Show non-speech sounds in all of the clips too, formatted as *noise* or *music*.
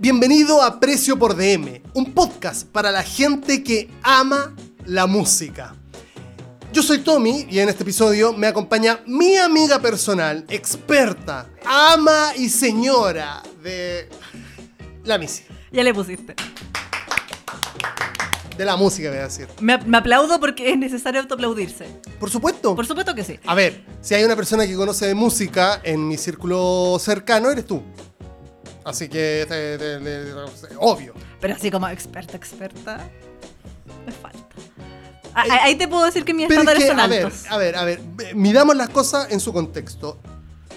Bienvenido a Precio por DM, un podcast para la gente que ama la música. Yo soy Tommy y en este episodio me acompaña mi amiga personal, experta, ama y señora de la Missy. Ya le pusiste. De la música, voy a decir. Me, me aplaudo porque es necesario autoaplaudirse. Por supuesto. Por supuesto que sí. A ver, si hay una persona que conoce de música en mi círculo cercano, eres tú. Así que, te- te- te- obvio. Pero así como experta, experta, me falta. Ah, ah, Ahí te puedo decir que mis Pero es estándares que, son a ver, altos. a ver, a ver, ve- midamos las cosas en su contexto.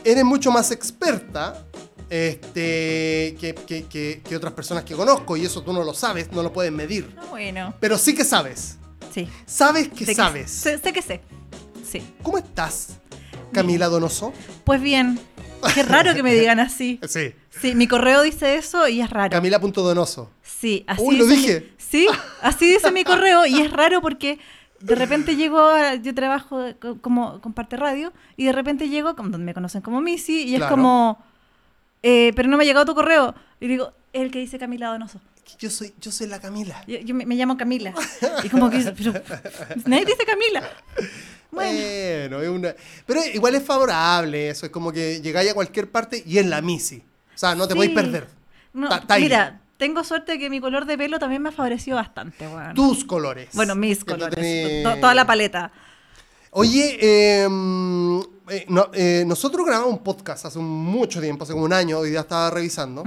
Eres mucho más experta este, que, que- que- que otras personas que conozco y eso tú no lo sabes, no lo puedes medir. Ah, Bueno, Pero sí que sabes. sí. Sabes que Sé sabes. sé, sé que sé. Sí. ¿Cómo estás, Camila Donoso? Pues bien, qué raro que me digan así. Sí. Sí, mi correo dice eso y es raro. Camila.donoso. Sí, así Uy, lo dice mi- dije. sí, así dice mi correo y es raro porque de repente llego, a- yo trabajo co- como con parte radio y de repente llego, como donde me conocen como Missy y es como, eh, pero no me ha llegado tu correo y digo, el que dice Camila Donoso. Yo soy, yo soy la Camila. Yo, yo me, me llamo Camila y como que, pero nadie dice Camila. Bueno, Bueno, es una... Pero igual es favorable eso, es como que llegáis a cualquier parte y es la Missy. O sea, no te Sí. podéis perder. no, Ta- ta ahí. mira, tengo suerte que mi color de pelo también me ha favorecido bastante, weón. Tus colores. Bueno, mis colores, tenés- to- toda la paleta. Oye, eh, mm, eh, no- eh, nosotros grabamos un podcast hace mucho tiempo, hace como un año, hoy día estaba revisando.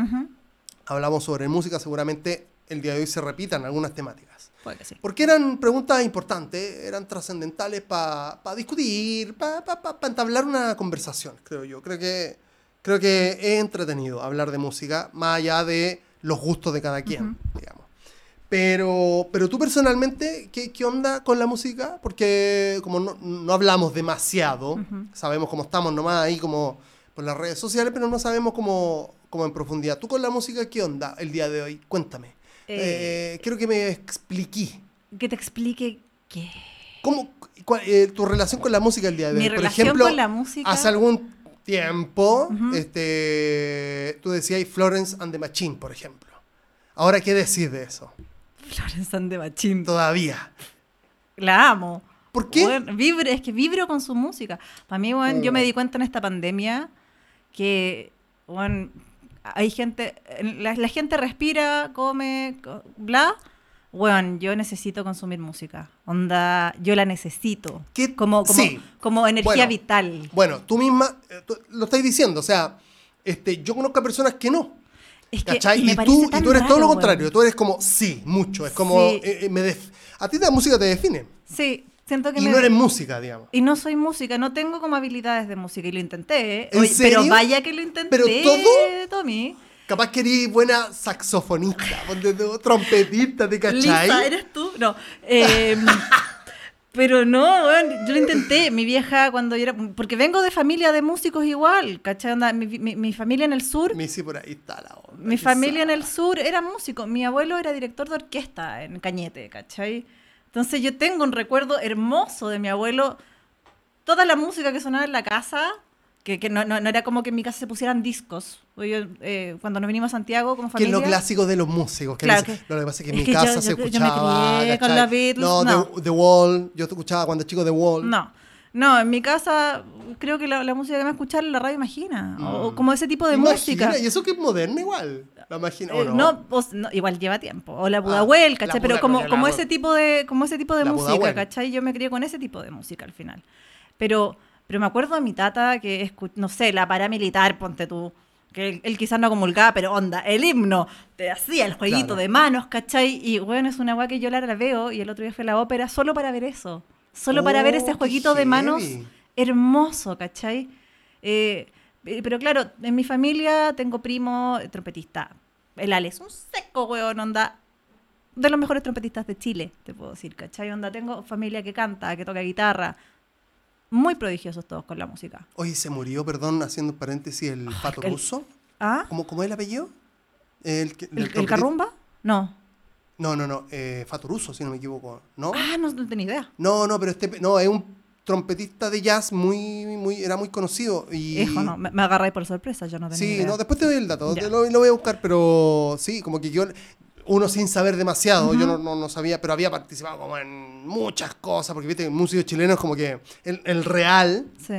Hablamos sobre música, seguramente el día de hoy se repitan algunas temáticas. Sí. Porque eran preguntas importantes, eran trascendentales para discutir, para entablar una conversación, creo yo. Creo que, creo que es entretenido hablar de música, más allá de los gustos de cada quien, digamos. Pero, pero tú personalmente, ¿qué, qué onda con la música? Porque como no, no hablamos demasiado, sabemos cómo estamos nomás ahí como por las redes sociales, pero no sabemos cómo, cómo en profundidad. ¿Tú con la música qué onda el día de hoy? Cuéntame. Eh, Eh, quiero que me expliqué. Que te explique qué. ¿Cómo, cuál- eh, tu relación con la música el día de Mi hoy? Por relación ejemplo, con la música- hace algún tiempo, este, tú decías Florence and the Machine, por ejemplo. Ahora, ¿qué decís de eso? Florence and the Machine. Todavía. La amo. ¿Por qué? Bueno, vibro- es que vibro con su música. Para mí, bueno, yo Mm. me di cuenta en esta pandemia que, bueno, hay gente, la, la gente respira, come, co- bla. Bueno, yo necesito consumir música. Onda, yo la necesito. ¿Qué? Como, como, Sí. como energía Bueno. vital. Bueno, tú misma eh, tú lo estás diciendo, o sea, este, yo conozco a personas que no. Es que Y, tú, y tú eres todo lo contrario, tú eres como, sí, mucho, es como, Sí. eh, eh, me def- a ti la música te define, Sí, siento que y me... no eres música, digamos. Y no soy música, no tengo como habilidades de música y lo intenté. ¿eh? ¿En Oye, serio? Pero vaya que lo intenté, ¿Pero todo? Tommy. Capaz que eres buena saxofonista, trompetista, ¿te cachai? Lisa, ¿eres tú? No. eh, *laughs* pero no, yo lo intenté. Mi vieja cuando yo era... Porque vengo de familia de músicos igual, ¿cachai? Mi, mi- mi familia en el sur... Me hice por ahí está la onda. Mi familia en el sur era músico. Mi abuelo era director de orquesta en Cañete, ¿cachai? Entonces yo tengo un recuerdo hermoso de mi abuelo. Toda la música que sonaba en la casa, que, que no, no, no era como que en mi casa se pusieran discos. Yo, eh, cuando nos venimos a Santiago como Que familia... lo clásico de los músicos. Que Claro que- lo que pasa es que en es mi que casa yo- se yo me escuchaba. crié con los Beatles, No, no. The, The Wall. Yo escuchaba cuando chico The Wall. No, no, en mi casa creo que la, la música que me escuchar la radio Imagina. O, o como ese tipo de Mm. Imagina, música. Y eso que es moderno igual. La imagina, ¿o Eh, no? no, o s- no, igual lleva tiempo. O la Ah, Pudahuel, la ¿cachai? Pero como, la como ese tipo de, como ese tipo de La música, Pudahuel. ¿cachai? Yo me crié con ese tipo de música al final. Pero, pero me acuerdo de mi tata que, no sé, la paramilitar, ponte tú. Que él, él quizás no comulgaba, pero onda, el himno, te hacía el jueguito Claro. de manos, ¿cachai? Y bueno, es una weá que yo la, veo y el otro día fue a la ópera solo para ver eso. Solo para ver Oh, ese qué jueguito de manos hermoso, ¿cachai? Eh, eh, pero claro, en mi familia tengo primo trompetista. El Ale es un seco, weón, onda. De los mejores trompetistas de Chile, te puedo decir, ¿cachai? Onda, tengo familia que canta, que toca guitarra. Muy prodigiosos todos con la música. Oye, se murió, perdón, haciendo paréntesis, el pato el- ruso. ¿Ah? ¿Cómo, ¿Cómo es el apellido? El, ¿El, carrumba? No. No, no, no. Eh, Fato Russo, si no me equivoco. ¿No? Ah, no, no tenía idea. No, no, pero este. No, es un. trompetista de jazz muy, muy, era muy conocido. Y... Hijo, no, me, me agarráis por sorpresa, yo no tenía Sí, idea. no, después te doy el dato, te lo, lo voy a buscar, pero sí, como que yo, uno sin saber demasiado, yo no, no, no sabía, pero había participado como en muchas cosas, porque viste, el músico chileno es como que el, el real Sí.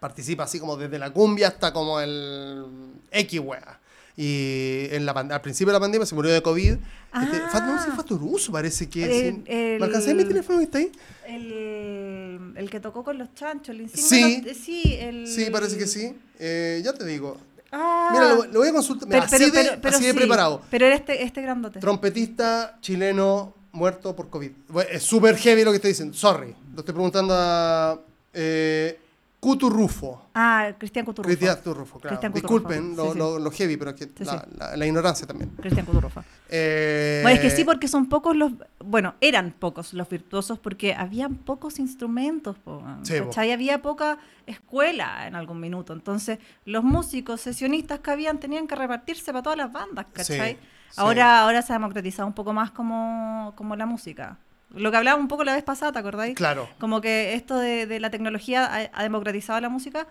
participa así como desde la cumbia hasta como el X wea. Y en la, al principio de la pandemia se murió de COVID. Este, Ah. Fat- no sé, Fatoruso parece que... El- sí. el- ¿Me alcancé mi teléfono que está ahí? El, el que tocó con los chanchos, el insignia. Sí. no- sí. Sí, parece que sí. Eh, ya te digo. Ah, Mira, lo, lo voy a consultar. Mira, pero, así pero- de, pero- pero así de sí, preparado. Pero era este, este grandote. Trompetista chileno muerto por COVID. Bueno, Es súper heavy lo que estoy diciendo. Sorry. Lo estoy preguntando a eh, Cuturrufo. Ah, Cristian Cuturrufa. Cristian Cuturrufo, claro. Cristian Cuturrufa, Disculpen lo, sí, sí. lo- lo heavy, pero es que Sí, la, la- la ignorancia también. Cristian Cuturrufa. Eh, Bueno, es que sí, porque son pocos los. Bueno, eran pocos los virtuosos porque habían pocos instrumentos. po. ¿cachai? Había poca escuela en algún minuto. Entonces, los músicos sesionistas que habían tenían que repartirse para todas las bandas, ¿cachai? Ahora, ahora se ha democratizado un poco más como, como la música. Lo que hablábamos un poco la vez pasada, ¿te acordáis? Claro. Como que esto de, de la tecnología ha, ha democratizado la música.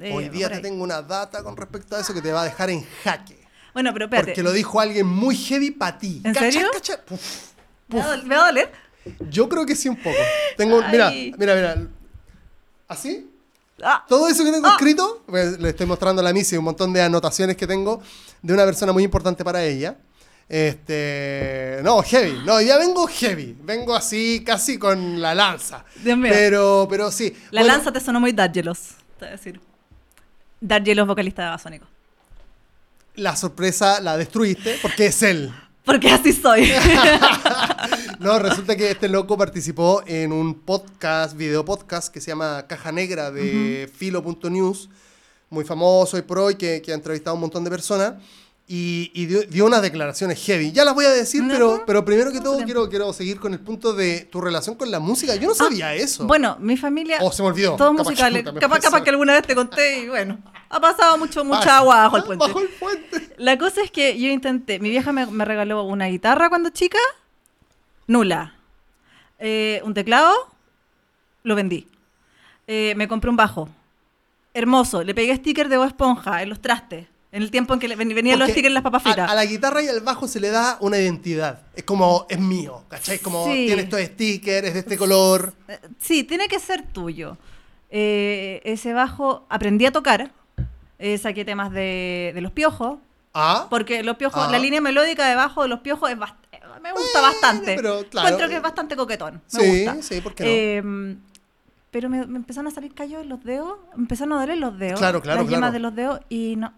eh, Hoy día te tengo una data con respecto a eso que te va a dejar en jaque. Bueno, pero espérate. Porque lo dijo alguien muy heavy para ti. ¿En ¿Cacha, serio? cacha? Puf. ¿Me va a dol- me va a doler? Yo creo que sí un poco. Tengo, mira, Ay. mira, mira. ¿Así? Ah, Todo eso que tengo Ah. escrito, pues, le estoy mostrando a la Missy un montón de anotaciones que tengo de una persona muy importante para ella. Este, no, heavy, no, ya vengo heavy, vengo así casi con la lanza. Dios mío. Pero, pero sí. La Bueno, lanza te sonó muy Dargelos, te voy a decir. Dargelos, vocalista de Basónico. La sorpresa la destruiste porque es él. Porque así soy. *laughs* *laughs* No, resulta que este loco participó en un podcast, video podcast que se llama Caja Negra de Filo.news, muy famoso hoy por hoy, que, que ha entrevistado a un montón de personas. Y, y dio, dio unas declaraciones heavy. Ya las voy a decir, pero, pero primero que todo quiero, quiero seguir con el punto de tu relación con la música. Yo no sabía eso. Ah, Bueno, mi familia. O se me olvidó. Todos Capaz musicales. Capaz, que alguna vez te conté y bueno. Ha pasado mucho, mucha Ah, agua bajo el puente. Bajo el puente. La cosa es que yo intenté. Mi vieja me, me regaló una guitarra cuando chica. Nula. Eh, un teclado. Lo vendí. Eh, me compré un bajo. Hermoso. Le pegué sticker de Bob Esponja en los trastes. En el tiempo en que venían los en las papas fritas. A, a la guitarra y al bajo se le da una identidad. Es como, es mío, ¿cachai? Como Sí. tiene estos stickers, es de este color. Eh, Sí, tiene que ser tuyo. Eh, ese bajo aprendí a tocar. Eh, saqué temas de, de los piojos. Ah, Porque los piojos, Ah. la línea melódica de bajo de los piojos es eh, me gusta Bueno, bastante. pero claro. Encuentro que es bastante coquetón. Me Sí, gusta. sí, ¿por qué no? Eh, pero me, me empezaron a salir callos en los dedos. Empezaron a doler los dedos. Claro, claro, Las yemas de los dedos y no.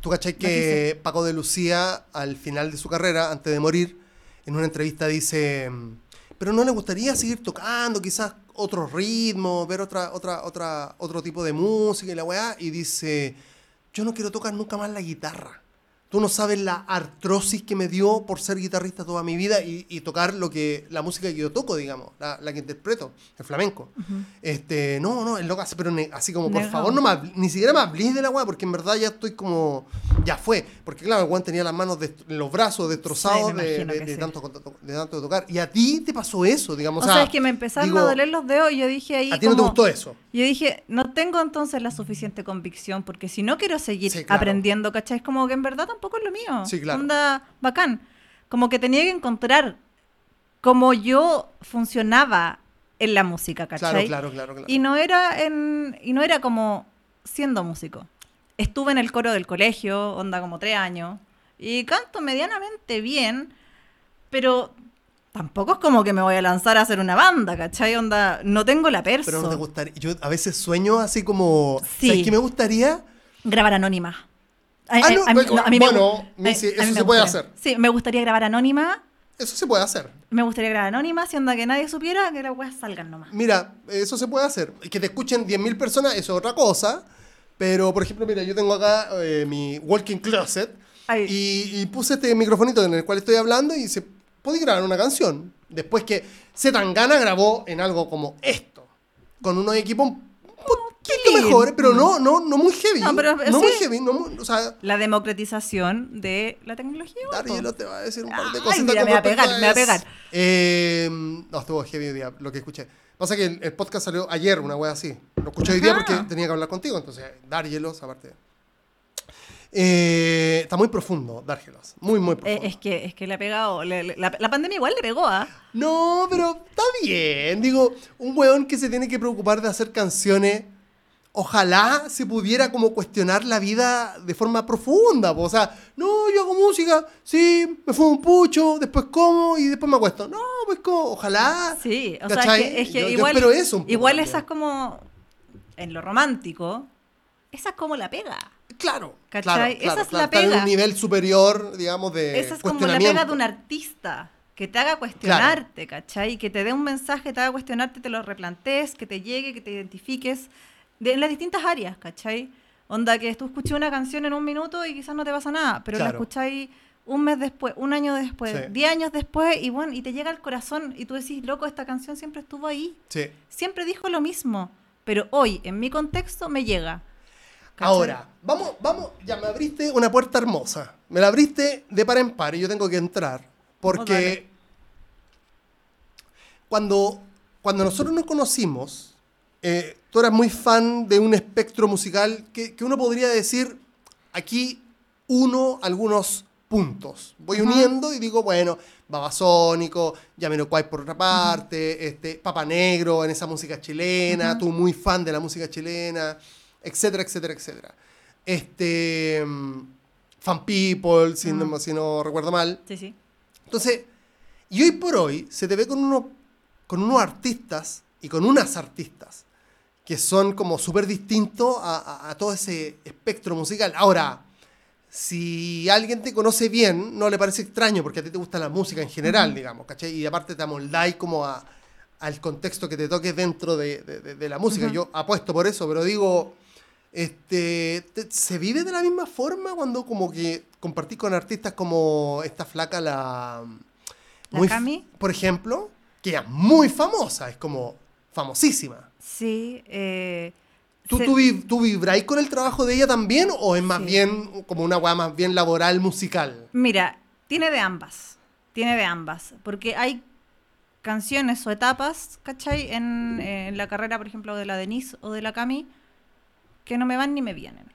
Tú cachai que Paco de Lucía, al final de su carrera, antes de morir, en una entrevista dice, pero no le gustaría seguir tocando, quizás otro ritmo, ver otra, otra, otra, otro tipo de música y la weá, y dice, yo no quiero tocar nunca más la guitarra. Tú no sabes la artrosis que me dio por ser guitarrista toda mi vida y, y tocar lo que, la música que yo toco, digamos, la, la que interpreto, el flamenco. Este, no, no, el loco hace, pero ne- así como, por Negado. favor, no me ni siquiera me hablís de la weá, porque en verdad ya estoy como, ya fue. Porque claro, el weón tenía las manos, dest- los brazos destrozados Sí, de, de- que de tanto, to- de tanto tocar. Y a ti te pasó eso, digamos. O, sea, es que me empezaron digo, a doler los dedos y yo dije ahí A ti no te gustó eso. Yo dije, no tengo entonces la suficiente convicción, porque si no quiero seguir Sí, claro. aprendiendo, ¿cachai? Es como que en verdad tampoco es lo mío. Sí, claro. Onda bacán. Como que tenía que encontrar cómo yo funcionaba en la música, ¿cachai? Claro, claro, claro, claro. Y no era en, y no era como siendo músico. Estuve en el coro del colegio, onda como tres años, y canto medianamente bien, pero tampoco es como que me voy a lanzar a hacer una banda, ¿cachai? Onda, no tengo la perso. Pero no te gustaría. Yo a veces sueño así como. Sí. ¿Sabes qué me gustaría? Grabar anónima. A- Ah, a- no, a mí- bueno, a mí a eso me se puede hacer. Sí, me gustaría grabar anónima. Eso se puede hacer. Me gustaría grabar anónima, siendo que nadie supiera que las weas salgan nomás. Mira, eso se puede hacer. Que te escuchen 10.000 personas, eso es otra cosa. Pero, por ejemplo, mira, yo tengo acá eh, mi walking closet y, y puse este microfonito en el cual estoy hablando y se puede grabar una canción. Después que Zetangana grabó en algo como esto, con unos equipos poquito mejores, pero no, no, no muy heavy. No, pero, no muy heavy, no muy- o sea, La democratización de la tecnología. po. Darrielo te va a decir un par de cosas. me va a pegar, me va a pegar. Eh, no, estuvo heavy hoy día lo que escuché. Pasa que el, el podcast salió ayer, una wea así. Lo escuché hoy día porque tenía que hablar contigo, entonces dárgelos, aparte. Eh, está muy profundo, dárgelos. Muy, muy Eh, profundo. es, que, es que le ha pegado. le- le- la, la pandemia igual le pegó, ¿ah? No, pero está bien. Digo, un weón que se tiene que preocupar de hacer canciones. Ojalá se pudiera como cuestionar la vida de forma profunda. po. O sea, no, yo hago música, sí, me fumo un pucho, después como y después me acuesto. No, pues como, ojalá. Sí, o sea, es que, es que Yo- yo igual. eso poco igual también. esa es como. En lo romántico, esa es como la pega. Claro, ¿Cachai? claro, Esa claro, es claro. la Está en pega. un nivel superior, digamos, de Esa es como la pega de un artista. Que te haga cuestionarte, ¿cachai? Que te dé un mensaje, te haga cuestionarte, te lo replantees, que te llegue, que te identifiques de, en las distintas áreas, ¿cachai? Onda que tú escuché una canción en un minuto y quizás no te pasa nada, pero la escucháis un mes después, un año después, Sí. diez años después, y bueno, y te llega al corazón y tú decís, loco, esta canción siempre estuvo ahí, Sí. siempre dijo lo mismo, pero hoy, en mi contexto, me llega. ¿cachai? Ahora, vamos, vamos, ya me abriste una puerta hermosa. Me la abriste de par en par y yo tengo que entrar. Porque dale. cuando, cuando nosotros nos conocimos, eh, tú eras muy fan de un espectro musical que, que uno podría decir, aquí uno algunos puntos. Voy uniendo y digo, bueno, Babasónico, Yamiroquai por otra parte, este, Papa Negro en esa música chilena, tú muy fan de la música chilena, etcétera, etcétera, etcétera. Este, mm, Fan People, si, no, Ujú. si no recuerdo mal. Sí, sí. Entonces, y hoy por hoy se te ve con, uno, con unos artistas y con unas artistas que son como súper distintos a, a- a todo ese espectro musical. Ahora, si alguien te conoce bien, no le parece extraño porque a ti te gusta la música en general, digamos, ¿cachai? Y aparte te amoldáis como a- al contexto que te toque dentro de, de- de- de la música. Yo apuesto por eso, pero digo, este, te- ¿se vive de la misma forma cuando como que compartís con artistas como esta flaca, la... ¿La muy Cami? Por ejemplo, que es muy famosa, es como famosísima. Sí. Eh, ¿Tú, se- tú, vi- tú vibráis con el trabajo de ella también o es más Sí. bien como una weá más bien laboral, musical? Mira, tiene de ambas. Tiene de ambas. Porque hay canciones o etapas, ¿cachai? En, en la carrera, por ejemplo, de la Denise o de la Cami, que no me van ni me vienen.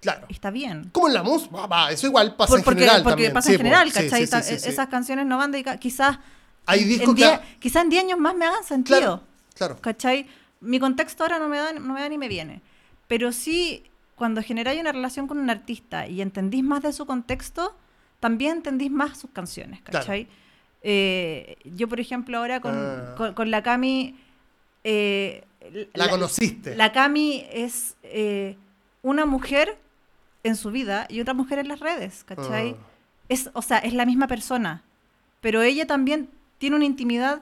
Claro. Está bien. Como en la música, eso igual pasa Por- en porque general porque también. pasa sí, en general, Sí, ¿cachai? sí. Esas canciones no van dedicadas, quizás Hay en discos que... quizás en 10 años más me hagan sentido. Claro, claro. ¿Cachai? Mi contexto ahora no me, da, no me da ni me viene. Pero sí, cuando generáis una relación con un artista y entendís más de su contexto, también entendís más sus canciones, Claro. ¿cachai? Eh, yo, por ejemplo, ahora con, Ah. con, con la Cami... eh, La conociste. La Cami es eh, una mujer en su vida y otra mujer en las redes, ¿cachai? Ah. Es, o sea, es la misma persona, pero ella también tiene una intimidad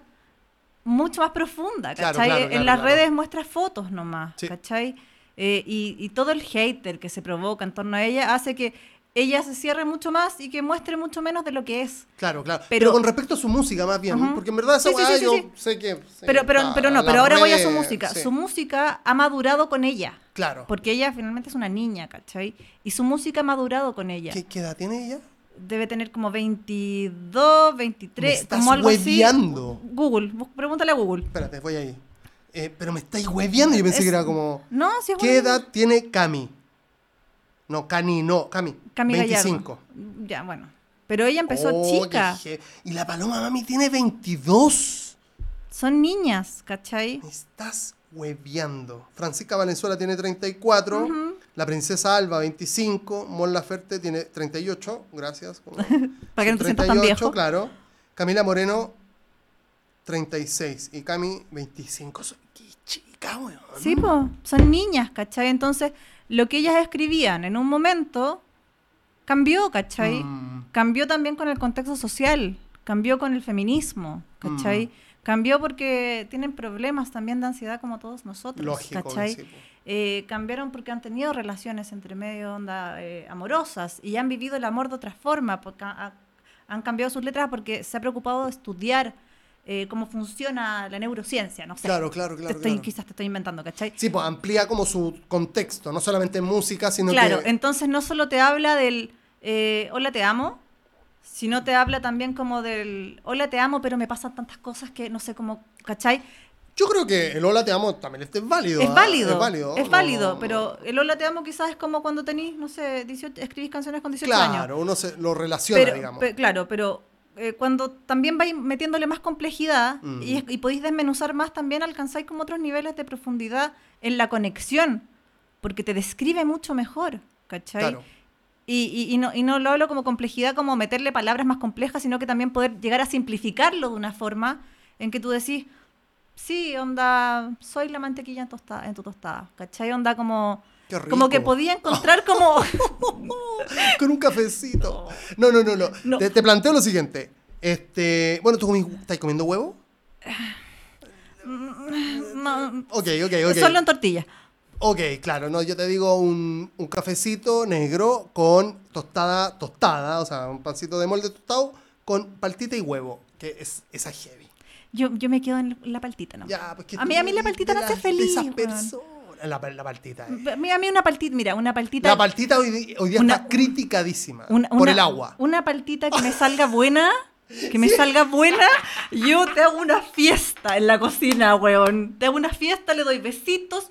mucho más profunda, Claro, ¿cachai? claro, en las redes muestra fotos nomás, Sí. ¿cachai? Eh, y, y todo el hater que se provoca en torno a ella hace que ella se cierre mucho más y que muestre mucho menos de lo que es. Claro, claro. Pero, Pero- con respecto a su música, más bien. Porque en verdad esa Sí, yo sé que. sé Pero, pero, pero no, pero ahora voy a su música. Su música ha madurado con ella. Claro. Porque ella finalmente es una niña, ¿cachai? Y su música ha madurado con ella. ¿Qué, qué edad tiene ella? Debe tener como 22, 23, Me estás como algo hueveando. así. Google, pregúntale a Google. Espérate, voy ahí. Eh, pero me estáis hueveando. Yo pensé Es- que era como. No, si es ¿Qué edad tiene Cami? No, Cani, no, Cami. Cami 25. Gallardo. Ya, bueno. Pero ella empezó Oh, chica. Y la Paloma Mami tiene 22. Son niñas, ¿cachai? Me estás hueveando. Francisca Valenzuela tiene 34. Ujú. La princesa Alba, 25. Mon Laferte tiene 38. Gracias. *laughs* Para que no te sientas tan 38, viejo. claro. Camila Moreno, 36. Y Cami, 25. Soy- Qué chica, weón. Sí, po, son niñas, ¿cachai? Entonces, lo que ellas escribían en un momento cambió, ¿cachai? Mm, Cambió también con el contexto social, cambió con el feminismo, ¿cachai? Mm. Cambió porque tienen problemas también de ansiedad como todos nosotros, lógico. ¿cachai? sí. Eh, cambiaron porque han tenido relaciones entre medio onda eh, amorosas y han vivido el amor de otra forma, porque ha- ha- han cambiado sus letras porque se ha preocupado de estudiar eh, cómo funciona la neurociencia, no sé. Claro, claro, Te claro. estoy- claro. Quizás te estoy inventando, ¿cachai? Sí, pues amplía como su contexto, no solamente en música, sino Claro, que... entonces no solo te habla del eh, hola te amo, sino te habla también como del hola te amo, pero me pasan tantas cosas que no sé cómo, ¿cachai? Yo creo que el hola te amo también este es válido. Es ¿ah? válido. Es válido. Es no- válido, no- pero el hola te amo quizás es como cuando tenís, no sé, 18, escribís canciones con 18 años. Claro, uno se lo relaciona, Pero, digamos. pe- claro, pero eh, cuando también vais metiéndole más complejidad Mm. y, y podéis desmenuzar más, también alcanzáis como otros niveles de profundidad en la conexión, porque te describe mucho mejor, ¿cachai? claro. Y, y- y no, y no lo hablo como complejidad, como meterle palabras más complejas, sino que también poder llegar a simplificarlo de una forma en que tú decís, sí, onda, soy la mantequilla en, tosta- en tu tostada, ¿cachai? Onda como, como que podía encontrar como... *laughs* Con un cafecito. No, no, no, no. No. Te, te planteo lo siguiente. Este, bueno, ¿tú comí- estás comiendo huevo? no, Ok, ok, ok. Solo en tortilla. Ok, claro, no, yo te digo un, un cafecito negro con tostada, tostada, o sea, un pancito de molde tostado con paltita y huevo, que es esa es heavy. Yo, yo me quedo en la paltita, ¿no? Ya, pues que A mí- a mí la paltita me hace feliz, esas personas. La, la paltita. eh. A mí, a mí una paltita, mira, una paltita... La paltita hoy, día Una- está criticadísima una- por una- el agua. Una paltita que me *laughs* salga buena, que me salga buena, yo te hago una fiesta en la cocina, weón. Te hago una fiesta, le doy besitos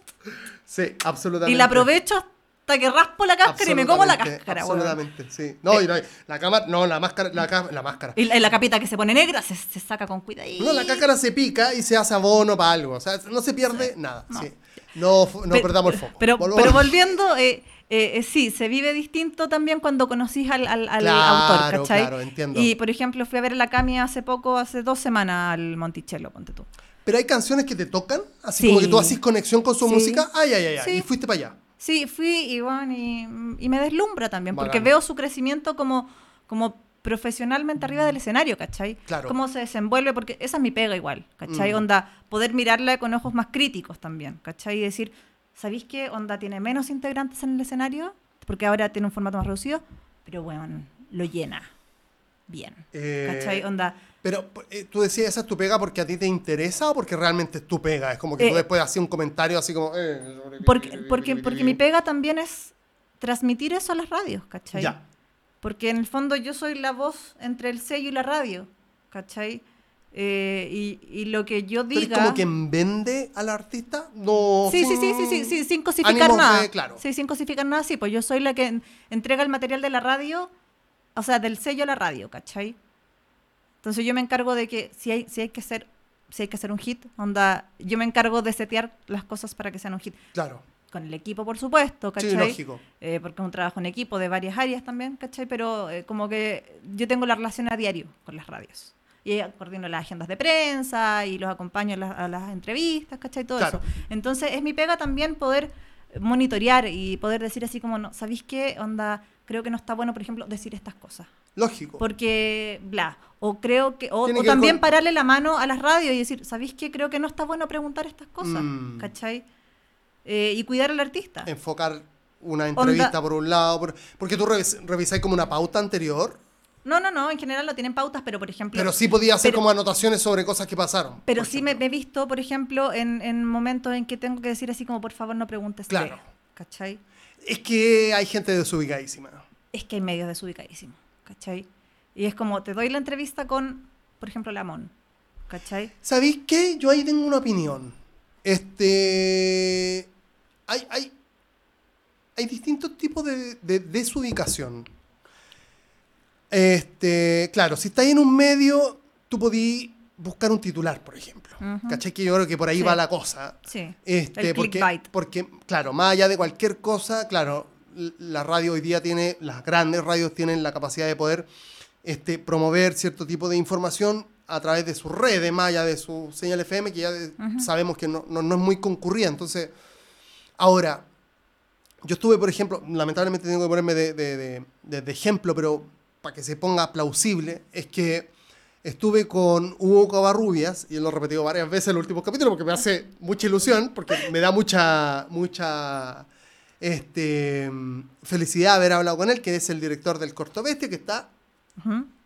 Sí, absolutamente. y la aprovecho hasta que raspo la cáscara y me como la cáscara. Absolutamente, sí. No, y no, la cámara, no, la máscara, la, la máscara. Y la, la capita que se pone negra se, se saca con cuidado. No, la cáscara se pica y se hace abono para algo. O sea, no se pierde nada. no. sí. No, fu- no Pe- perdamos el foco. Pero, pero volviendo, eh, eh, eh, sí, se vive distinto también cuando conocís al, al- al Claro, autor, ¿cachai? claro, entiendo. Y, por ejemplo, fui a ver a la Cami hace poco, hace dos semanas, al Monticello, ponte tú. Pero hay canciones que te tocan, así Sí. como que tú haces conexión con su Sí. música. Ay, ay, ay. Y fuiste para allá. Sí, fui y, bueno, y, y me deslumbra también, porque Bacán. veo su crecimiento como, como profesionalmente arriba del escenario, ¿cachai? Claro. Cómo se desenvuelve, porque esa es mi pega igual, ¿cachai? Mm. Onda, poder mirarla con ojos más críticos también, ¿cachai? Y decir, ¿sabéis qué? Onda tiene menos integrantes en el escenario, porque ahora tiene un formato más reducido, pero bueno, lo llena bien, Eh, ¿cachai? Onda, Pero eh, tú decías, ¿esa es tu pega porque a ti te interesa o porque realmente es tu pega? Es como que Eh, tú después haces un comentario así como... eh, porque, porque, porque mi pega también es transmitir eso a las radios, ¿cachai? Ya. Porque en el fondo yo soy la voz entre el sello y la radio, ¿cachai? Eh, y, y lo que yo ¿Tú eres diga... como quien vende al artista? No. Sí, sí, sí, sin sí, sí, sí, sin cosificar ánimos de- nada. claro. Sí, sin cosificar nada, sí, pues yo soy la que en- entrega el material de la radio, o sea, del sello a la radio, ¿cachai? Entonces yo me encargo de que si hay, si hay que hacer, si hay que hacer un hit, onda, yo me encargo de setear las cosas para que sean un hit. Claro. Con el equipo, por supuesto, ¿cachai? Sí, lógico. eh, porque es un trabajo en equipo de varias áreas también, ¿cachai? Pero eh, como que yo tengo la relación a diario con las radios. Y coordino las agendas de prensa y los acompaño a, la- a las entrevistas, ¿cachai? Todo Claro. eso. Entonces es mi pega también poder monitorear y poder decir así como, no, ¿sabéis qué? Onda, creo que no está bueno, por ejemplo, decir estas cosas. Lógico. Porque, bla, o creo que, o, que también con- pararle la mano a las radios y decir, ¿sabéis qué? Creo que no está bueno preguntar estas cosas, Mm. ¿cachai? Eh, y cuidar al artista. Enfocar una entrevista Onda- por un lado. por- porque tú revis- revisáis como una pauta anterior. No, no, no, en general no tienen pautas, pero por ejemplo... Pero sí podía hacer pero- como anotaciones sobre cosas que pasaron. Pero sí me, he visto, por ejemplo, en, en momentos en que tengo que decir así como, por favor, no preguntes. de", Claro. ¿Cachai? Es que hay gente desubicadísima. Es que hay medios desubicadísimos, ¿cachai? Y es como, te doy la entrevista con, por ejemplo, Lamón, ¿cachai? ¿Sabéis qué? Yo ahí tengo una opinión. Este. Hay, hay, hay distintos tipos de, de desubicación. Este, claro, si estáis en un medio, tú podís buscar un titular, por ejemplo. Ujú. ¿Cachai? Que yo creo que por ahí Sí. va la cosa. Sí. Este, El porque, clickbait. porque, claro, más allá de cualquier cosa, claro, la radio hoy día tiene, las grandes radios tienen la capacidad de poder este, promover cierto tipo de información a través de sus redes, más allá de su señal FM, que ya sabemos que no, no- no es muy concurrida. Entonces, ahora, yo estuve, por ejemplo, lamentablemente tengo que ponerme de, de- de- de- de ejemplo, pero para que se ponga plausible, es que estuve con Hugo Covarrubias, y él lo he repetido varias veces en los últimos capítulos porque me hace mucha ilusión, porque me da mucha, mucha este, felicidad haber hablado con él, que es el director del Corto Bestia, que está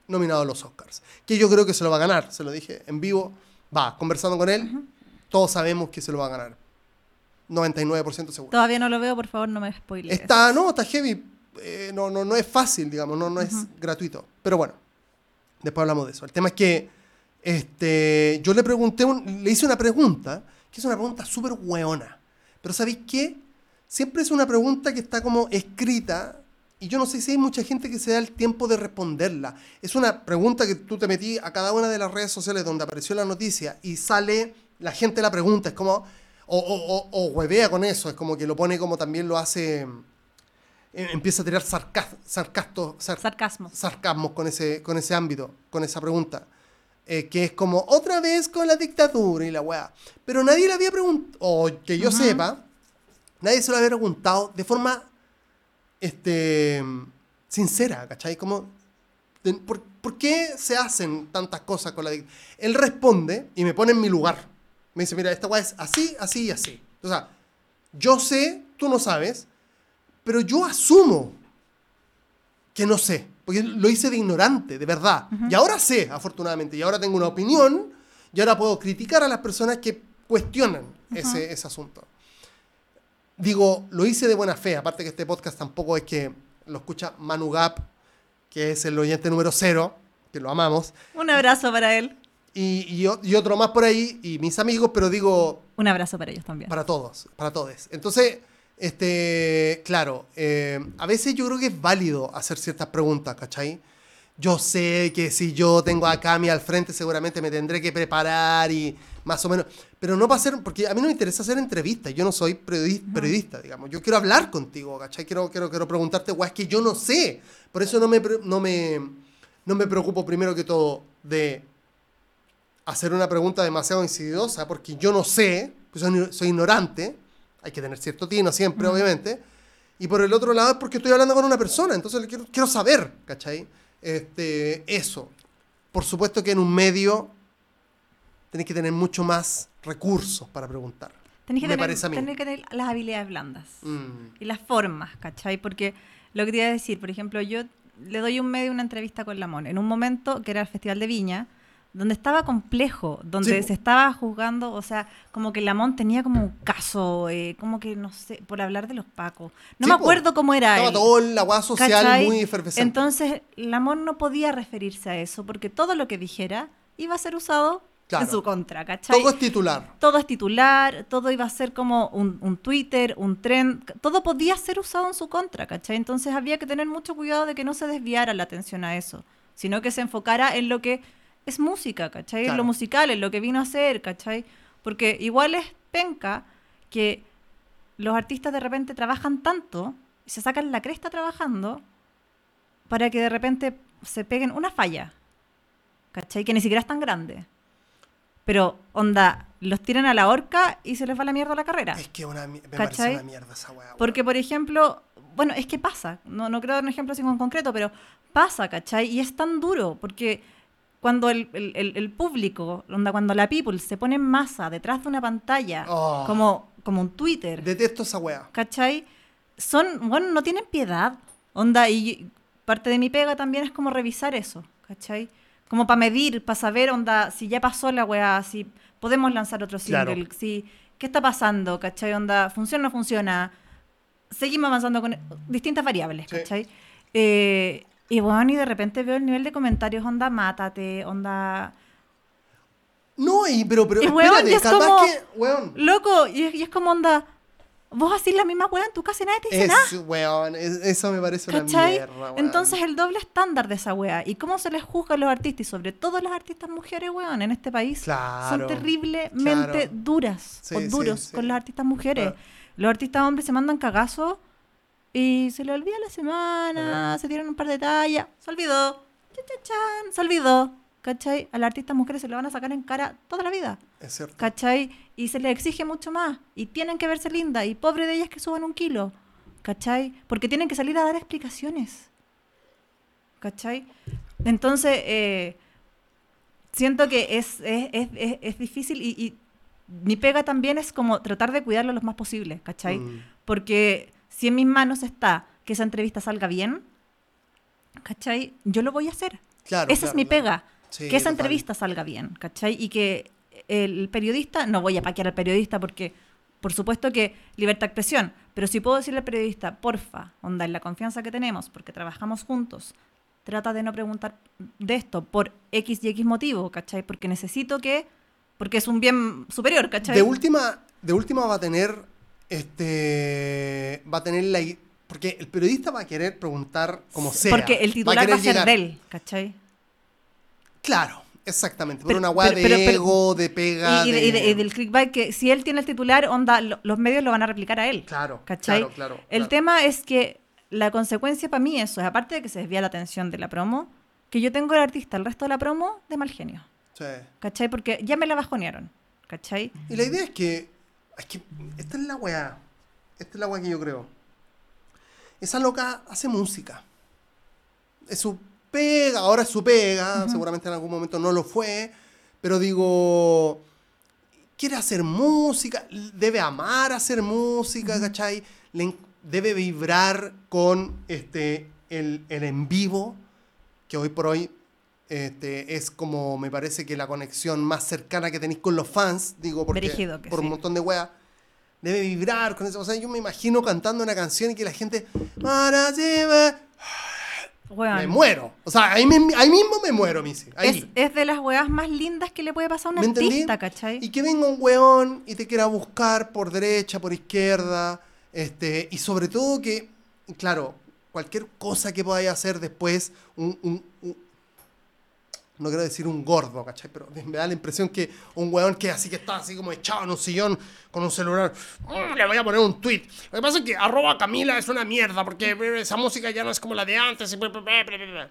nominado a los Oscars. Que yo creo que se lo va a ganar, se lo dije en vivo, va, conversando con él, todos sabemos que se lo va a ganar. 99% seguro. Todavía no lo veo, por favor, no me spoilees. Está, no, está heavy. eh, no, no, no es fácil, digamos, no, no es gratuito. Pero bueno, después hablamos de eso. El tema es que este, yo le pregunté, un- le hice una pregunta, que es una pregunta súper hueona. Pero ¿sabéis qué? Siempre es una pregunta que está como escrita y yo no sé si hay mucha gente que se da el tiempo de responderla. Es una pregunta que tú te metí a cada una de las redes sociales donde apareció la noticia y sale, la gente la pregunta, es como, o, o, o, huevea con eso, es como que lo pone como también lo hace, empieza a tirar sarcas, sarcasto, sar- Sarcasmo. sarcasmos con ese, con ese ámbito, con esa pregunta. Eh, que es como otra vez con la dictadura y la weá. Pero nadie le había preguntado, o que yo Ujú. sepa, nadie se lo había preguntado de forma este, sincera, ¿cachai? Como, ¿por, por qué se hacen tantas cosas con la dictadura? Él responde y me pone en mi lugar. Me dice, mira, esta weá es así, así y así. O sea, yo sé, tú no sabes, pero yo asumo que no sé, porque lo hice de ignorante, de verdad. Y ahora sé, afortunadamente, y ahora tengo una opinión, y ahora puedo criticar a las personas que cuestionan ese, ese asunto. Digo, lo hice de buena fe, aparte que este podcast tampoco es que lo escucha Manu Gap, que es el oyente número cero, que lo amamos, Un abrazo para él. y, y y otro más por ahí, y mis amigos, pero digo, Un abrazo para ellos también. para todos, para todos. Entonces, este, claro, eh, a veces yo creo que es válido hacer ciertas preguntas, ¿cachai? Yo sé que si yo tengo a Cami al frente, seguramente me tendré que preparar y más o menos. Pero no para hacer, porque a mí no me interesa hacer entrevistas, yo no soy periodi- periodista, digamos. Yo quiero hablar contigo, ¿cachai? Quiero, quiero, quiero preguntarte, guay, es que yo no sé. Por eso no me, no me, no me preocupo primero que todo de hacer una pregunta demasiado insidiosa porque yo no sé, pues soy, soy ignorante, hay que tener cierto tino siempre, obviamente, y por el otro lado es porque estoy hablando con una persona, entonces le quiero, quiero saber, ¿cachai? Este, eso. Por supuesto que en un medio tenés que tener mucho más recursos para preguntar. Tenés que, me tener, parece a mí. tenés que tener las habilidades blandas. Mm, y las formas, ¿cachai? Porque lo que te iba a decir, por ejemplo, yo le doy un medio una entrevista con Lamón en un momento que era el Festival de Viña, donde estaba complejo, donde Sí, se estaba juzgando, o sea, como que Lamón tenía como un caso, eh, como que, no sé, por hablar de los pacos. No Sí, me acuerdo cómo era. Estaba él. todo el agua social ¿Cachai? muy efervescente. Entonces, Lamón no podía referirse a eso, porque todo lo que dijera iba a ser usado Claro. en su contra, ¿cachai? todo es titular. todo es titular, todo iba a ser como un, un Twitter, un trend, todo podía ser usado en su contra, ¿cachai? Entonces había que tener mucho cuidado de que no se desviara la atención a eso, sino que se enfocara en lo que es música, ¿cachai? Claro. lo musical, en lo que vino a ser, ¿cachai? Porque igual es penca que los artistas de repente trabajan tanto y se sacan la cresta trabajando para que de repente se peguen una falla, ¿cachai? Que ni siquiera es tan grande. Pero, onda, los tiran a la horca y se les va la mierda la carrera. Es que una, me parece ¿Cachai? una mierda esa weá. weón. Porque, por ejemplo, bueno, es que pasa, no, no creo dar un ejemplo así en concreto, pero pasa, ¿cachai? Y es tan duro, porque cuando el, el- el- público, onda, cuando la people se pone en masa detrás de una pantalla, Oh. como, como un Twitter, Detesto esa weá. ¿cachai? Son, bueno, no tienen piedad, onda, y parte de mi pega también es como revisar eso, ¿cachai? Como para medir, para saber, onda, si ya pasó la weá, si podemos lanzar otro Claro. single, si, ¿qué está pasando, ¿cachai? Onda, ¿funciona o no funciona? Seguimos avanzando con distintas variables, Sí. ¿cachai? Eh, y bueno, y de repente veo el nivel de comentarios, onda, mátate, onda... No, y, pero, pero Y, weón, espérate, y es capaz como- que, weón, Loco, y, es- y es como onda, vos así la misma weá en tu casa y nadie te dice nada. es, weón, es- eso me parece una mierda, weón. Entonces el doble estándar de esa weá. ¿Y cómo se les juzga a los artistas? Y sobre todo las artistas mujeres, weón, en este país. Claro, son terriblemente claro. duras Sí, o duros sí. con las artistas mujeres. Los artistas hombres se mandan cagazos y se le olvida la semana, se tiran un par de tallas, se olvidó, chan, se olvidó. ¿Cachai? A las artistas mujeres se le van a sacar en cara toda la vida. es cierto. ¿cachai? Y se les exige mucho más. Y tienen que verse lindas. Y pobre de ellas que suban un kilo. ¿cachai? Porque tienen que salir a dar explicaciones. ¿cachai? Entonces, eh, siento que es, es, es, es- es difícil y, y mi pega también es como tratar de cuidarlo lo más posible, ¿cachai? Mm. Porque si en mis manos está que esa entrevista salga bien, ¿cachai? Yo lo voy a hacer. Claro, Esa claro, es mi claro. pega. Sí, que esa total. entrevista salga bien, ¿cachai? Y que el periodista, no voy a paquear al periodista porque, por supuesto que libertad de expresión, pero si puedo decirle al periodista, porfa, onda, en la confianza que tenemos, porque trabajamos juntos, trata de no preguntar de esto por X y X motivo, ¿cachai? Porque necesito que, porque es un bien superior, ¿cachai? De última, de última va a tener, este, va a tener la, porque el periodista va a querer preguntar como sea. Porque el titular va a, querer ser llegar- de él, ¿cachai? Claro, exactamente. Por Pero- una pero- de pero- ego, de pega, Y, y de- de... y de- y del clickbait que si él tiene el titular, onda, lo- los medios lo van a replicar a él. Claro, ¿Cachai? claro, claro. El claro. tema es que la consecuencia para mí eso es, aparte de que se desvía la atención de la promo, que yo tengo al artista el resto de la promo de mal genio. Sí. ¿Cachai? Porque ya me la bajonearon. ¿Cachai? Y la idea es que, es que esta es la weá. Esta es la weá que yo creo. Esa loca hace música. Es su pega, ahora es su pega, seguramente en algún momento no lo fue, pero digo, quiere hacer música, debe amar hacer música, ¿cachai? Le debe vibrar con este, el, el en vivo, que hoy por hoy este, es como me parece que la conexión más cercana que tenéis con los fans, digo, porque Brígido que por un montón de weas, debe vibrar con eso. O sea, yo me imagino cantando una canción y que la gente. Me muero. O sea, ahí, mi- ahí mismo me muero, Missy. es, Ahí. es de las weas más lindas que le puede pasar a un ¿Me entendí? artista, ¿cachai? Y que venga un weón y te quiera buscar por derecha, por izquierda. Este, y sobre todo que, claro, cualquier cosa que podáis hacer después, un, un- un- no quiero decir un gordo, ¿cachai? Pero me da la impresión que un weón que así que está así como echado en un sillón con un celular, "Mm, le voy a poner un tweet. Lo que pasa es que arroba Camila es una mierda porque eh, esa música ya no es como la de antes. y bla, bla, bla, bla, bla".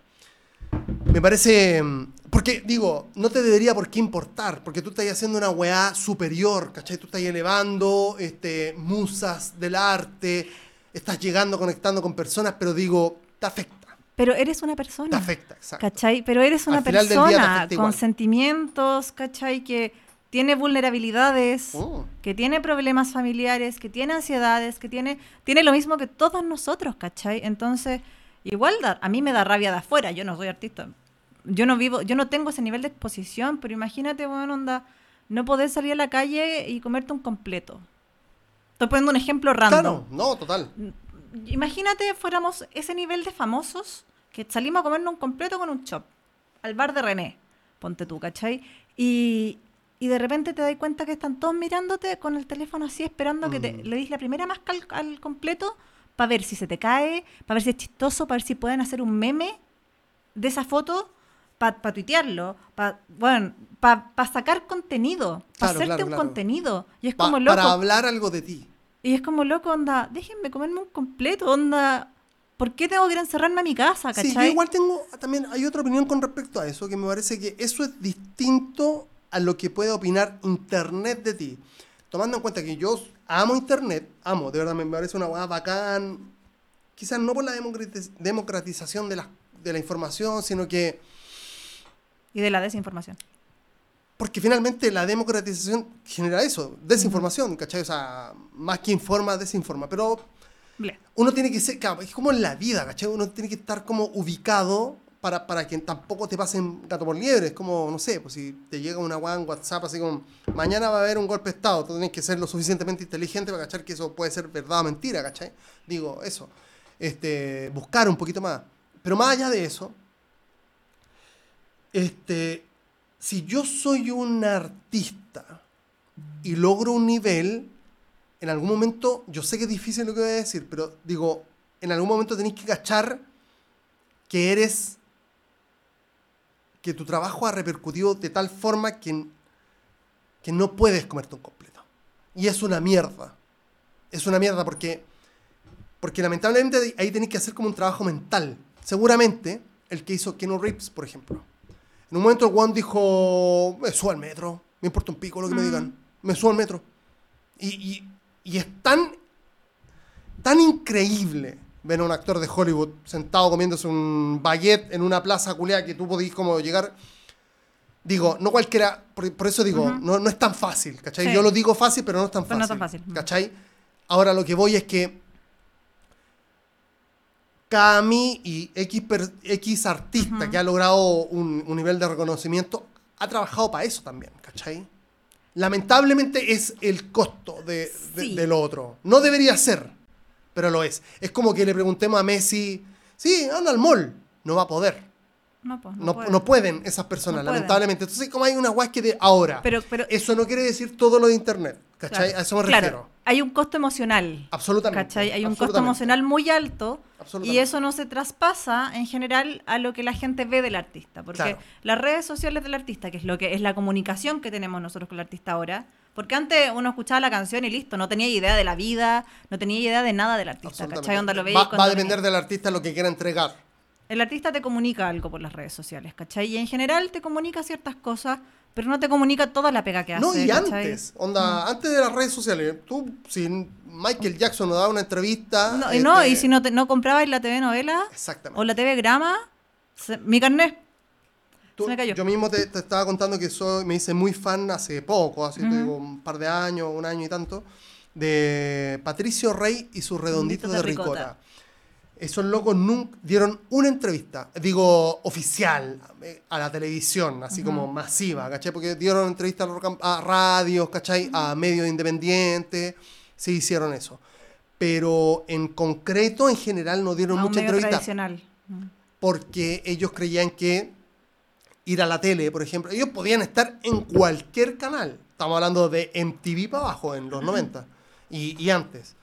Me parece. mm, Porque, digo, no te debería por qué importar, porque tú estás haciendo una weá superior, ¿cachai? Tú estás elevando este, musas del arte, estás llegando, conectando con personas, pero digo, te afecta. Pero eres una Te persona. afecta, exacto. ¿Cachai? Pero eres una te persona con sentimientos, ¿cachai? Que tiene vulnerabilidades, Oh. que tiene problemas familiares, que tiene ansiedades, que tiene, tiene lo mismo que todos nosotros, ¿cachai? Entonces, igual da- a mí me da rabia de afuera, yo no soy artista. Yo no vivo, yo no tengo ese nivel de exposición, pero imagínate, bueno, onda, no poder salir a la calle y comerte un completo. Estoy poniendo un ejemplo random. Claro, no, total. Imagínate fuéramos ese nivel de famosos que salimos a comernos un completo con un chop al bar de René, ponte tú, ¿cachai? Y, y de repente te das cuenta que están todos mirándote con el teléfono así, esperando que te, Mm. le dis la primera masca al, al completo para ver si se te cae, para ver si es chistoso, para ver si pueden hacer un meme de esa foto para tuitearlo, para bueno, pa, pa sacar contenido, para Claro, hacerte claro, un contenido. Y es Pa- como loco. para hablar algo de ti. Y es como loco, onda, déjenme comerme un completo, onda. ¿Por qué tengo que ir a encerrarme a mi casa, cachai? Sí, yo igual tengo, también hay otra opinión con respecto a eso, que me parece que eso es distinto a lo que puede opinar Internet de ti. Tomando en cuenta que yo amo Internet, amo, de verdad me parece una hueá bacán, quizás no por la democratiz- democratización de la, de la información, sino que Y de la desinformación. Porque finalmente la democratización genera eso, desinformación, ¿cachai? O sea, más que informa, desinforma. Pero uno tiene que ser, claro, es como en la vida, ¿cachai? Uno tiene que estar como ubicado para, para que tampoco te pasen gato por liebre. Es como, no sé, pues si te llega una weá en WhatsApp así como, mañana va a haber un golpe de Estado, tú tienes que ser lo suficientemente inteligente para cachar que eso puede ser verdad o mentira, ¿cachai? Digo, eso. Este, buscar un poquito más. Pero más allá de eso, este, si yo soy un artista y logro un nivel, en algún momento, yo sé que es difícil lo que voy a decir, pero digo, en algún momento tenéis que cachar que eres, que tu trabajo ha repercutido de tal forma que, que no puedes comerte un completo. Y es una mierda. Es una mierda porque, porque lamentablemente ahí tenéis que hacer como un trabajo mental. Seguramente el que hizo Keanu Reeves, por ejemplo. En un momento el one dijo, me subo al metro, me importa un pico lo que me Mm. digan, me subo al metro. Y, y- y es tan, tan increíble ver a un actor de Hollywood sentado comiéndose un baguette en una plaza culeada que tú podís como llegar... Digo, no cualquiera, por, por eso digo, Ujú. no, no es tan fácil, ¿cachai? Sí. Yo lo digo fácil, pero no es tan fácil. no tan fácil. ¿Cachai? Ahora lo que voy es que Cami y X, per- X artista que ha logrado un, un nivel de reconocimiento ha trabajado para eso también, ¿cachai? Lamentablemente es el costo de, de- Sí. de lo otro. No debería ser, pero lo es. Es como que le preguntemos a Messi, sí, anda al mall. no va a poder. No, pues, no, No, puede. no pueden esas personas, No pueden. lamentablemente. Entonces, como hay unas weas que de ahora, Pero, pero eso no quiere decir todo lo de Internet. ¿Cachai? claro, a eso me claro, refiero. hay un costo emocional. Absolutamente. ¿Cachai? Hay un costo emocional muy alto y eso no se traspasa en general a lo que la gente ve del artista. Porque Claro. las redes sociales del artista, que es lo que es la comunicación que tenemos nosotros con el artista ahora, porque antes uno escuchaba la canción y listo, no tenía idea de la vida, no tenía idea de nada del artista. ¿cachai? Onda lo veis va, a depender venía. del artista lo que quiera entregar. El artista te comunica algo por las redes sociales, ¿cachai? Y en general te comunica ciertas cosas, pero no te comunica toda la pega que hace. No, y ¿cachai? Mm. antes, onda, antes de las redes sociales, tú, si Michael Jackson nos daba una entrevista. No, y no, este, y si no, te- no comprabas la TV novela Exactamente. o la TV grama, se- mi carnet. Tú- se me cayó. Yo mismo te, te estaba contando que soy, me hice muy fan hace poco, Ujú. digo, un par de años, un año y tanto, de Patricio Rey y sus redonditos de, de ricota. ricota. Esos locos nunca dieron una entrevista, digo, oficial, a la televisión, así como masiva, ¿cachai? Porque dieron entrevistas a, radios, ¿cachai? A medios independientes, sí hicieron eso. Pero en concreto, en general, no dieron a mucha entrevista porque ellos creían que ir a la tele, por ejemplo, ellos podían estar en cualquier canal. Estamos hablando de MTV para abajo en los 90 y, y antes.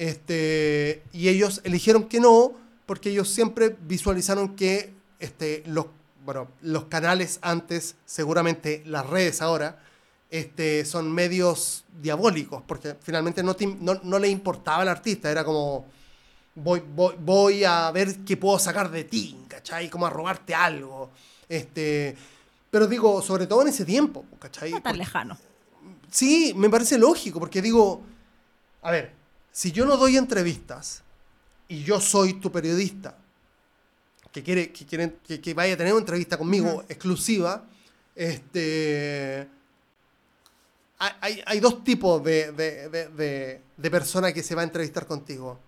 Este, y ellos eligieron que no, porque ellos siempre visualizaron que este, los, bueno, los canales antes, seguramente las redes ahora, este, son medios diabólicos, porque finalmente no, te no, no le importaba al artista, era como, voy, voy, voy a ver qué puedo sacar de ti, ¿cachai? Como a robarte algo. Este, pero digo, sobre todo en ese tiempo, ¿cachai? No tan Porque- lejano. Sí, me parece lógico, porque digo, a ver, si yo no doy entrevistas y yo soy tu periodista, que quiere que, que, que vaya a tener una entrevista conmigo exclusiva, este, hay, dos tipos de, de, de, de, de persona que se va a entrevistar contigo.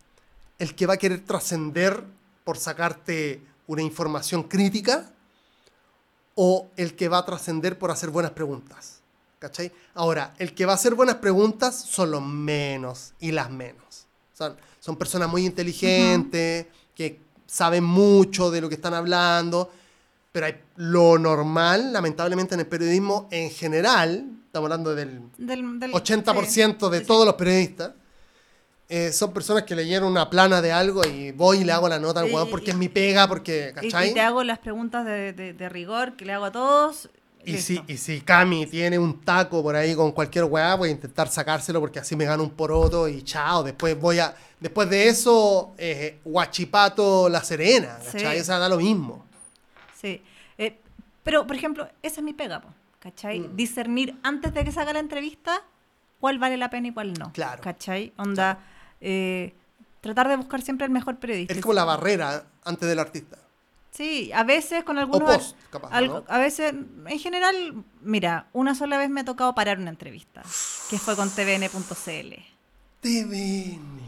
El que va a querer trascender por sacarte una información crítica o el que va a trascender por hacer buenas preguntas. ¿Cachai? Ahora, el que va a hacer buenas preguntas son los menos y las menos. Son, son personas muy inteligentes, que saben mucho de lo que están hablando, pero hay, lo normal, lamentablemente en el periodismo en general, estamos hablando del Del, del- 80% de sí, sí. todos los periodistas, eh, son personas que leyeron una plana de algo y voy y le hago la nota al Y- weón porque es mi pega, porque, Y, ¿cachai? y te hago las preguntas de, de- de rigor que le hago a todos. Y listo. si, y si Cami tiene un taco por ahí con cualquier weá, voy a intentar sacárselo porque así me gano un poroto y chao. Después voy a. Después de eso, eh, Guachipato La Serena, ¿cachai? Sí. Esa da lo mismo. Sí. Eh, pero, por ejemplo, esa es mi pega, po, ¿cachai? Mm. Discernir antes de que se haga la entrevista cuál vale la pena y cuál no. Claro. ¿Cachai? Onda, eh, tratar de buscar siempre el mejor periodista. Es como la barrera antes del artista. Sí, a veces con O algunos... post, capaz. A veces, en general, mira, una sola vez me ha tocado parar una entrevista, que fue con tvn.cl. TVN.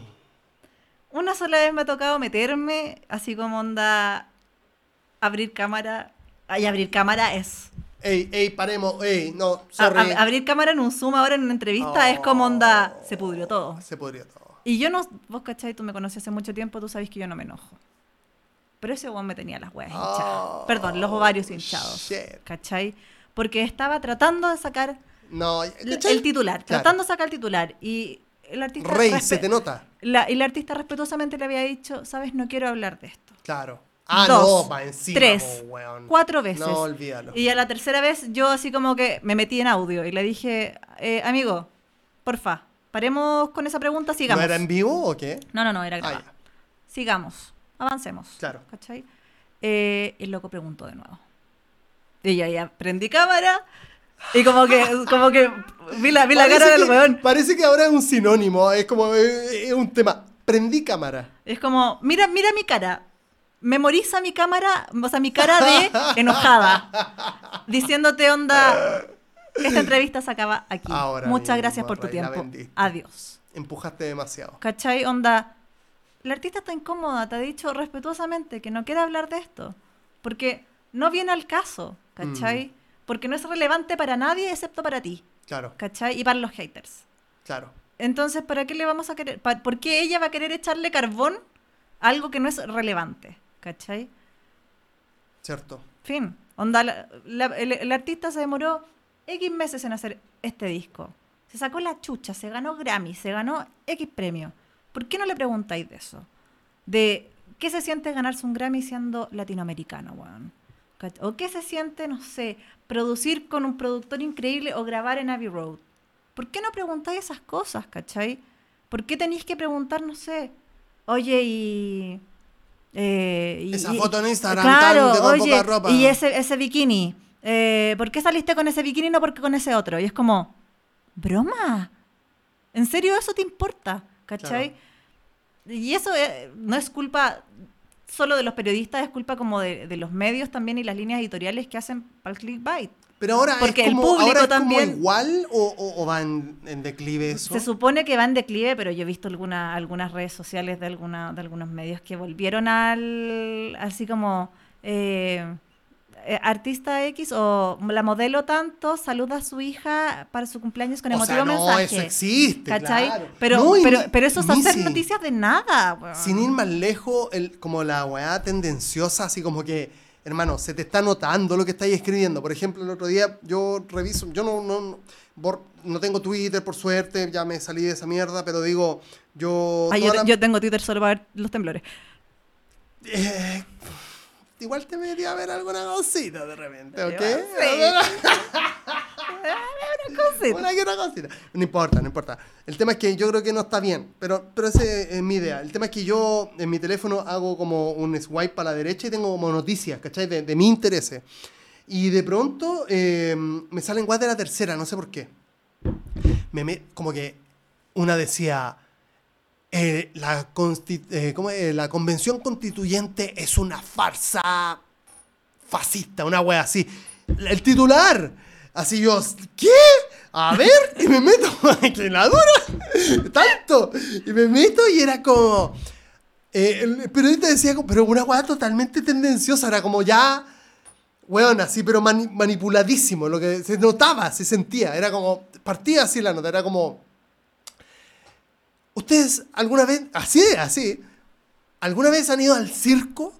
Una sola vez me ha tocado meterme, así como onda, abrir cámara. Ay, abrir cámara es. Ey, ey, paremos, ey, no, sorry. a- abrir cámara en un Zoom ahora en una entrevista es como onda, se pudrió todo. Se podría todo. Y yo no, vos cachai, tú me conoces hace mucho tiempo, tú sabes que yo no me enojo. Pero ese weón me tenía las weas hinchadas. Oh, Perdón, los ovarios hinchados. shit. ¿Cachai? Porque estaba tratando de sacar No, el, titular, Claro. tratando de sacar el titular. Y el artista. Rey, se te nota. la- y el artista respetuosamente le había dicho, sabes, no quiero hablar de esto. Claro. Ah, Dos, no, pa' encima, tres, po, weón. Cuatro veces. No, olvídalo. Y a la tercera vez yo así como que me metí en audio y le dije, eh, amigo, porfa, paremos con esa pregunta, ¿No sigamos. era en vivo o qué? No, no, no, era Ah, grabado. ya. Sigamos, avancemos. Claro. ¿Cachai? Eh, el loco preguntó de nuevo. Y ya, ya, prendí cámara y como que, *laughs* como que vi la, vi la cara del weón. Parece que ahora es un sinónimo, es como eh, es un tema. Prendí cámara. Es como, mira, mira mi cara. Memoriza mi cámara, o sea, mi cara de *laughs* enojada. Diciéndote, onda, esta entrevista se acaba aquí. Ahora Muchas mismo, gracias por tu tiempo. Adiós. Empujaste demasiado. ¿Cachai? Onda, la artista está incómoda, te ha dicho respetuosamente que no quiere hablar de esto. Porque no viene al caso, ¿cachai? Mm. Porque no es relevante para nadie excepto para ti, Claro, ¿cachai? Y para los haters. claro. Entonces, ¿para qué le vamos a querer? ¿Por qué ella va a querer echarle carbón a algo que no es relevante? ¿Cachai? Cierto. Fin. Onda, la- la- el, el artista se demoró X meses en hacer este disco. Se sacó la chucha, se ganó Grammy, se ganó X premio. ¿Por qué no le preguntáis de eso? De qué se siente ganarse un Grammy siendo latinoamericano, weón. ¿Cach- O qué se siente, no sé, producir con un productor increíble o grabar en Abbey Road. ¿Por qué no preguntáis esas cosas, cachai? ¿Por qué tenéis que preguntar, no sé, oye, y... eh, y- Esa y- foto en Instagram claro, tan- oye, poca ropa. y ese, ese bikini, eh, ¿por qué saliste con ese bikini y no porque con ese otro? Y es como, ¿broma? ¿En serio eso te importa? ¿Cachai? Y eso eh, no es culpa solo de los periodistas, es culpa como de, de los medios también y las líneas editoriales que hacen para el clickbait. Pero ahora Porque es el como, público ahora es como también- igual o, o- o va en, en declive eso. Se supone que va en declive, pero yo he visto alguna, algunas redes sociales de, alguna, de algunos medios que volvieron al, así como, eh, eh, artista X o la modelo tanto saluda a su hija para su cumpleaños con O emotivo sea, no, mensaje. eso existe, ¿Cachai? claro. Pero, No, pero, ni- pero eso es ni hacer si- noticias de nada. Sin ir más lejos, el, como la weá tendenciosa, así como que, hermano, se te está notando lo que estáis escribiendo. Por ejemplo, el otro día yo reviso, yo no, no, no, no tengo Twitter, por suerte, ya me salí de esa mierda, pero digo, yo... Ay, yo, la- yo tengo Twitter solo para ver los temblores. Eh, igual te metí a ver alguna cosita de repente, ¿ok? Sí. *laughs* Cosita. Una que otra cosita. No importa, no importa. El tema es que yo creo que no está bien, pero, pero ese es mi idea. El tema es que yo en mi teléfono hago como un swipe para la derecha y tengo como noticias, ¿cachai? De, de mi interés. Y de pronto eh, me salen guas de la tercera, no sé por qué. Me, me- como que una decía, eh, eh, la convención constituyente es una farsa fascista, una wea así. El titular. Así yo, ¿qué? A ver, y me meto, que la dura, tanto. Y me meto y era como. eh, el periodista decía, pero una weá totalmente tendenciosa, era como ya. Weón, así, pero mani- manipuladísimo. Lo que se notaba, se sentía. Era como. Partía así la nota, era como. ¿Ustedes alguna vez. Así, así. ¿Alguna vez han ido al circo?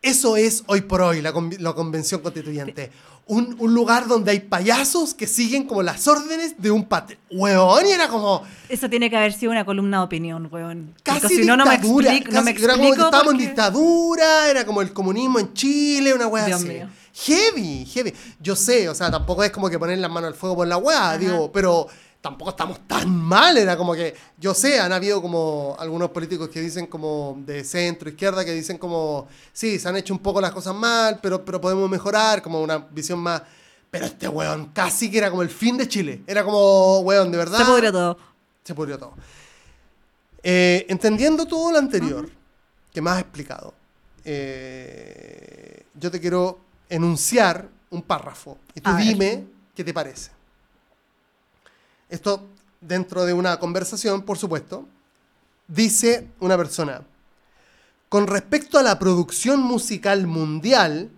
Eso es hoy por hoy la, la convención constituyente. Un, un lugar donde hay payasos que siguen como las órdenes de un pat... Weón, y era como Eso tiene que haber sido una columna de opinión, weón. Casi si no, no me explico. no me casi- era como que explico estábamos en porque- dictadura, era como el comunismo en Chile, una weá así. mío. Heavy, heavy. Yo sé, o sea, tampoco es como que poner las manos al fuego por la weá, digo, pero tampoco estamos tan mal, era como que, yo sé, han habido como algunos políticos que dicen como de centro, izquierda, que dicen como, sí, se han hecho un poco las cosas mal, pero, pero podemos mejorar, como una visión más... Pero este weón casi que era como el fin de Chile. Era como, weón, de verdad Se pudrió todo. se pudrió todo. Eh, entendiendo todo lo anterior que me has explicado, eh, yo te quiero enunciar un párrafo y tú A ver. dime qué te parece. Esto dentro de una conversación, por supuesto, dice una persona, con respecto a la producción musical mundial,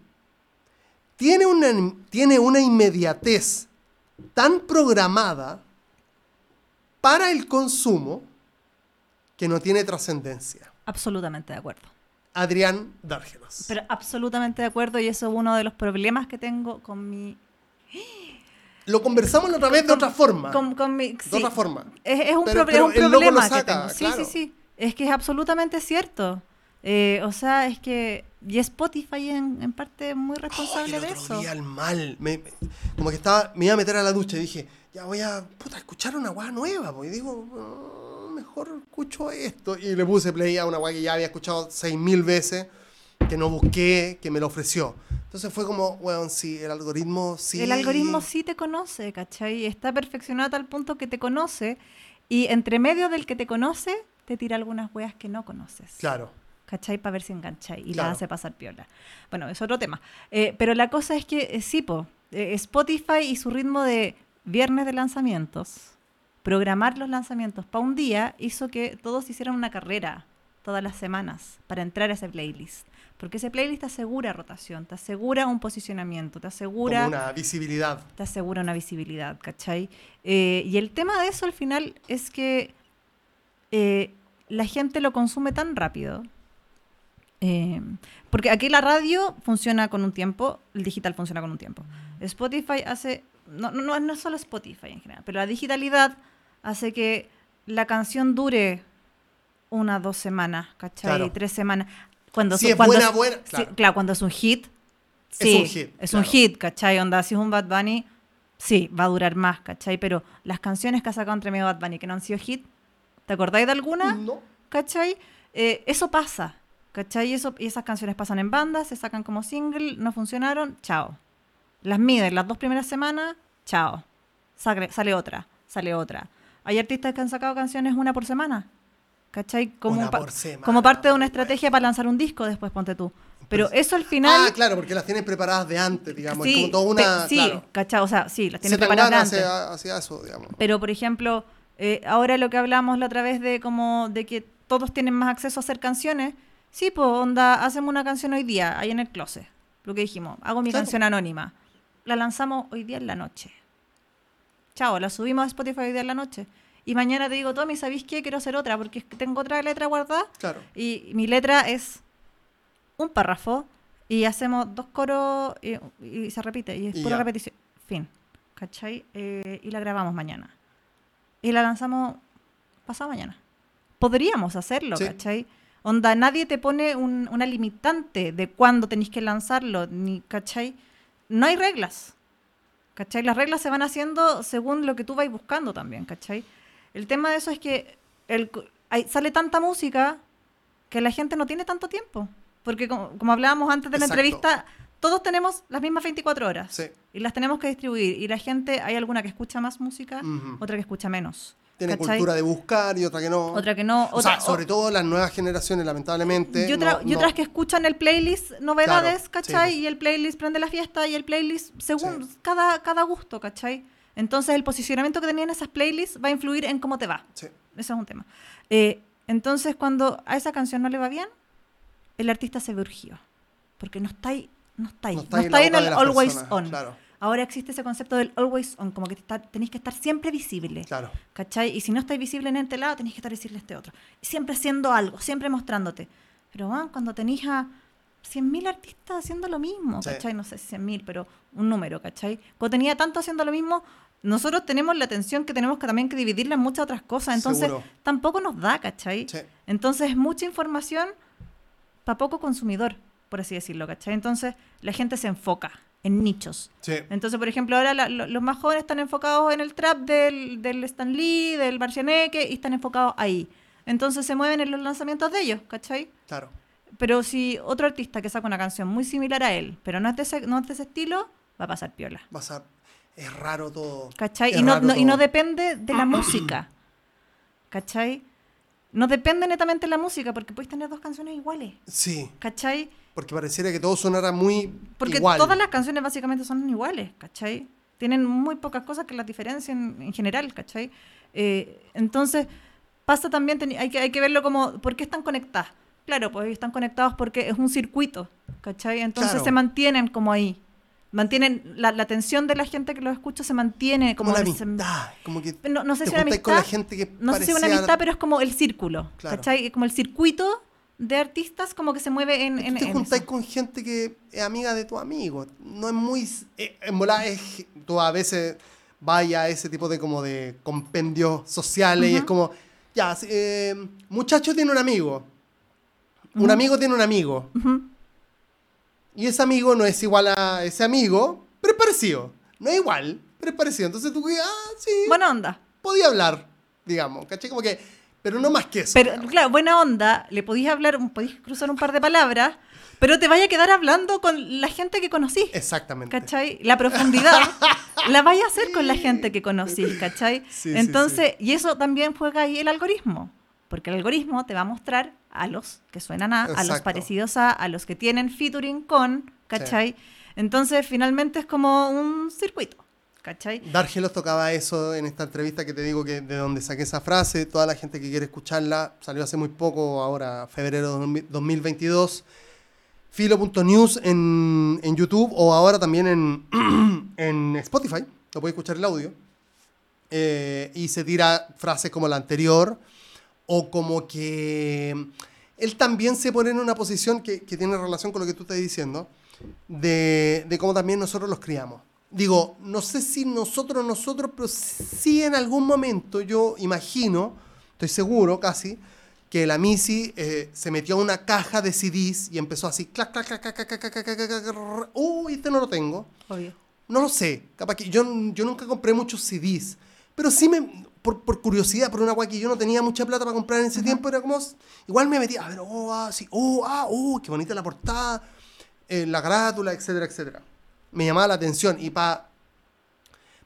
tiene una, tiene una inmediatez tan programada para el consumo que no tiene trascendencia. Absolutamente de acuerdo. Adrián Dárgelos. Pero absolutamente de acuerdo y eso es uno de los problemas que tengo con mi... Lo conversamos la otra vez de otra forma. Con, con mi de sí. otra forma. Es, es un, Pero- pero es un el problema que saca, tengo. Sí, claro. sí, sí. Es que es absolutamente cierto. Eh, o sea, es que... Y Spotify en, en parte muy responsable el de otro eso. día al mal. Me- me- como que estaba, me iba a meter a la ducha y dije, ya voy a puta, escuchar una weá nueva. Y digo, "Ah, mejor escucho esto. Y le puse play a una weá que ya había escuchado seis mil veces, que no busqué, que me lo ofreció. Entonces fue como, weón, sí, el algoritmo sí. El algoritmo sí te conoce, ¿cachai? Está perfeccionado a tal punto que te conoce y entre medio del que te conoce te tira algunas weas que no conoces. Claro. ¿Cachai? Para ver si engancháis y Claro. la hace pasar piola. Bueno, es otro tema. Eh, pero la cosa es que, eh, sí, po, eh, Spotify y su ritmo de viernes de lanzamientos, programar los lanzamientos para un día, hizo que todos hicieran una carrera todas las semanas para entrar a ese playlist. Porque ese playlist te asegura rotación, te asegura un posicionamiento, te asegura Como una visibilidad. te asegura una visibilidad, ¿cachai? Eh, y el tema de eso al final es que eh, la gente lo consume tan rápido Eh, porque aquí la radio funciona con un tiempo, el digital funciona con un tiempo. Spotify hace, no, no, no es solo Spotify en general, pero la digitalidad hace que la canción dure una, dos semanas, ¿cachai? Claro. Tres semanas. Cuando Si su- es cuando buena, es- buena, claro. claro, cuando es un hit, Es sí, un hit, es un claro. hit, ¿cachai? Onda, si es un Bad Bunny, sí, va a durar más, ¿cachai? Pero las canciones que ha sacado entre medio Bad Bunny que no han sido hit, ¿te acordáis de alguna? No. ¿cachai? Eh, eso pasa, ¿cachai? Y, eso, y esas canciones pasan en bandas, se sacan como single, no funcionaron, chao. Las miden las dos primeras semanas, chao. Sale, sale otra, sale otra. Hay artistas que han sacado canciones una por semana, ¿cachai? Como, Una pa- por semana, como parte de una estrategia para lanzar un disco después, ponte tú. Pero eso al final... Ah, claro, porque las tienes preparadas de antes, digamos. es sí, como toda una. sí, claro. ¿cachai? O sea, sí, las tienen Se preparadas de antes. hacia, hacia eso, digamos. Pero, por ejemplo, eh, ahora lo que hablamos la otra vez de como de que todos tienen más acceso a hacer canciones. Sí, pues, onda, hacemos una canción hoy día, ahí en el closet. Lo que dijimos, hago mi Claro. canción anónima. La lanzamos hoy día en la noche. Chao, la subimos a Spotify hoy día en la noche. Y mañana te digo, Tommy, ¿sabéis qué? Quiero hacer otra porque tengo otra letra guardada. Claro. Y mi letra es un párrafo y hacemos dos coros y, y se repite. Y es Y pura ya. repetición. Fin. ¿Cachai? Eh, y la grabamos mañana. Y la lanzamos pasado mañana. Podríamos hacerlo, Sí. ¿cachai? Onda, nadie te pone un- una limitante de cuándo tenéis que lanzarlo, ni, ¿cachai? No hay reglas. ¿Cachai? Las reglas se van haciendo según lo que tú vais buscando también, ¿cachai? El tema de eso es que el, hay- sale tanta música que la gente no tiene tanto tiempo. Porque como, como hablábamos antes de la Exacto. entrevista, todos tenemos las mismas 24 horas. Sí. Y las tenemos que distribuir. Y la gente, hay alguna que escucha más música, Ujú. otra que escucha menos. Tiene ¿cachai? cultura de buscar y otra que no. Otra que no. O otra, sea, sobre todo las nuevas generaciones, lamentablemente. y, otra- no- y otras no- que escuchan el playlist novedades, Claro, sí, ¿cachai? pues. Y el playlist prende la fiesta y el playlist según Sí. cada, cada gusto, ¿cachai? Entonces el posicionamiento que tenían esas playlists va a influir en cómo te va. Sí. Ese es un tema. Eh, entonces cuando a esa canción no le va bien, el artista se ve urgido. Porque no está ahí, no está ahí, no está, en la ahí en el always personas, on. Claro, Ahora existe ese concepto del always on, como que te está- tenéis que estar siempre visible. claro. ¿Cachai? Y si no estáis visible en este lado, tenéis que estar visible en este otro. Siempre haciendo algo, siempre mostrándote. Pero van, cuando tenéis a 100.000 artistas haciendo lo mismo, Sí. ¿cachai? No sé si 100.000, pero un número, ¿cachai? Cuando tenía tanto haciendo lo mismo, nosotros tenemos la atención que tenemos que también que dividirla en muchas otras cosas. Entonces, Seguro. tampoco nos da, ¿cachai? Sí. Entonces, es mucha información para poco consumidor, por así decirlo, ¿cachai? Entonces, la gente se enfoca en nichos. Sí. Entonces, por ejemplo, ahora la- los más jóvenes están enfocados en el trap del, del Stan Lee, del Marcianeque, y están enfocados ahí. Entonces se mueven en los lanzamientos de ellos, ¿cachai? Claro. Pero si otro artista que saca una canción muy similar a él, pero no es de ese, no es de ese estilo, va a pasar piola. Vas a- Es raro todo. ¿Cachai? Y no, raro no- y no todo. depende de la música. ¿Cachai? No depende netamente de la música, porque puedes tener dos canciones iguales. Sí, ¿Cachai? porque pareciera que todo sonara muy Porque igual. todas las canciones básicamente son iguales, ¿cachai? Tienen muy pocas cosas que las diferencien en general, ¿cachai? Eh, entonces, pasa también, hay que, hay que verlo como, ¿por qué están conectadas? Claro, pues están conectados porque es un circuito, ¿cachai? Entonces Claro. se mantienen como ahí. Mantienen, la, la atención de la gente que los escucha se mantiene como como... la se- amistad. Como que no, no sé te si una amistad, con la gente que no sé si una amistad, pero es como el círculo, Claro. ¿cachai? Como el circuito de artistas como que se mueve en, en, te en juntáis eso. con gente que es amiga de tu amigo. No es muy. eh, en volada es. Tú a veces vaya a ese tipo de como de compendios sociales y es como. Ya, eh, muchacho tiene un amigo. Un Ujú. amigo tiene un amigo. Ujú. Y ese amigo no es igual a ese amigo, pero es parecido. No es igual, pero es parecido. Entonces tú, ah, sí, Buena onda. podía hablar, digamos. ¿Cachai? Como que. Pero no más que eso. Pero digamos. claro, buena onda, le podías hablar, podías cruzar un par de palabras, pero te vaya a quedar hablando con la gente que conocí. Exactamente. ¿Cachai? La profundidad *laughs* la vaya a hacer con la gente que conocís, ¿cachai? Sí, sí, Entonces, y eso también juega ahí el algoritmo, porque el algoritmo te va a mostrar a los que suenan a, a los parecidos a, a los que tienen featuring con, ¿cachai? Entonces, finalmente es como un circuito, ¿cachai? Dargelos tocaba eso en esta entrevista que te digo que de donde saqué esa frase, toda la gente que quiere escucharla, salió hace muy poco, ahora febrero de 2022, filo.news en, en YouTube o ahora también en, *clears throat* en Spotify, lo puedes escuchar el audio, Eh, y se tira frases como la anterior o como que él también se pone en una posición que, que tiene relación con lo que tú estás diciendo, de, de cómo también nosotros los criamos. Digo, no sé si nosotros, nosotros, pero sí en algún momento yo imagino, estoy seguro casi, que la Missy eh, se metió a una caja de CDs y empezó así, clac, clac, clac, clac, clac, clac, clac, clac, clac, clac, uy, este no lo tengo. Obvio. No lo sé, capaz que yo, yo nunca compré muchos CDs, pero sí me, por, por curiosidad, por una guay que yo no tenía mucha plata para comprar en ese tiempo, era como, igual me metía, a ver, oh, ah, sí, oh, ah, oh, qué bonita la portada, eh, la carátula, etcétera, etcétera. Me llamaba la atención y para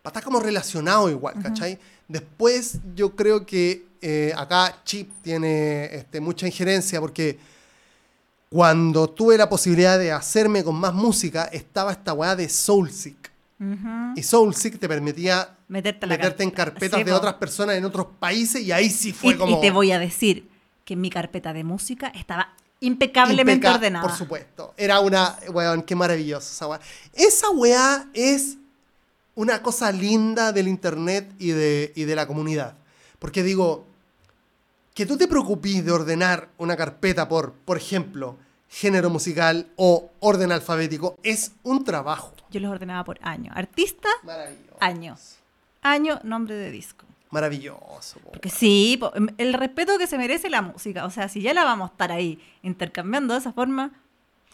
pa estar como relacionado igual, ¿cachai? Después yo creo que eh, acá Chip tiene este, mucha injerencia porque cuando tuve la posibilidad de hacerme con más música, estaba esta weá de Soulseek. Y Soulseek te permitía Meterte, a la meterte en carpeta. carpetas Sí, de otras personas en otros países y ahí sí fue Y, como... y te voy a decir que mi carpeta de música estaba impecablemente impeca- ordenada. Por supuesto. Era una, weón, qué maravilloso esa weá. Esa weá es una cosa linda del internet y de, y de la comunidad. Porque digo, que tú te preocupes de ordenar una carpeta por, por ejemplo, género musical o orden alfabético, es un trabajo. Yo los ordenaba por año. Artista, año. Año, nombre de disco. Maravilloso. po. Porque sí, em, el respeto que se merece la música. O sea, si ya la vamos a estar ahí intercambiando de esa forma,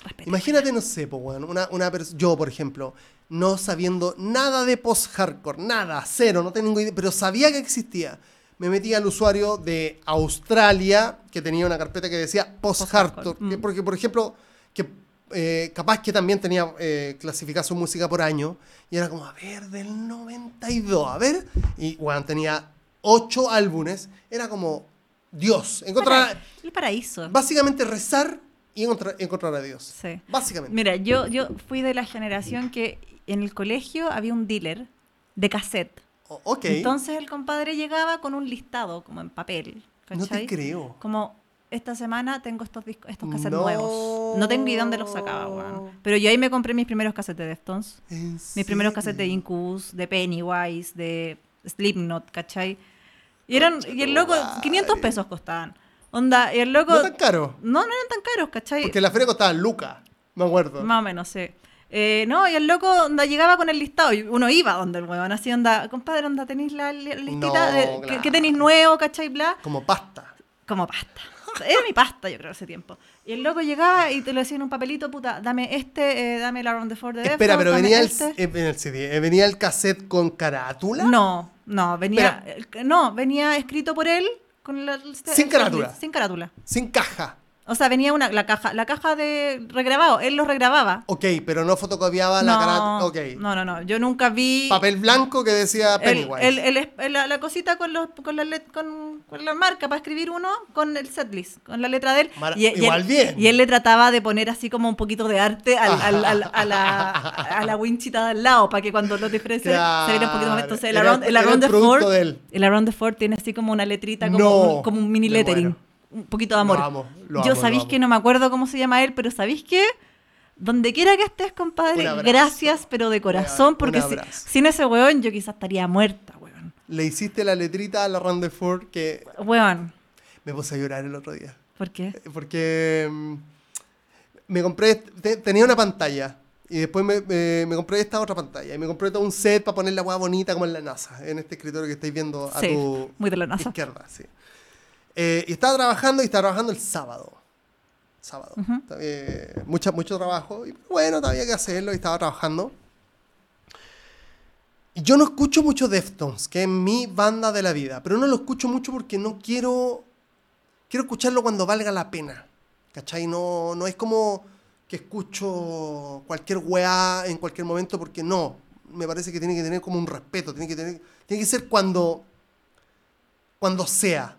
respeto. Imagínate, no sé, po, una, una yo, por ejemplo, no sabiendo nada de post-hardcore, nada, cero, no tengo idea, pero sabía que existía. Me metí al usuario de Australia, que tenía una carpeta que decía post-hardcore, mm. porque, por ejemplo, que eh, capaz que también tenía eh, clasificada su música por año, y era como, a ver, del 92, a ver, y, weón, tenía ocho álbumes, era como, Dios, encontrar, Para- el paraíso. básicamente rezar y encontrar, encontrar a Dios. Sí. Básicamente. Mira, yo, yo fui de la generación que en el colegio había un dealer de cassette. O- ok. Entonces el compadre llegaba con un listado, como en papel. no te creo. Como esta semana tengo estos discos, estos cassettes No. nuevos. No tengo idea dónde los sacaba, weón. Pero yo ahí me compré mis primeros cassettes de Deftones. ¿En Mis primeros cassettes de Incubus, de Pennywise, de Slipknot, ¿cachai? Y eran, y el loco, Conchetumare. 500 pesos costaban. Onda, y el loco... No tan caro. No, no eran tan caros, ¿cachai? Porque la feria costaba Luca. Me acuerdo. Más o menos, sí. Eh, no, y el loco onda, llegaba con el listado y uno iba donde el huevón, así onda, compadre, onda, tenéis la li- listita No, de ¿qué- claro. ¿qué, tenéis nuevo, cachai, bla? Como pasta. Como pasta. Era mi pasta, yo creo, ese tiempo. Y el loco llegaba y te lo decía en un papelito, puta, dame este, eh, dame la Round the Four de Espera, Deftones, pero dame venía el, este. eh, en el CD. eh, ¿Venía el cassette con carátula? No, no, venía, no, venía escrito por él con la, Sin carátula. Sin carátula. Sin caja. O sea, venía una, la caja, la caja de regrabado, él lo regrababa. Ok, pero no fotocopiaba la No, carátula. Ok. no, no, no, yo nunca vi... Papel blanco que decía el, Pennywise. el- el- el- la, la cosita con, los, con, la con, con la marca para escribir uno con el setlist, con la letra de él. Mara- y, y igual él, bien. Y él le trataba de poner así como un poquito de arte al- *laughs* al- al- a, la, a la winchita de al lado para que cuando lo diferencie Claro. se viera un poquito más. Entonces el Around, el era el Around the Four, el Around the Four tiene así como una letrita, como, No, un, como un mini lettering. Un poquito de amor. Lo amo, lo Yo lo sabéis amo. que no me acuerdo cómo se llama él, pero ¿sabéis qué? Donde quiera que estés, compadre, gracias, pero de corazón, porque si- sin ese weón yo quizás estaría muerta, weón. Le hiciste la letrita a la Randeford que Weón, me puse a llorar el otro día. ¿por qué? Porque mm, me compré, te- tenía una pantalla y después me, me- me compré esta otra pantalla y me compré todo un set para poner la hueá bonita como en la NASA, en este escritorio que estáis viendo a Sí, tu muy de la NASA. izquierda. Sí. Eh, y estaba trabajando y estaba trabajando el sábado. Sábado. Ujú. Eh, mucha- mucho trabajo. Y bueno, había que hacerlo y estaba trabajando. Yo no escucho mucho Deftones, que es mi banda de la vida, pero no lo escucho mucho porque no quiero quiero escucharlo cuando valga la pena. ¿Cachai? No, no es como que escucho cualquier weá en cualquier momento porque no. Me parece que tiene que tener como un respeto. Tiene que, tener, tiene que ser cuando, cuando sea.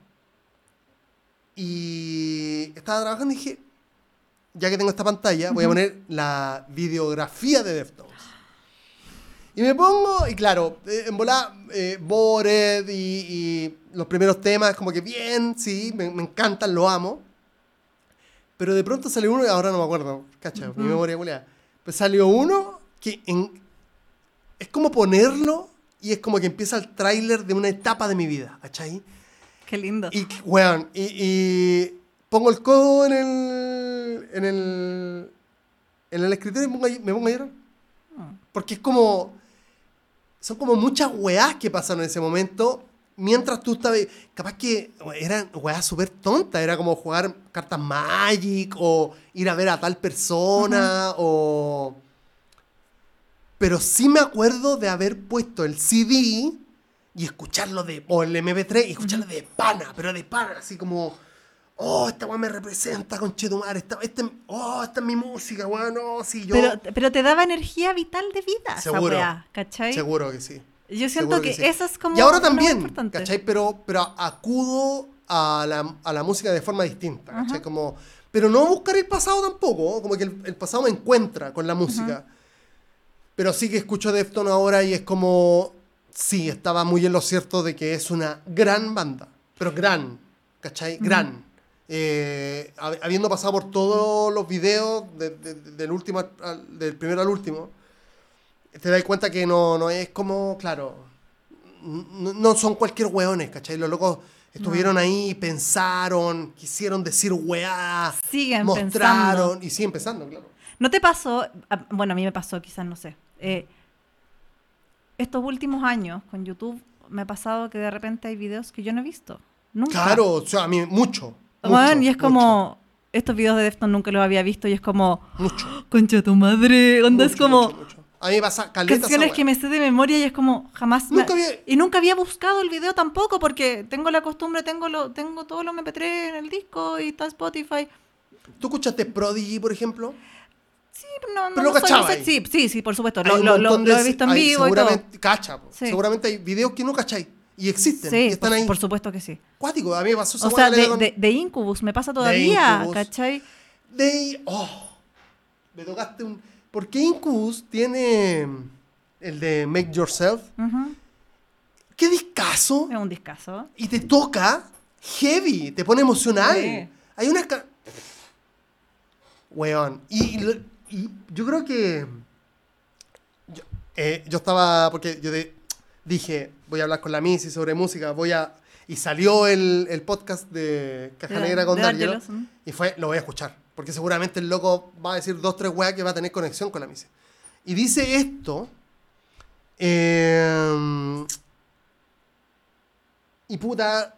Y estaba trabajando y dije, ya que tengo esta pantalla, voy a poner la videografía de Deftones. Y me pongo, y claro, eh, en volá, eh, Bored y, y los primeros temas, como que bien, sí, me, me encantan, lo amo. Pero de pronto salió uno, y ahora no me acuerdo, cacha, mi memoria culiada. Pues salió uno que en- es como ponerlo y es como que empieza el tráiler de una etapa de mi vida, ¿cachai? Qué lindo. Y, weón, y, y pongo el codo en el, en el, en el escritorio y me pongo a- me pongo a llorar. Mm. Porque es como. Son como muchas weás que pasaron en ese momento. Mientras tú estabas. Capaz que eran weás súper tontas. Era como jugar cartas Magic. O ir a ver a tal persona. O. Pero sí me acuerdo de haber puesto el CD. Y escucharlo de. O el MP3. Y escucharlo de pana. Pero de pana. Así como. Oh, esta weá me representa, conchetumar. Esta, este, oh, esta es mi música, weón. No, sí, yo. Pero, pero te daba energía vital de vida, Seguro. esa weá, ¿cachai? Seguro que sí. Yo siento que, sí. eso es como Y ahora también. ¿cachai? Pero, pero acudo a la, a la música de forma distinta, ¿cachai? Ajá. Como, pero no buscar el pasado tampoco, como que el, el pasado me encuentra con la música. Pero sí que escucho Defton ahora y es como, sí, estaba muy en lo cierto de que es una gran banda, pero gran, ¿cachai? Gran. Eh, hab- habiendo pasado por todos los videos, de- de- de- del, último, al- del primero al último, te das cuenta que no, no es como, claro, no, no son cualquier hueones, ¿cachai? Los locos estuvieron ahí, pensaron, quisieron decir weá, Siguen mostraron pensando. y siguen pensando, claro. ¿No te pasó? a- Bueno, a mí me pasó, quizás, no sé. eh, estos últimos años con YouTube me ha pasado que de repente hay videos que yo no he visto. Nunca. Claro, o sea, a mí mucho. Mucho, y es como... Estos videos de Defton nunca los había visto y es como... Mucho. mucho, Concha tu madre, onda es como... A mí pasa caleta Canciones que me sé de memoria y es como jamás Nunca había- y nunca había buscado el video tampoco porque tengo la costumbre tengo lo tengo todo lo MP3 en el disco y está Spotify ¿Tú escuchaste Prodigy, por ejemplo? sí no no, Pero lo no soy- no cachabas sé- ahí. sí sí sí por supuesto lo, he visto en hay vivo y todo seguramente, Cacha. Sí. seguramente hay videos que no cachai y existen sí y están por, ahí. por supuesto que sí Cuático, a mí me pasó esa o sea de, con- de, de Incubus me pasa todavía Incubus. ¿cachai? de oh, me tocaste un porque Incubus tiene el de Make Yourself qué discazo es un discazo y te toca heavy te pone emocional Sí. hay una ca- weón y, y yo creo que yo, eh, yo estaba porque yo de- dije voy a hablar con la Missy sobre música voy a y salió el, el podcast de Caja De- Negra con ¿mm? y fue, lo voy a escuchar. Porque seguramente el loco va a decir dos, tres weas que va a tener conexión con la misa. Y dice esto. eh, y puta.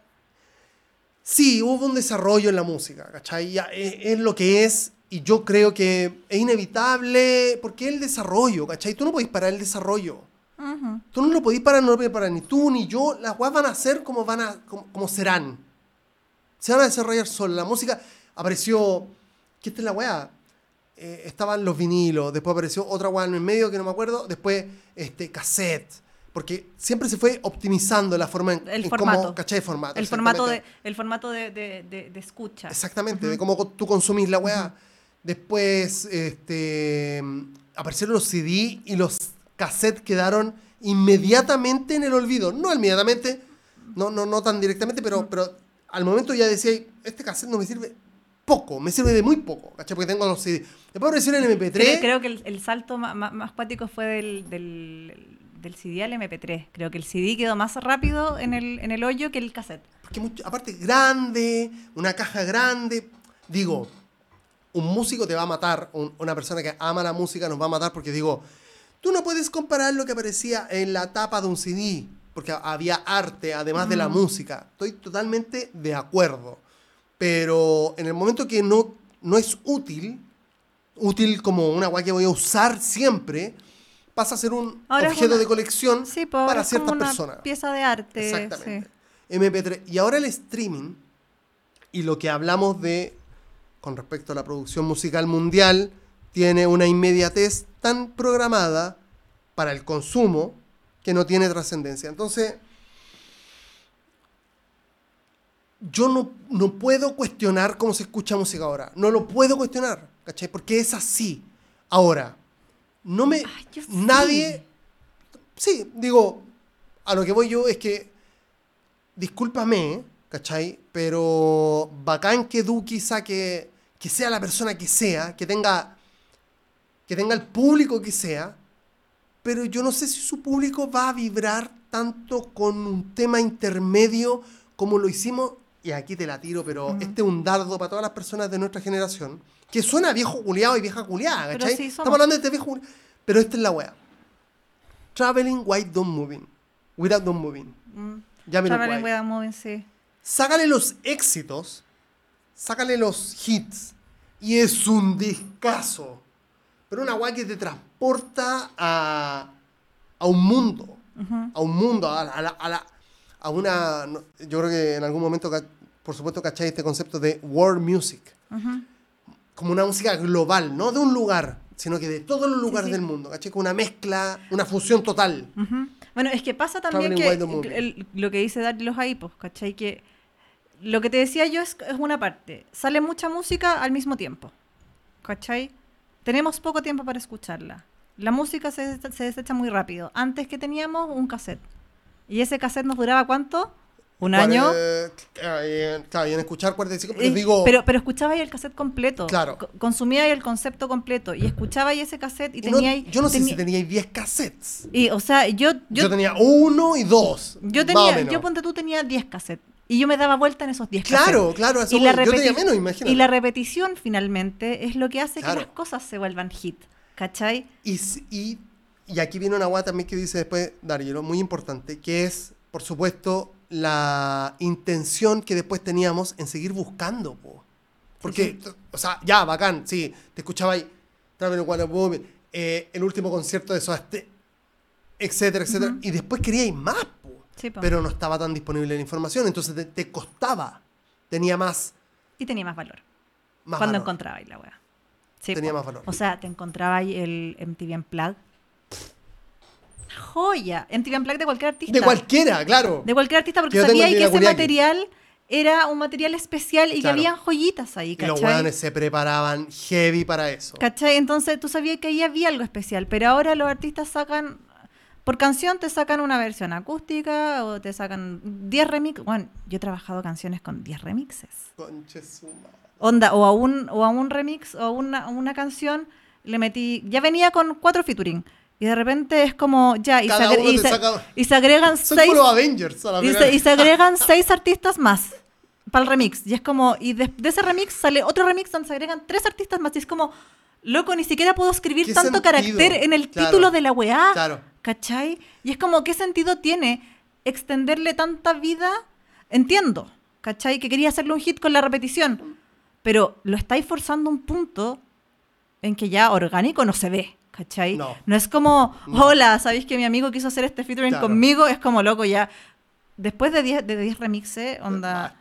Sí, hubo un desarrollo en la música, ¿cachai? Ya es, es lo que es. Y yo creo que es inevitable. Porque es el desarrollo, ¿cachai? Tú no podés parar el desarrollo. Ujú. Tú no lo podís parar, no lo podés parar ni tú ni yo. Las weas van a ser como van a, como, como serán. Se van a desarrollar solas. La música apareció. ¿Qué esta es la wea? Eh, estaban los vinilos, después apareció otra wea en el medio que no me acuerdo, después este cassette. Porque siempre se fue optimizando la forma en, El en formato. cómo, ¿cachai? Formato. el formato de el formato de, de, de- de escucha Exactamente, de cómo tú consumís la weá. Después este, aparecieron los CD y los cassettes quedaron inmediatamente en el olvido. No inmediatamente, no, no, no tan directamente, pero, pero al momento ya decía, este cassette no me sirve poco, me sirve de muy poco, ¿cachai? Porque tengo los CD. Después aparecieron el MP3. Creo, creo que el, el salto ma- ma- más, cuático fue del, del, del CD al MP3. Creo que el CD quedó más rápido en el, en el hoyo que el cassette. Porque mucho- aparte grande, una caja grande. Digo, un músico te va a matar, un- una persona que ama la música nos va a matar porque digo, tú no puedes comparar lo que aparecía en la tapa de un CD, porque había arte además de la música. Estoy totalmente de acuerdo. Pero en el momento que no, no es útil, útil como una guay que voy a usar siempre, pasa a ser un Ahora objeto una- de colección Sí, pues, para es como ciertas una personas. pieza de arte. Exactamente. sí. MP3. Y ahora el streaming y lo que hablamos de con respecto a la producción musical mundial tiene una inmediatez tan programada para el consumo que no tiene trascendencia. Entonces, yo no, no puedo cuestionar cómo se escucha música ahora. No lo puedo cuestionar, ¿cachai? Porque es así. Ahora, no me... Ay, nadie... Sí, digo, a lo que voy yo es que, discúlpame, ¿cachai? Pero bacán que Duki saque, que sea la persona que sea, que tenga, que tenga el público que sea, pero yo no sé si su público va a vibrar tanto con un tema intermedio como lo hicimos, y aquí te la tiro, pero este es un dardo para todas las personas de nuestra generación, que suena viejo culiado y vieja culiada, Pero ¿cachai? sí. Estamos hablando de este viejo pero esta es la wea. Traveling White Don't Moving. Without Don't Moving. Mm. Traveling with a Moving, sí. Sácale los éxitos, sácale los hits, y es un discazo. Pero una weá que te transporta a, a un mundo. Ujú. A un mundo, a, a la- a la- a una. yo creo que en algún momento, por supuesto, cacháis este concepto de world music. Ujú. Como una música global, no de un lugar, sino que de todos los lugares sí. del mundo. ¿Cachai? Con una mezcla, una fusión total. Ujú. Bueno, es que pasa también Traveling que el- lo que dice Dar los Aipos, ¿cachai? Que lo que te decía yo es, es una parte. Sale mucha música al mismo tiempo, ¿cachai? Tenemos poco tiempo para escucharla. La música se, se desecha muy rápido. Antes que teníamos un cassette. ¿Y ese cassette nos duraba cuánto? ¿Un Cuare- año? eh, Claro, y en escuchar 45, pero Eh, digo. pero, pero escuchaba ahí el cassette completo. Claro. Co- Consumía ahí el concepto completo. Y escuchaba ahí ese cassette y, y no- tenía ahí- yo no sé si teníais 10 cassettes. Y, o sea, yo, Yo, yo, tenía uno y dos. yo tenía, yo ponte tú tenía 10 cassettes. Y yo me daba vuelta en esos 10 cassettes. Claro, claro, eso Y la, yo tenía menos, imagínate. y la repetición finalmente es lo que hace Claro. que las cosas se vuelvan hit. ¿Cachai? Y, y, y aquí viene una guata también que dice después Darío, muy importante, que es, por supuesto, la intención que después teníamos en seguir buscando. po. Porque, o sea, ya, bacán, sí, te escuchaba ahí, and Moving, eh, el último concierto de Soda Stereo, etcétera, etcétera. Y después queríais más. Sí, pero no estaba tan disponible la información, entonces te, te costaba. Tenía más, Y tenía más valor. más cuando valor. encontrabais la weá. Sí, Tenía po. más valor. O sea, te encontrabais el MTV Unplugged. Joya. MTV Unplugged de cualquier artista. De cualquiera, claro. De cualquier artista, porque Que yo tengo sabía el que ese material era un material especial y que habían joyitas ahí, y ¿cachai? los weones se preparaban heavy para eso. ¿Cachai? Entonces tú sabías que ahí había algo especial, pero ahora los artistas sacan, por canción te sacan una versión acústica o te sacan 10 remixes. Bueno, yo he trabajado canciones con 10 remixes. Conche su madre. Onda, o a un, o a un remix o a una, a una canción le metí, ya venía con cuatro featuring. Y de repente es como, ya, y, se, agre- y se- saca- y se agregan Son seis... Avengers a la Y se, y se agregan *laughs* seis artistas más para el remix. Y es como, y de, de ese remix sale otro remix donde se agregan tres artistas más. Y es como, loco, ni siquiera puedo escribir ¿Qué tanto sentido? carácter en el Claro. título de la weá. Claro. ¿Cachai? Y es como, ¿qué sentido tiene extenderle tanta vida? Entiendo, ¿cachai? Que quería hacerle un hit con la repetición. Pero lo estáis forzando a un punto en que ya orgánico no se ve, ¿cachai? No. es como, No. hola, ¿sabéis que mi amigo quiso hacer este featuring Claro. conmigo? Es como loco ya. Después de 10 de 10 remixes, onda...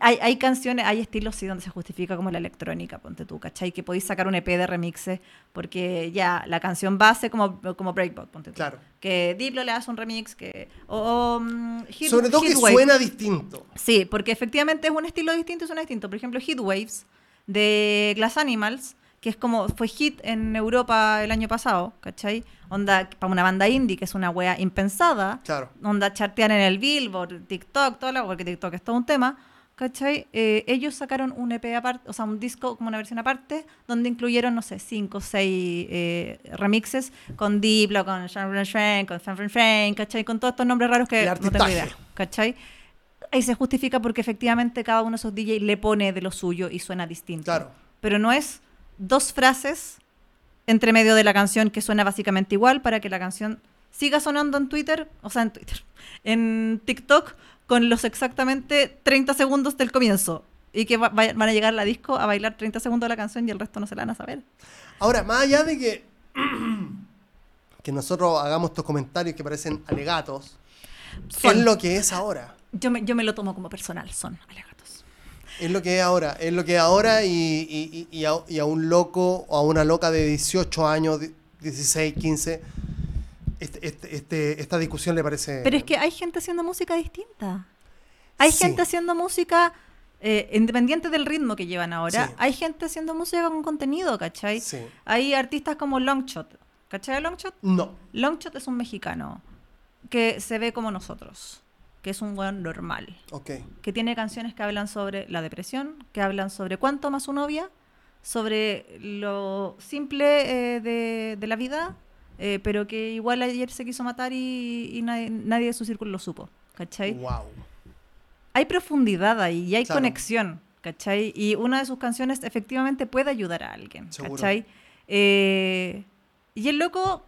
Hay, hay canciones, hay estilos sí donde se justifica como la electrónica, ponte tú, ¿cachai? Que podéis sacar un EP de remixes porque ya la canción base como, como Breakbot, ponte tú. Claro. Que Diplo le hace un remix, que... O, mm, Heat- Sobre todo que suena distinto. Sí, porque efectivamente es un estilo distinto y suena distinto. Por ejemplo, Heat Waves de Glass Animals, que es como fue hit en Europa el año pasado, ¿cachai? Onda, para una banda indie, que es una wea impensada. Claro. Onda, chartean en el Billboard, TikTok, todo lo, porque TikTok es todo un tema. ¿Cachai? Eh, ellos sacaron un EP aparte, o sea, un disco como una versión aparte, donde incluyeron, no sé, cinco o seis eh, remixes con Diplo, con Sean Frank, con Fan Fan, ¿cachai? Con todos estos nombres raros que no tengo idea, ¿cachai? Ahí se justifica porque efectivamente cada uno de esos DJs le pone de lo suyo y suena distinto. Claro. Pero no es dos frases entre medio de la canción que suena básicamente igual para que la canción siga sonando en Twitter, o sea, en Twitter, en TikTok con los exactamente 30 segundos del comienzo. Y que va- vaya- van a llegar a la disco a bailar 30 segundos de la canción y el resto no se la van a saber. Ahora, más allá de que, *clears throat* que nosotros hagamos estos comentarios que parecen alegatos, Son. es lo que es ahora. Yo me, yo me lo tomo como personal, son alegatos. Es lo que es ahora. Es lo que es ahora y, y- y- a, y a un loco o a una loca de 18 años, di- 16, 15, este, este- este- esta discusión le parece... Pero es que hay gente haciendo música distinta. Hay Sí. gente haciendo música eh, independiente del ritmo que llevan ahora. Sí. Hay gente haciendo música con contenido, ¿cachai? Sí. Hay artistas como Longshot. ¿Cachai Longshot? No. Longshot es un mexicano que se ve como nosotros, que es un buen normal, Ok. que tiene canciones que hablan sobre la depresión, que hablan sobre cuánto ama su novia, sobre lo simple eh, de, de la vida, eh, pero que igual ayer se quiso matar y, y nadie, nadie de su círculo lo supo. ¿Cachai? Wow. hay profundidad ahí y hay Claro. conexión, ¿cachai? Y una de sus canciones efectivamente puede ayudar a alguien, Seguro. ¿cachai? Eh, y el loco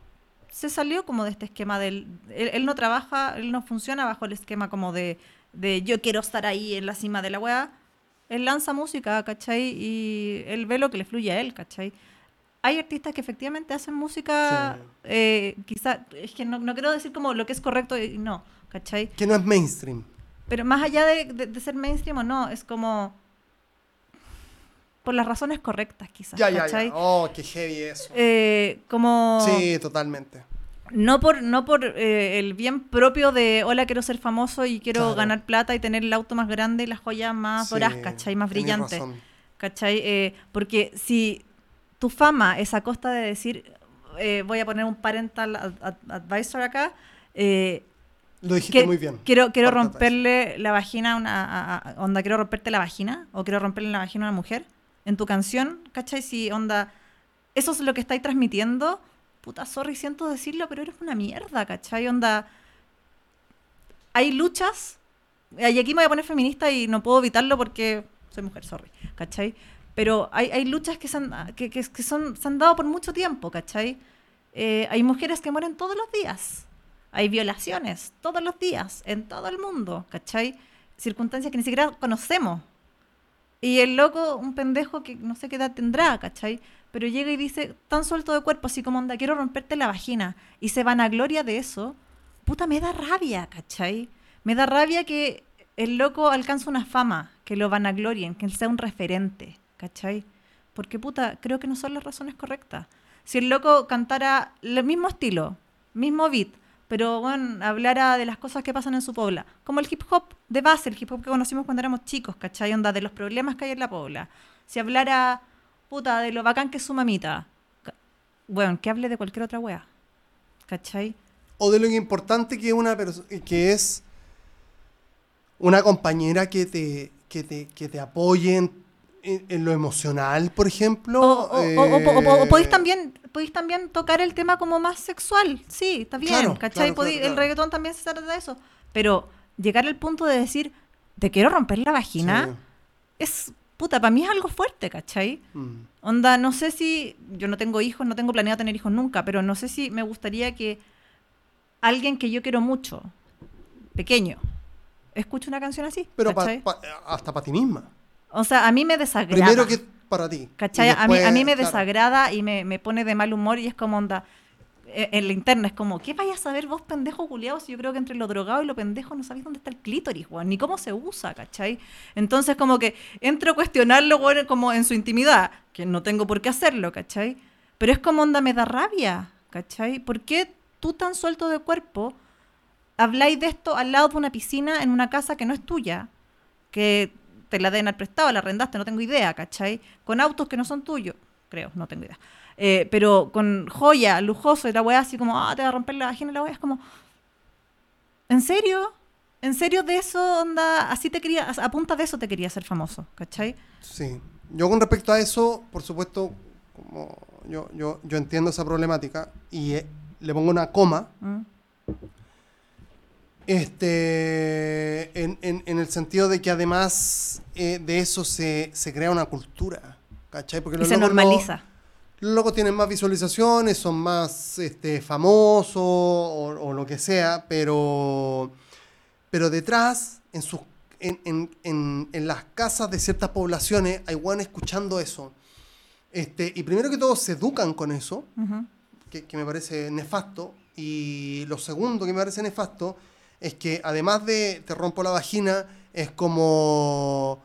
se salió como de este esquema del... Él, él no trabaja, él no funciona bajo el esquema como de, de yo quiero estar ahí en la cima de la weá. Él lanza música, ¿cachai? Y él ve lo que le fluye a él, ¿cachai? Hay artistas que efectivamente hacen música, Sí. eh, quizá, es que no, no quiero decir como lo que es correcto y no, ¿cachai? Que no es mainstream. Pero más allá de, de- de ser mainstream o no, es como por las razones correctas, quizás. Ya, ya, ¿cachai? ya. Oh, qué heavy eso. Eh, como Sí, totalmente. no por no por eh, el bien propio de hola quiero ser famoso y quiero Claro. ganar plata y tener el auto más grande y las joyas más Sí, doradas, ¿cachai? Más brillantes. razón. ¿Cachai? Eh, porque si tu fama es a costa de decir, eh, voy a poner un parental ad- ad- advisor acá, eh, Lo dijiste que- muy bien. Quiero, quiero romperle la vagina a una. a- a- onda, quiero romperte la vagina o quiero romperle la vagina a una mujer. En tu canción, ¿cachai? Si onda. Eso es lo que estáis transmitiendo. Puta, sorry, siento decirlo, pero eres una mierda, ¿cachai? Onda. Hay luchas. Y aquí me voy a poner feminista y no puedo evitarlo porque soy mujer, sorry, ¿cachai? Pero hay, hay luchas que, se han, que, que- que son, se han dado por mucho tiempo, ¿cachai? Eh, hay mujeres que mueren todos los días. Hay violaciones todos los días, en todo el mundo, ¿cachai? Circunstancias que ni siquiera conocemos. Y el loco, un pendejo que no sé qué edad tendrá, ¿cachai? Pero llega y dice, tan suelto de cuerpo, así como onda, quiero romperte la vagina. Y se vanagloria de eso. Puta, me da rabia, ¿cachai? Me da rabia que el loco alcanza una fama, que lo vanaglorien, que él sea un referente, ¿cachai? Porque, puta, creo que no son las razones correctas. Si el loco cantara el mismo estilo, mismo beat, pero bueno, hablara de las cosas que pasan en su pobla, como el hip hop de base, el hip hop que conocimos cuando éramos chicos, ¿cachai? Onda, de los problemas que hay en la pobla. Si hablara, puta, de lo bacán que es su mamita, bueno, que hable de cualquier otra wea, ¿cachai? O de lo importante que, una que es una compañera que te, que te, que te apoye en, en- en lo emocional, por ejemplo. O, o eh, podéis también, podéis también tocar el tema como más sexual, sí, está bien, Claro, ¿cachai? claro, Podéis- claro, El reggaetón también se trata de eso, pero llegar al punto de decir, te quiero romper la vagina, sí. es, puta, para mí es algo fuerte, ¿cachai? Mm. Onda, no sé si, yo no tengo hijos, no tengo planeado tener hijos nunca, pero no sé si me gustaría que alguien que yo quiero mucho, pequeño, escuche una canción así, Pero pa- hasta para ti misma. O sea, a mí me desagrada. Primero que para ti. ¿Cachai? A, mí, a mí me claro. desagrada y me, me pone de mal humor y es como onda. eh, En la interna es como, ¿qué vayas a saber vos, pendejo culiado? Si yo creo que entre lo drogado y lo pendejo no sabéis dónde está el clítoris, weón, ni cómo se usa, ¿cachai? Entonces, como que entro a cuestionarlo, weón, como en su intimidad, que no tengo por qué hacerlo, ¿cachai? Pero es como onda, me da rabia, ¿cachai? ¿Por qué tú tan suelto de cuerpo habláis de esto al lado de una piscina en una casa que no es tuya? que te la den al prestado, la arrendaste, no tengo idea, ¿cachai? Con autos que no son tuyos, creo, no tengo idea. Eh, pero con joya, lujoso, y la weá así como, ah, te va a romper la vagina, la weá es como, ¿en serio? ¿En serio de eso, onda? Así te quería, a punta de eso te quería ser famoso, ¿cachai? Sí. Yo con respecto a eso, por supuesto, como yo, yo, yo entiendo esa problemática y eh, le pongo una coma. ¿Mm? Este, en, en- en el sentido de que además eh, de eso se, se crea una cultura, ¿cachai? Porque Y los se normaliza. los locos tienen más visualizaciones, son más este, famosos o, o lo que sea, pero, pero detrás, en, sus, en, en- las casas de ciertas poblaciones, hay guanes escuchando eso. Este, y primero que todo se educan con eso, que me parece nefasto. Y lo segundo que me parece nefasto es que además de te rompo la vagina, es como...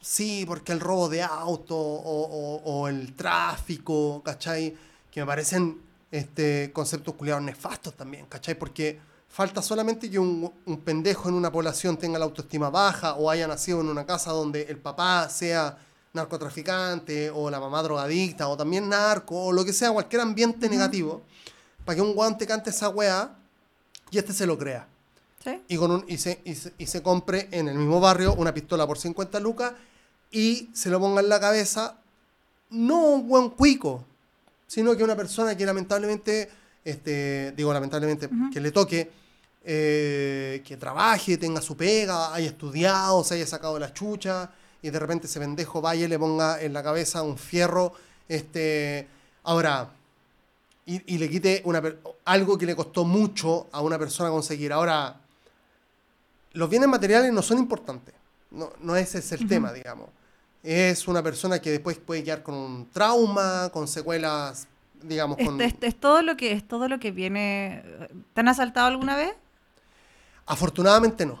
Sí, porque el robo de auto o, o- o el tráfico, ¿cachai? Que me parecen este, conceptos culiados nefastos también, ¿cachai? Porque falta solamente que un, un pendejo en una población tenga la autoestima baja o haya nacido en una casa donde el papá sea narcotraficante o la mamá drogadicta o también narco o lo que sea, cualquier ambiente negativo, para que un guante cante esa weá y este se lo crea ¿Sí? y, con un, y, se, y, se, y se compre en el mismo barrio una pistola por 50 lucas y se lo ponga en la cabeza no un buen cuico, sino que una persona que lamentablemente, este, digo lamentablemente, que le toque eh, que trabaje, tenga su pega, haya estudiado, se haya sacado la chucha y de repente ese pendejo vaya y le ponga en la cabeza un fierro. Este, ahora, y, y le quite una, algo que le costó mucho a una persona conseguir. Ahora, los bienes materiales no son importantes. No, no ese es el tema, digamos. Es una persona que después puede quedar con un trauma, con secuelas, digamos, Es, con... es- es todo lo que es todo lo que viene. ¿Te han asaltado alguna vez? Afortunadamente no.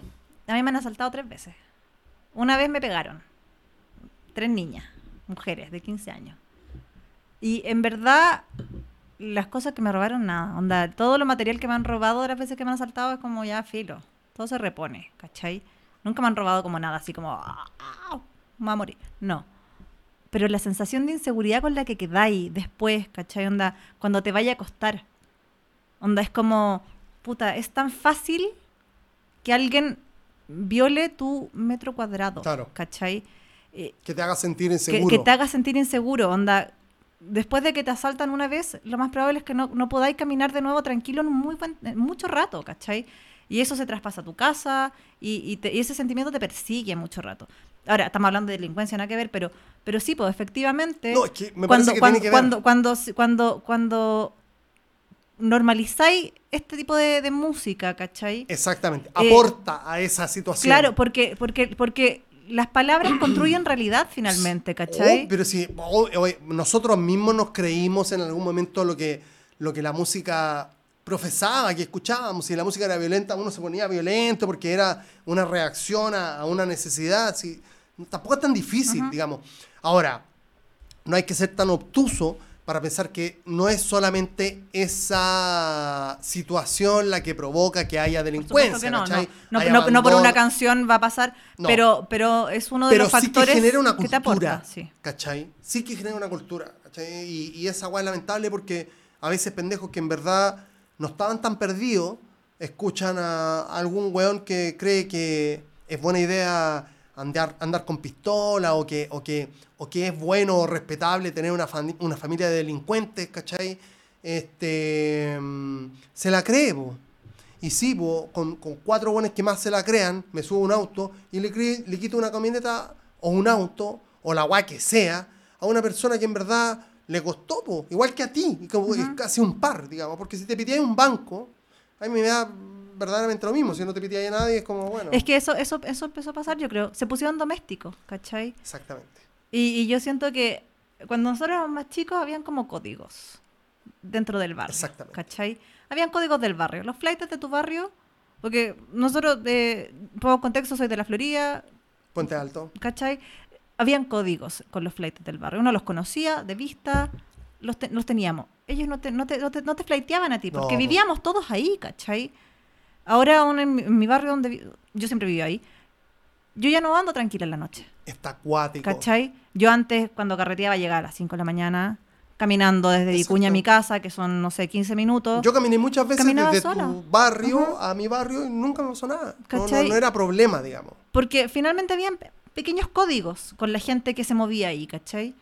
A mí me han asaltado tres veces. Una vez me pegaron. Tres niñas, mujeres de 15 años. Y en verdad, las cosas que me robaron, nada. Onda, todo lo material que me han robado de las veces que me han asaltado es como ya filo. Todo se repone, ¿cachai? Nunca me han robado como nada, así como, "Ah, ah, me voy a morir. No. Pero la sensación de inseguridad con la que quedáis después, ¿cachai? Onda, cuando te vaya a acostar. Onda, es como, puta, es tan fácil que alguien viole tu metro cuadrado. Claro. ¿Cachai? Eh, Que te haga sentir que, inseguro. que te haga sentir inseguro. Onda, después de que te asaltan una vez, lo más probable es que no, no podáis caminar de nuevo tranquilo en muy buen- en mucho rato, ¿cachai? Y eso se traspasa a tu casa y, y te- y ese sentimiento te persigue mucho rato. Ahora, estamos hablando de delincuencia, nada que ver, pero, pero sí, pues efectivamente. No, es que me cuando, que cuando, tiene que ver. cuando, cuando, cuando, cuando normalizáis este tipo de, de música, ¿cachai? Exactamente. Eh, Aporta a esa situación. Claro, porque, porque, porque las palabras *clears throat* construyen realidad finalmente, ¿cachai? Oh, pero si oh, oh, nosotros mismos nos creímos en algún momento lo que, lo que la música profesaba, que escuchábamos, si la música era violenta, uno se ponía violento porque era una reacción a, a una necesidad. Si, tampoco es tan difícil, digamos. Ahora, no hay que ser tan obtuso para pensar que no es solamente esa situación la que provoca que haya delincuencia. que no, no, ¿cachai? no, Hay no- no por una canción va a pasar, pero, pero es uno de pero los sí que factores genera una que te cultura, aporta. Sí. ¿cachai? Sí que genera una cultura, ¿cachai? Y, y esa weá es lamentable porque a veces pendejos que en verdad no estaban tan perdidos escuchan a, a algún weón que cree que es buena idea andar, andar con pistola o que, o, que, o que es bueno o respetable tener una, fami- una familia de delincuentes, ¿cachai? Este, mm, se la cree, po. Y sí, po, con, con cuatro buenos que más se la crean, me subo a un auto y le, le quito una camioneta o un auto o la guay que sea a una persona que en verdad le costó, po, igual que a ti, y como es casi un par, digamos, porque si te pitías un banco, a mí me da verdaderamente lo mismo, si no te pitías a nadie es como, bueno, Es que eso, eso, eso empezó a pasar, yo creo. Se pusieron domésticos, ¿cachai? exactamente. Y, y yo siento que cuando nosotros éramos más chicos habían como códigos dentro del barrio. Exactamente. ¿Cachai? Habían códigos del barrio. Los flights de tu barrio, porque nosotros, de, pongo contexto, soy de la Florida, Puente Alto. ¿cachai? Habían códigos con los flights del barrio. Uno los conocía de vista, los, te- los teníamos. Ellos no te, no te, no te, no te flighteaban a ti, porque No. vivíamos todos ahí, ¿cachai? Ahora aún en mi, barrio donde yo siempre viví ahí, yo ya no ando tranquila en la noche, Está acuático. ¿cachai? Yo antes, cuando carreteaba, llegaba a las 5 de la mañana, caminando desde Exacto. Vicuña a mi casa, que son, no sé, 15 minutos. Yo caminé muchas veces Caminaba desde sola. tu barrio a mi barrio y nunca me pasó nada. No, no, ¿Cachai? no era problema, digamos. Porque finalmente habían pe- pequeños códigos con la gente que se movía ahí, ¿cachai?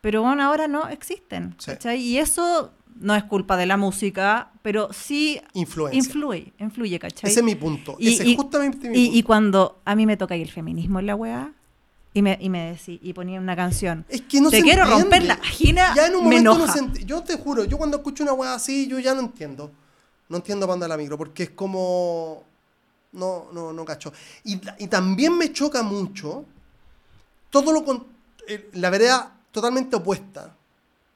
Pero bueno, ahora no existen, Sí. ¿cachai? Y eso no es culpa de la música, pero sí Influencia. influye, influye, ¿cachai? Ese es mi punto. Y- Ese y- es justamente mi Y, punto. y cuando a mí me toca el feminismo en la weá, y me, y me decí- y ponía una canción, Es que no te se quiero entiende. romper la vagina, Ya en un me momento no se Yo te juro, yo cuando escucho una weá así, yo ya no entiendo. No entiendo para andar la micro, porque es como. No, no, no cacho. Y, y también me choca mucho todo lo con eh, la vereda totalmente opuesta.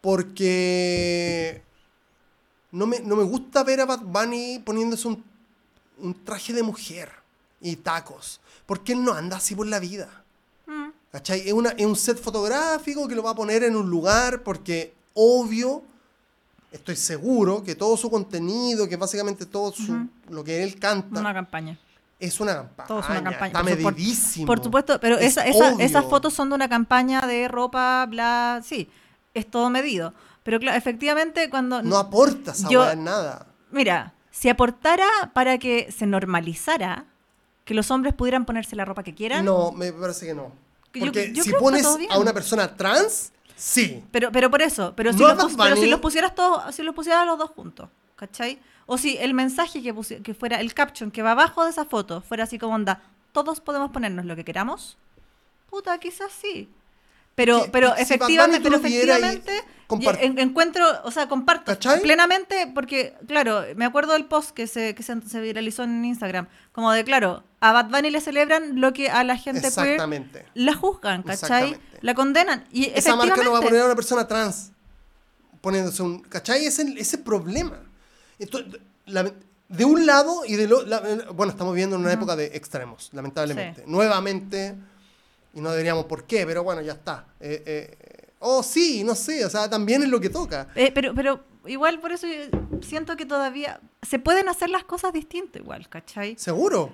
Porque no me, no me gusta ver a Bad Bunny poniéndose un, un traje de mujer y tacos. Porque él no anda así por la vida. Mm. ¿Cachai? Es, una, es un set fotográfico que lo va a poner en un lugar porque obvio, estoy seguro que todo su contenido, que básicamente todo su, Ujú. lo que él canta, Una campaña. es una campaña. Todo es una campaña. Está su- por- medidísimo. Por supuesto, pero Es esa, esa- esas fotos son de una campaña de ropa, bla, sí, es todo medido. Pero claro, efectivamente cuando... No aporta esa Yo- weá en nada. Mira, si aportara para que se normalizara que los hombres pudieran ponerse la ropa que quieran, No, me parece que no. Yo- Porque yo si pones a una persona trans, sí. pero, pero por eso, pero si, No los, a pero si pusieras todos, si los pusieras los dos juntos, ¿cachai? O si el mensaje que, que fuera, el caption que va abajo de esa foto, fuera así como onda, todos podemos ponernos lo que queramos, puta, quizás sí. Pero, pero si efectivamente, pero efectivamente en- encuentro, o sea, comparto ¿Cachai? plenamente, porque, claro, me acuerdo del post que se, que se, se viralizó en Instagram, como de, claro, a Bad Bunny le celebran lo que a la gente queer Exactamente. la juzgan, ¿cachai? La condenan. Y Esa marca no va a poner a una persona trans poniéndose un. ¿Cachai? Ese ese problema. Entonces, la- de un lado y de lo. la- bueno, estamos viviendo en una época de extremos, lamentablemente. Sí. Nuevamente, y no deberíamos por qué, pero bueno, ya está. Eh, eh, oh, sí, no sé, o sea, también es lo que toca. Eh, pero, pero igual por eso siento que todavía se pueden hacer las cosas distintas igual, ¿cachai? ¿Seguro?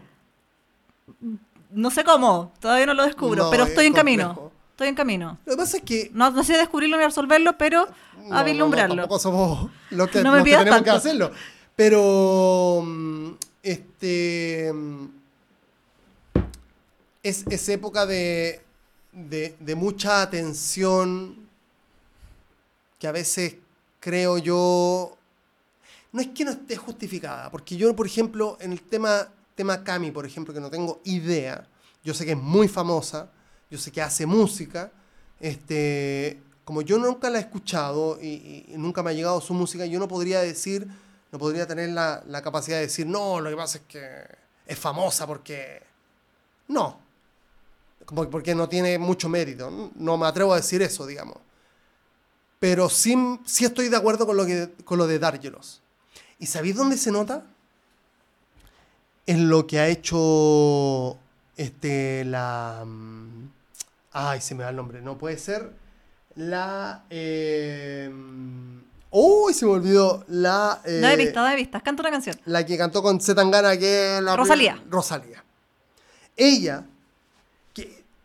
No sé cómo, todavía no lo descubro, No, pero es estoy en complejo. camino. Estoy en camino. Lo que pasa es que. No, no sé descubrirlo ni resolverlo, pero No, a no, vislumbrarlo. No, tampoco somos los que, *laughs* No me los que tenemos que tanto. hacerlo. Pero. mm, Este. Es, es época de, de, mucha atención que a veces creo yo. No es que no esté justificada, porque yo, por ejemplo, en el tema, tema Cami, por ejemplo, que no tengo idea, yo sé que es muy famosa, yo sé que hace música, este, como yo nunca la he escuchado y, y- nunca me ha llegado su música, yo no podría decir, no podría tener la, la capacidad de decir, no, lo que pasa es que es famosa porque... No, porque no tiene mucho mérito, no- no me atrevo a decir eso, digamos. Pero sí, sí estoy de acuerdo con lo, que, con lo de Dárgelos. ¿Y sabéis dónde se nota? En lo que ha hecho este, la... mm, Ay, se me da el nombre. No puede ser. La... Eh, Uy, se me olvidó. La... eh, Da de vista, da de vista. Canta una canción. la que cantó con Zetangana, que es la Rosalía. Rosalía. Ella,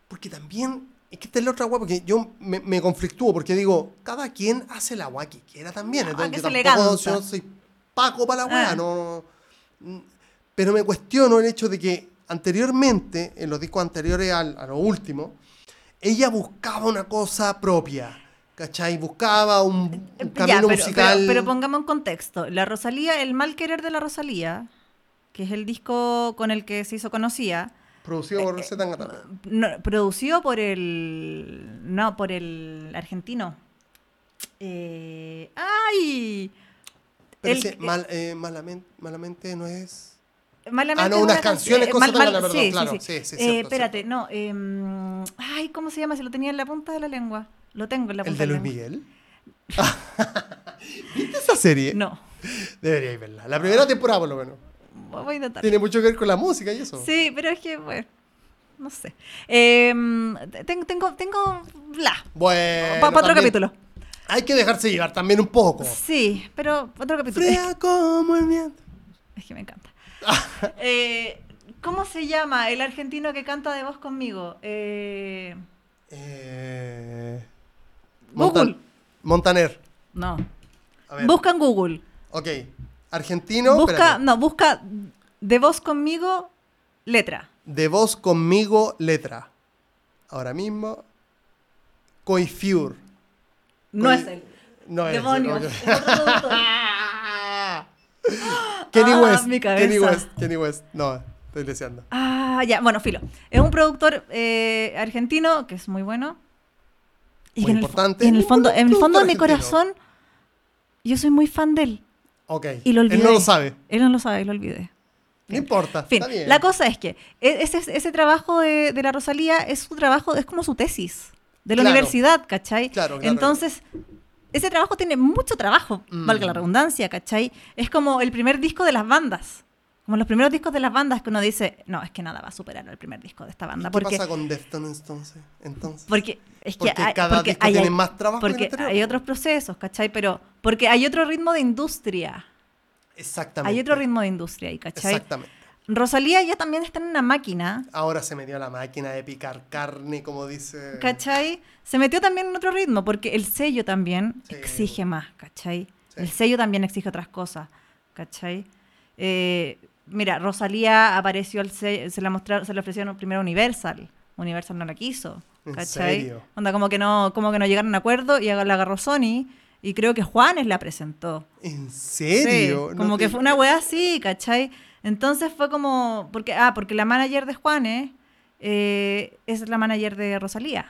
porque también, es que esta es la otra guapa, porque yo me, me conflictúo, porque digo, cada quien hace la guay que quiera también. No, Entonces, yo se le tampoco yo soy paco para la weá, Ah. no, no- Pero me cuestiono el hecho de que anteriormente, en los discos anteriores al, a lo último, ella buscaba una cosa propia. ¿Cachai? Buscaba un, un Eh, camino ya, pero, musical. pero, pero pongamos en contexto. La Rosalía, El mal querer de la Rosalía, que es el disco con el que se hizo conocida, producido eh, por Zetangana también. no, producido por el. No, por el argentino. Eh, ¡Ay! Pero el- ese mal, eh, malamente, malamente no es. Malamente Ah, no, unas una canciones canción- con Zetangana, perdón, sí, claro, sí, sí, sí, Eh, cierto, espérate, no. em, ay, ¿cómo se llama? Se lo tenía en la punta de la lengua. Lo tengo en la ¿El punta de la Luis lengua. Miguel? *laughs* ¿Viste esa serie? No, Deberíais verla. La primera temporada, por lo menos. Voy a intentar. Tiene mucho que ver con la música y eso. Sí, pero es que, bueno, no sé. Em, tengo, tengo, tengo, bla. Bueno. Para otro también capítulo. Hay que dejarse llevar también un poco. Sí, pero otro capítulo. Es, Fría como el viento. es que me encanta. *laughs* Eh, ¿Cómo se llama el argentino que canta de voz conmigo? Eh, Eh... Google. Montan- Montaner. no. A ver. Busca en Google. Ok. Argentino. busca, espérate. no, busca de voz conmigo, letra. De voz conmigo, letra. Ahora mismo. Coifiur. No es él. No es. Demonios. *laughs* Kenny Ah, West. mi cabeza. Kenny West. Kenny West. No, estoy deseando. Ah, ya, bueno, filo. Es un productor eh, argentino que es muy bueno. Y Muy que en el fo- importante. y en el fondo, en el fondo de mi corazón, yo soy muy fan de él. Ok. Y lo olvidé. Él no lo sabe. Él no lo sabe, lo olvidé. No importa. Fin, está bien. la cosa es que e- ese, ese trabajo de, de la Rosalía es su trabajo, es como su tesis de la Claro. universidad, ¿cachai? Claro, claro. Entonces, ese trabajo tiene mucho trabajo, Mm. valga la redundancia, ¿cachai? Es como el primer disco de las bandas. Como los primeros discos de las bandas que uno dice, no, es que nada va a superar el primer disco de esta ¿Y banda. ¿Qué Porque, pasa con Deftones entonces? entonces? porque es que Porque hay, cada porque disco hay- tiene más trabajo que el porque hay otros procesos, ¿cachai? Pero porque hay otro ritmo de industria. Exactamente. Hay otro ritmo de industria ahí, ¿cachai? Exactamente. Rosalía ya también está en una máquina Ahora se metió a la máquina de picar carne, como dice. ¿Cachai? Se metió también en otro ritmo, porque el sello también Sí. exige más, ¿cachai? Sí. El sello también exige otras cosas, ¿cachai? Eh, mira, Rosalía apareció al sello, se la mostraron, se le ofrecieron primero a Universal. Universal no la quiso, ¿En ¿cachai? serio? Onda, como que no, como que no llegaron a un acuerdo y la agarró Sony Y creo que Juanes la presentó. ¿En Sí, serio? No como te- que fue una weá así, ¿cachai? Entonces fue como. Porque, ah, porque la manager de Juanes eh, es la manager de Rosalía.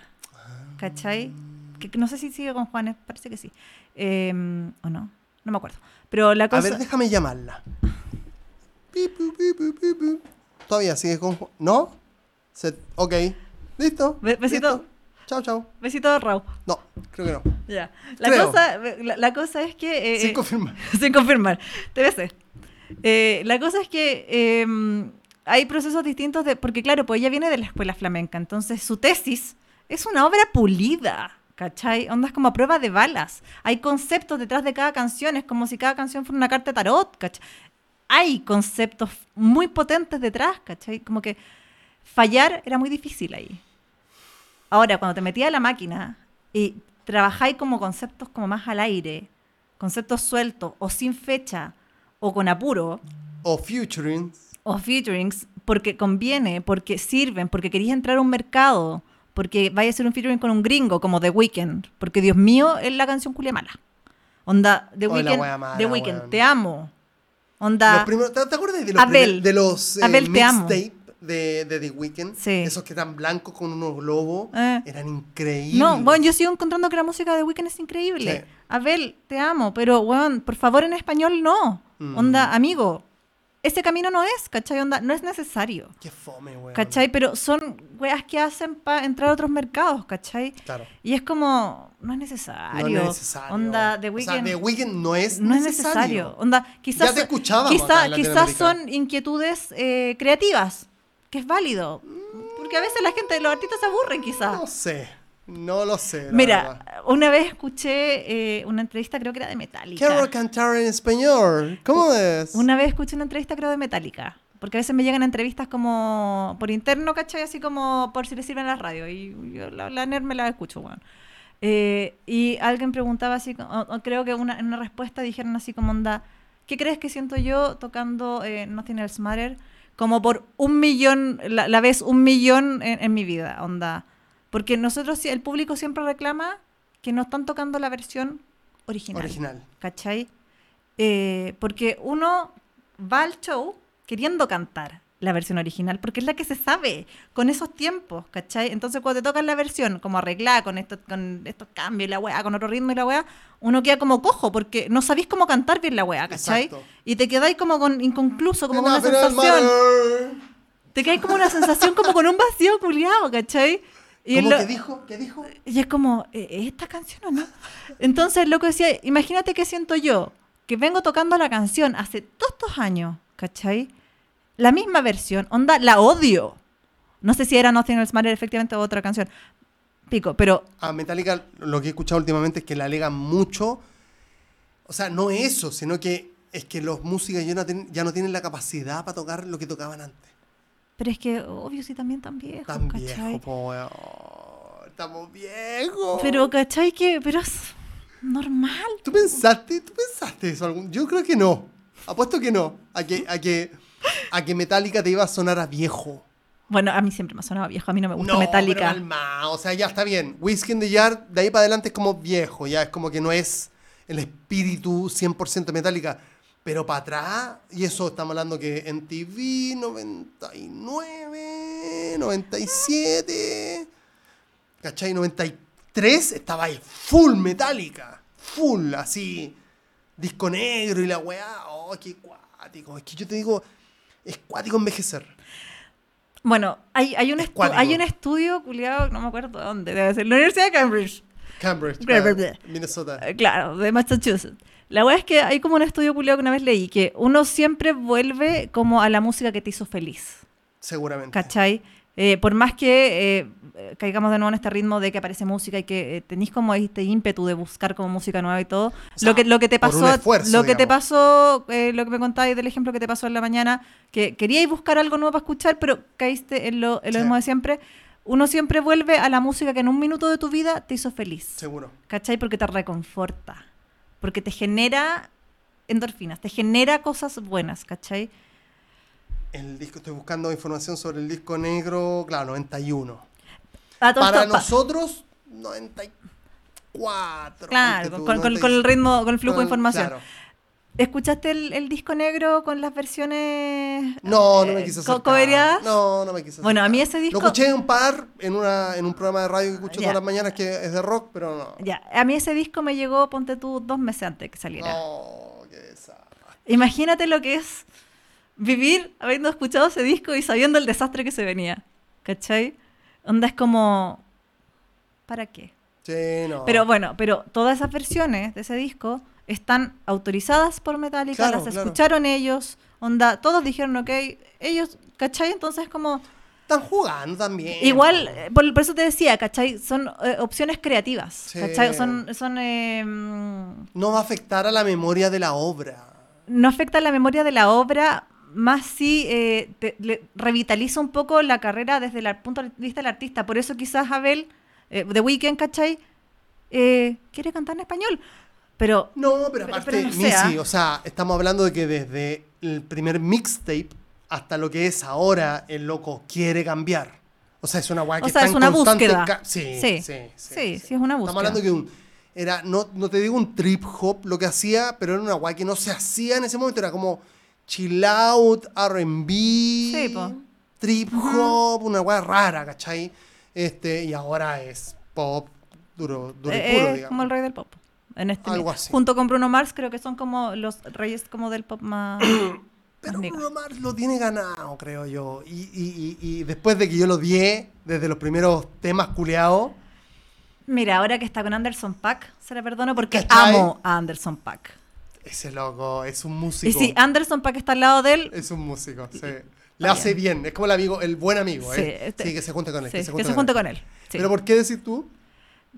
¿Cachai? Que, que no sé si sigue con Juanes, parece que sí. Eh, o no, no me acuerdo. Pero la A cosa. ver, déjame llamarla. Todavía sigue con... ¿No? Se- Ok. Listo. Be- besito. listo. Chao, chao. Besito de Raúl. No, creo que no. Ya. La Creo. cosa, la, la cosa es que. eh, Sin eh, confirmar. *laughs* sin confirmar. TBC. Eh, la cosa es que eh, hay procesos distintos de. Porque, claro, pues ella viene de la escuela flamenca. Entonces, su tesis es una obra pulida. ¿Cachai? Ondas como a prueba de balas. Hay conceptos detrás de cada canción. Es como si cada canción fuera una carta de tarot. ¿Cachai? Hay conceptos muy potentes detrás. ¿Cachai? Como que fallar era muy difícil ahí. Ahora, cuando te metías a la máquina y trabajáis como conceptos como más al aire, conceptos sueltos o sin fecha o con apuro O featuring. o featurings porque conviene, porque sirven, porque querías entrar a un mercado, porque vaya a ser un featuring con un gringo como The Weeknd, porque Dios mío es la canción culia mala. Onda, The Oh, Weeknd, The Weeknd, te amo. Onda, Los primeros- ¿te, acuerdas de los, Abel. de los eh, Abel, te amo. de, de The Weeknd? Sí. Esos que eran blancos con unos globos. Eh. Eran increíbles. No, bueno, yo sigo encontrando que la música de Weeknd es increíble. Sí. Abel, te amo, pero, weón, por favor, en español no. Mm. Onda, amigo, ese camino no es, ¿cachai? Onda, no es necesario. Qué fome, weón. ¿Cachai? Pero son weas que hacen para entrar a otros mercados, ¿cachai? Claro. Y es como, no es necesario. No es necesario. Onda, The O sea, Weeknd. The Weeknd no es no es necesario. necesario. Onda, quizás, Ya te escuchábamos quizá- quizás son inquietudes eh, creativas, que es válido. Porque a veces la gente, los artistas se aburren, quizás. No sé. No lo sé. la Mira, verdad. una vez escuché eh, una entrevista, creo que era de Metallica. Quiero cantar en español. ¿Cómo es? Una vez escuché una entrevista, creo, de Metallica. Porque a veces me llegan entrevistas como por interno, ¿cachai? Así como por si les sirven las radios. Y yo la, la NER me la escucho, bueno. Eh, y alguien preguntaba así, o- o creo que una, en una respuesta dijeron así como onda, ¿qué crees que siento yo tocando eh, Nothing Else Matter? Como por un millón, la, la vez un millón en, en mi vida, onda. Porque nosotros, el público siempre reclama que no están tocando la versión original. Original. ¿cachai? Eh, porque uno va al show queriendo cantar la versión original, porque es la que se sabe con esos tiempos, ¿cachai? Entonces cuando te tocan la versión como arreglada con estos, con estos cambios y la weá, con otro ritmo y la weá, uno queda como cojo, porque no sabéis cómo cantar bien la weá, ¿cachai? Exacto. Y te quedáis como con inconcluso, como con una sensación. Te quedáis como una sensación como con un vacío culiado, ¿cachai? Y ¿Cómo lo- que dijo? ¿Qué dijo? y es como, ¿eh, ¿es esta canción o no? Entonces, el loco decía, imagínate qué siento yo, que vengo tocando la canción hace todos estos años, ¿cachai? La misma versión, onda, la odio. No sé si era Nothing Else Matter efectivamente o otra canción. Pico, pero A Metallica lo que he escuchado últimamente es que le alegan mucho. O sea, no eso, sino que es que los músicos ya no, tienen, ya no tienen la capacidad para tocar lo que tocaban antes. Pero es que obvio sí también tan viejo, Tan ¿cachai? viejo, po. Estamos viejos. Pero, ¿cachai? Que, pero es normal. ¿Tú pensaste, ¿Tú pensaste eso algún Yo creo que no. Apuesto que no. A que, a que, a que Metallica te iba a sonar a viejo. Bueno, a mí siempre me ha sonado viejo, a mí no me gusta no, Metallica. pero calma, o sea, ya está bien. Whiskey in the Jar, de ahí para adelante es como viejo, ya es como que no es el espíritu 100% Metallica. Pero para atrás, y eso estamos hablando que en TV 99, 97, ¿cachai? 93 estaba ahí full Metallica, full, así, disco negro y la weá, oh, qué cuático. Es que yo te digo, es cuático envejecer. Bueno, hay, hay, un, Es estu- hay un estudio, culiado, no me acuerdo dónde, debe ser, la Universidad de Cambridge. Cambridge. Minnesota. Claro, de Massachusetts. La verdad es que hay como un estudio culiado que una vez leí, que uno siempre vuelve como a la música que te hizo feliz, Seguramente. ¿cachai? Eh, por más que eh, caigamos de nuevo en este ritmo de que aparece música y que eh, tenéis como este ímpetu de buscar como música nueva y todo, sea, lo, que, lo que te pasó, esfuerzo, lo que te pasó, eh, lo que me contáis del ejemplo que te pasó en la mañana, que queríais buscar algo nuevo para escuchar, pero caíste en lo, en lo Sí. mismo de siempre, uno siempre vuelve a la música que en un minuto de tu vida te hizo feliz. Seguro. ¿Cachai? Porque te reconforta. Porque te genera endorfinas, te genera cosas buenas, ¿cachai? El disco, estoy buscando información sobre el disco negro, claro, 91. A todo Para nosotros, 91. 94. Claro, tú, con, con- 96. con el ritmo, con el flujo de información. claro. ¿Escuchaste el, el disco negro con las versiones No, no me eh, quise co- acercar. coveriadas? No, no me quise Bueno, a acercar. mí ese disco- Lo escuché un par en, una, en un programa de radio que escucho Ya. todas las mañanas que es de rock, pero no. Ya, a mí ese disco me llegó, ponte tú, dos meses antes que saliera. No, qué desastre. Imagínate lo que es vivir habiendo escuchado ese disco y sabiendo el desastre que se venía. ¿Cachai? Onda es como... ¿Para qué? Sí, no. Pero bueno, pero todas esas versiones de ese disco están autorizadas por Metallica, Claro, las claro. escucharon ellos, onda, todos dijeron, ok, ellos, ¿cachai? Entonces como... Están jugando también. Igual, eh, por, por eso te decía, ¿cachai? Son eh, opciones creativas, Sí. ¿cachai? Son, son eh, mm, No va a afectar a la memoria de la obra. no afecta la memoria de la obra, más si eh, te- le revitaliza un poco la carrera desde el punto de vista del artista. Por eso quizás Abel, eh, The Weeknd, ¿cachai? Quiere cantar en español. Pero No, pero aparte, pero o sea, estamos hablando de que desde el primer mixtape hasta lo que es ahora, el loco quiere cambiar. O sea, es una guay O que sea, está es una constante búsqueda. Sí, Sí. sí, sí, Sí, sí, es una búsqueda. Estamos hablando que un, era, no, no te digo un trip hop lo que hacía, pero era una guay que no se hacía en ese momento. Era como chill out, RB, trip hop, una guay rara, ¿cachai? Este, y ahora es pop duro, duro y eh, puro, es digamos. como el rey del pop. En este Algo así. Junto con Bruno Mars, creo que son como los reyes como del pop más. *coughs* Pero. Bruno Mars lo tiene ganado, creo yo. Y, y- y- y después de que yo lo odié, desde los primeros temas culeados, Mira, ahora que está con Anderson Pack, se le perdono porque ¿Cachai? amo a Anderson Pack. ese loco es un Y músico. si Anderson Pack está al lado de él, Es un músico, sí. Le hace bien, es como el amigo, el buen amigo, Sí, ¿eh? este- sí, que se junte con él. sí, que se junte, con, él. él. sí. Pero ¿por qué decir tú?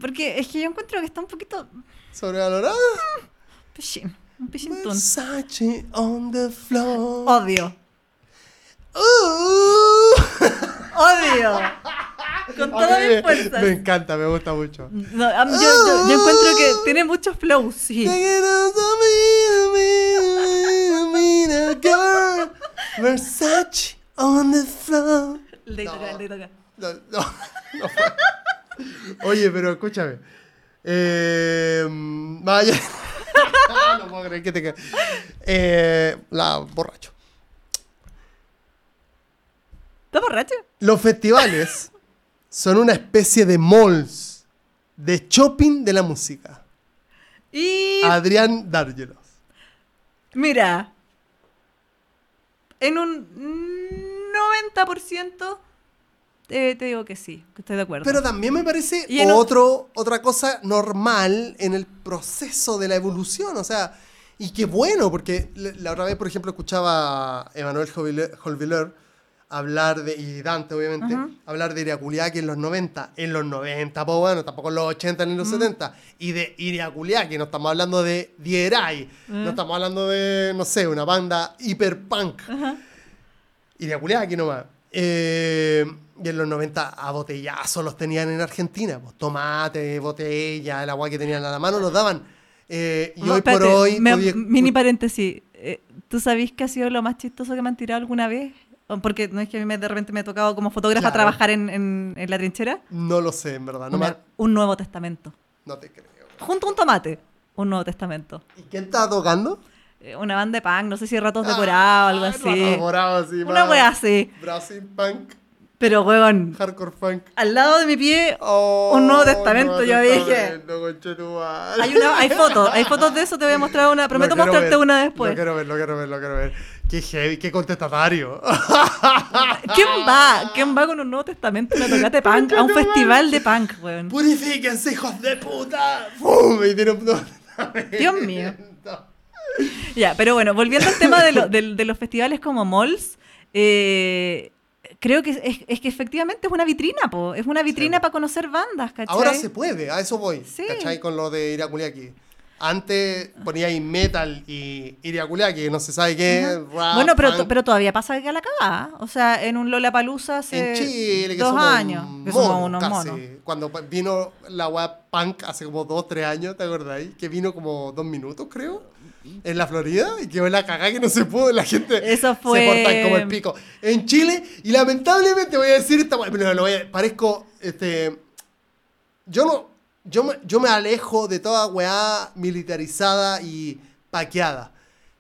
Porque es que yo encuentro que está un poquito Sobrevalorado. pichín, un pichintún. Versace on the floor. Odio, Uh. odio. Con A todas mí mis me- encanta, me gusta mucho. No, yo, yo- yo encuentro que tiene muchos flows, sí. Versace on the floor. No. toca. No, no, no. Oye, pero escúchame. Eh, vaya. *laughs* no puedo creer que te Eh, la borracho. ¿Estás borracho? Los festivales son una especie de malls de shopping de la música. Y Adrián Dárgelos. mira, en un 90% te, te digo que sí, que estoy de acuerdo. Pero también me parece otro, otra cosa normal en el proceso de la evolución. O sea, y qué bueno, porque la otra vez, por ejemplo, escuchaba a Emanuel Holviller- hablar de, y Dante obviamente, hablar de Iriaculiaki en los 90. En los 90, pues bueno, tampoco en los 80 ni en los 70. Y de Iriaculiaki, no estamos hablando de Dieray, no estamos hablando de, no sé, una banda hiperpunk. Iriaculiaki nomás. Eh, y en los 90 a botellazos los tenían en Argentina. Pues, tomate, botella, el agua que tenían a la mano los daban. Eh, y No, hoy por espérate, hoy... me- podía- mini paréntesis. eh, ¿Tú sabís que ha sido lo más chistoso que me han tirado alguna vez? Porque no es que a mí de repente me ha tocado como fotógrafa Claro. trabajar en, en- en la trinchera. No lo sé, en verdad. No, Una- me- un Nuevo Testamento. no te creo. Junto a un tomate. Un Nuevo Testamento. ¿Y quién estaba tocando? Eh, Una banda de punk, no sé si ratos decorados o algo Ah, así. Decorado así. Una más wea así. Brasil punk, Pero, weón, hardcore funk. al lado de mi pie Oh, Un Nuevo Testamento, Nuevo yo dije. Testamento, hay, una, hay fotos. Hay fotos de eso, te voy a mostrar una. Prometo mostrarte ver, una después. Lo quiero ver, lo quiero ver, lo quiero ver. Qué heavy, qué contestatario. ¿Quién va? ¿Quién va con un Nuevo Testamento una tocata de punk a un festival de punk, weón? Purifíquense, hijos de puta. ¡Fum! Y Dios mío. Ya, pero bueno, volviendo al tema de, lo- del- de los festivales como malls, eh, creo que es, es que efectivamente es una vitrina, po. Es una vitrina Sí. para conocer bandas, ¿cachai? Ahora se puede, a eso voy. Sí. ¿Cachai? Con lo de Iraculiaki. Antes ponía ahí metal y Iraculiaki, que no se sabe qué. rap, Bueno, pero, pero todavía pasa que a la cagada. O sea, en un Lollapalooza hace en Chile, que dos somos años. Que somos monos unos casi. monos. Cuando vino la web punk hace como dos, tres años, ¿te acordáis? Que vino como dos minutos, creo, en la Florida y quedó la cagada que no se pudo. La gente Eso fue- se portan como el pico. En Chile, y lamentablemente voy a decir esta lo voy a- parezco, este, yo no, yo me, yo me alejo de toda weá militarizada y paqueada.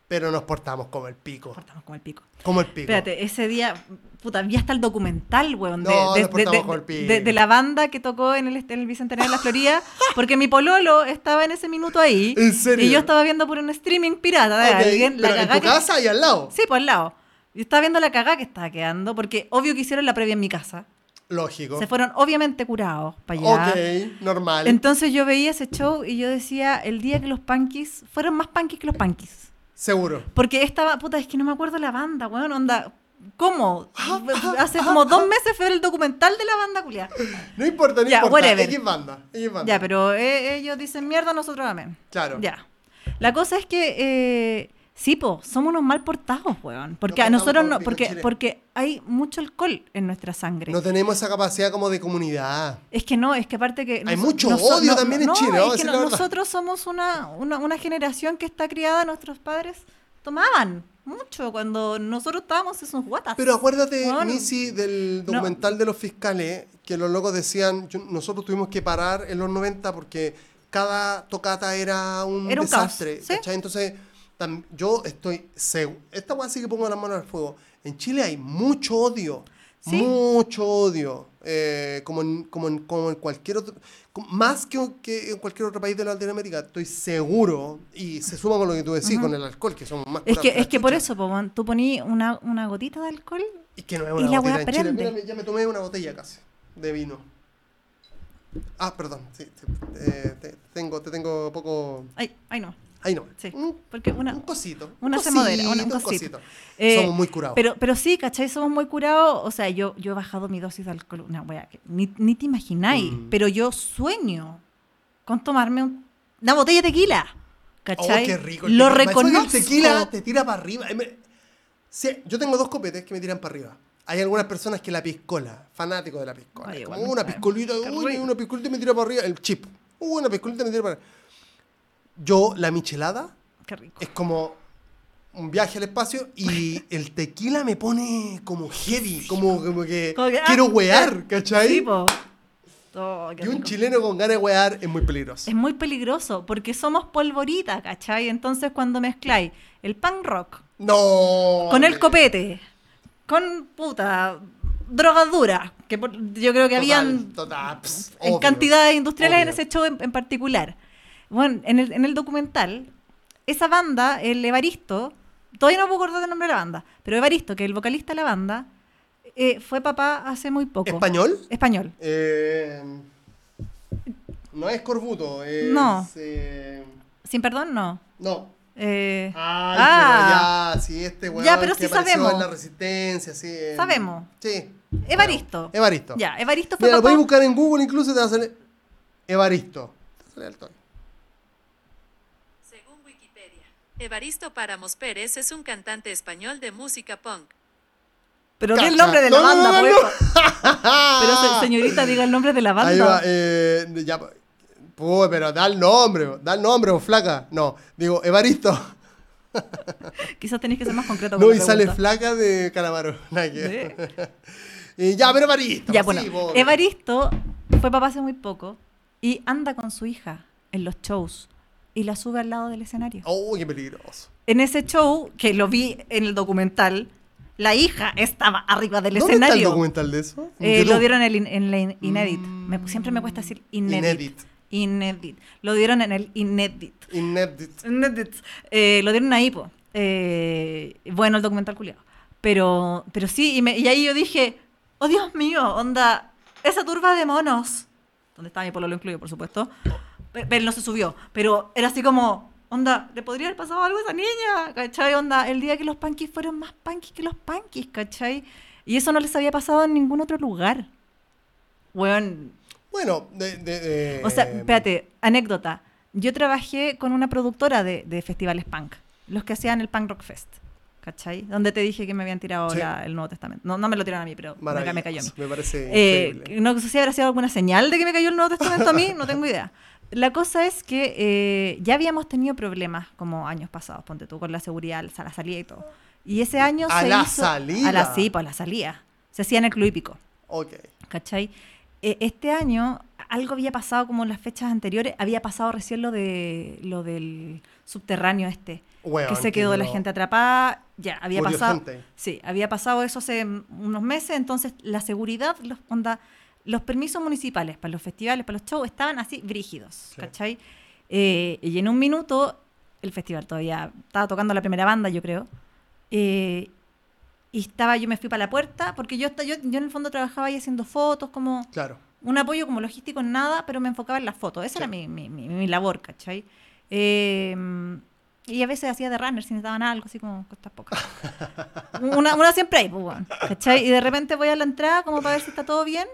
Pero nos portamos como el pico. Cortamos como el pico. Como el pico. Espérate, ese día, puta, vi hasta el documental, weón, de, No, de- de- de- la banda que tocó en el, est- en el Bicentenario de la Florida, porque mi pololo estaba en ese minuto ahí. ¿En serio? Y yo estaba viendo por un streaming pirata de Ok, alguien. La pero en tu que- casa y al lado. Sí, por al lado. Yo estaba viendo la cagada que estaba quedando, porque obvio que hicieron la previa en mi casa. Lógico. Se fueron obviamente curados para allá. Ok, normal. Entonces yo veía ese show y yo decía, el día que los punkies, fueron más punkies que los punkies. Seguro. Porque esta, puta, es que no me acuerdo la banda, weón, onda. ¿Cómo? Hace como dos meses fue el documental de la banda culia. No importa, no Ya, importa. X banda. Banda. Ya, pero eh, ellos dicen mierda, nosotros amén. Claro. Ya. La cosa es que, eh, sí, po, somos unos mal portados, weón. Porque Nos a nosotros no, porque, porque hay mucho alcohol en nuestra sangre. No tenemos esa capacidad como de comunidad. Es que no, es que aparte que... Hay noso- mucho noso- odio también en Chile, es que nosotros somos una, una, una generación que está criada, nuestros padres tomaban mucho cuando nosotros estábamos en sus guatas. Pero acuérdate, Missy, del No. documental de los fiscales, que los locos decían, yo- nosotros tuvimos que parar en los 90 porque cada tocata era un Era un caos, desastre. Entonces, tam- yo estoy seguro, esta weá sí que pongo las manos al fuego. En Chile hay mucho odio, Sí. mucho odio, eh, como, en, como, en, como en cualquier otro, más que, que en cualquier otro país de Latinoamérica, estoy seguro, y se suma con lo que tú decís, con el alcohol, que somos más Es que, es que por eso, po, weón, tú poní una, una gotita de alcohol. Y que no es Y una la botella en Chile. Mira, ya me tomé una botella casi de vino. Ah, perdón. Sí, sí, eh, te, tengo, te tengo poco. Ay, ay no. Ahí no. Sí, Un, porque una... un cosito. un una se modera, una- un cosito, cosito. Eh, Somos muy curados. Pero, pero sí, ¿cachai? Somos muy curados. O sea, yo, yo he bajado mi dosis de alcohol. Una wea que ni, ni te imagináis. Mm. Pero yo sueño con tomarme un- una botella de tequila. ¿Cachai? Oh, qué rico. el Lo tequila. Reconozco. El tequila te tira para arriba. Eh, Sí, yo tengo dos copetes que me tiran para arriba. Hay algunas personas que la piscola, fanático de la piscola. Ay, como una piscolita, uy, una piscolita me tira para arriba. El chip. Uy, una piscolita me tira para arriba. Yo, la michelada, Qué rico. es como un viaje al espacio y *laughs* el tequila me pone como heavy, como, como que Como que, ah, quiero wear, ¿cachai? Sí, po. Oh, y un rico. chileno con ganas de wear es muy peligroso. Es muy peligroso porque somos polvorita, ¿cachai? Entonces cuando mezcláis el punk rock No. con el copete, con puta drogas duras, que por- yo creo que Total, habían total, pss, en obvio, cantidades industriales en ese show en, en particular. Bueno, en el, en el documental, esa banda, el Evaristo, todavía no puedo acordar el nombre de la banda, pero Evaristo, que es el vocalista de la banda, eh, fue papá hace muy poco. ¿Español? Español. Eh, no es Corbuto, es. No. eh, Sin perdón, no. no. Eh, Ay, Ah. pero ya, sí, este weón Ya, pero que sí sabemos. en la resistencia, sí. en- Sabemos. Sí. Evaristo. Bueno, Evaristo. Ya, Evaristo fue Mira, lo papá. podéis buscar en Google incluso y te va a salir Evaristo. Te va a salir al toque. Según Wikipedia, Evaristo Páramos Pérez es un cantante español de música punk. Pero di el nombre de la No, banda, no, pues. no. *laughs* Pero se- señorita, diga el nombre de la banda. Ahí va, eh, ya, Puh, pero da el nombre, da el nombre, o flaca. No, digo, Evaristo. *laughs* Quizás tenéis que ser más concreto con No, y sale flaca de Calamaro. *laughs* Ver. Y ya, pero Evaristo. Ya, pues bueno, sí. Evaristo fue papá hace muy poco y anda con su hija en los shows y la sube al lado del escenario. Oh, qué peligroso. En ese show, que lo vi en el documental, la hija estaba arriba del ¿Dónde está el escenario. documental de eso? Eh, lo dieron en, el en Inedit. Me- siempre me cuesta decir Inedit. Inedit. Inedit. Lo dieron en el Inedit. Inedit. Inedit. Eh, lo dieron ahí, po. Eh, bueno, el documental culiado. Pero, pero sí, y, me- y ahí yo dije, oh Dios mío, onda, esa turba de monos, donde estaba mi pololo incluido, por supuesto, pero no se subió, pero era así como, onda, le podría haber pasado algo a esa niña, ¿cachai? Onda, el día que los punkis fueron más punkis que los punkis, ¿cachai? Y eso no les había pasado en ningún otro lugar. Weón, Bueno, de, de- de- o sea, espérate, anécdota. Yo trabajé con una productora de, de festivales punk, los que hacían el Punk Rock Fest, ¿cachai? Donde te dije que me habían tirado Sí. la- el Nuevo Testamento. No, no me lo tiraron a mí, pero me, cayó a mí. Me parece Eh, no sé si habrá sido alguna señal de que me cayó el Nuevo Testamento a mí, no tengo idea. La cosa es que eh, ya habíamos tenido problemas como años pasados, ponte tú, con la seguridad, a la salida y todo. Y ese año ¿A se la hizo- salida? A la, sí, pues a la salida. Se hacía en el Club Hípico. Ok. ¿cachai? eh, este año algo había pasado como en las fechas anteriores, había pasado recién lo de lo del subterráneo este, que se quedó la no- gente atrapada, ya, había Murió pasado. gente. Sí, había pasado eso hace unos meses, entonces la seguridad, los, onda, los permisos municipales para los festivales, para los shows, estaban así brígidos, Sí. ¿cachai? Eh, y en un minuto, el festival todavía estaba tocando la primera banda, yo creo, eh, y estaba, yo me fui para la puerta, porque yo, yo, yo en el fondo trabajaba ahí haciendo fotos, como Claro. un apoyo como logístico en nada, pero me enfocaba en las fotos. Esa Sí. era mi, mi, mi- mi labor, ¿cachai? Eh, y a veces hacía de runner si necesitaban algo, así como costas pocas. *laughs* una, una siempre hay, pues, ¿cachai? Y de repente voy a la entrada como para ver si está todo bien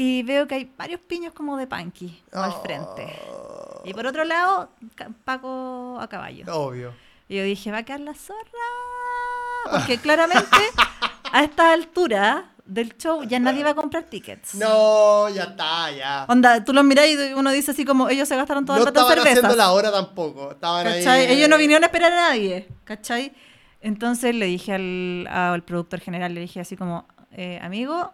y veo que hay varios piños como de punky al frente. Oh, Y por otro lado, Paco a caballo. Obvio. Y yo dije, va a quedar la zorra. Porque claramente a esta altura del show ya nadie va a comprar tickets. No, ya está, ya. Onda, tú los mirás y uno dice así como, ellos se gastaron todo No el plato en estaban haciendo la hora tampoco. Estaban ¿Cachai? ahí. Ellos no vinieron a esperar a nadie, ¿cachai? Entonces le dije al, al productor general, le dije así como, eh, amigo,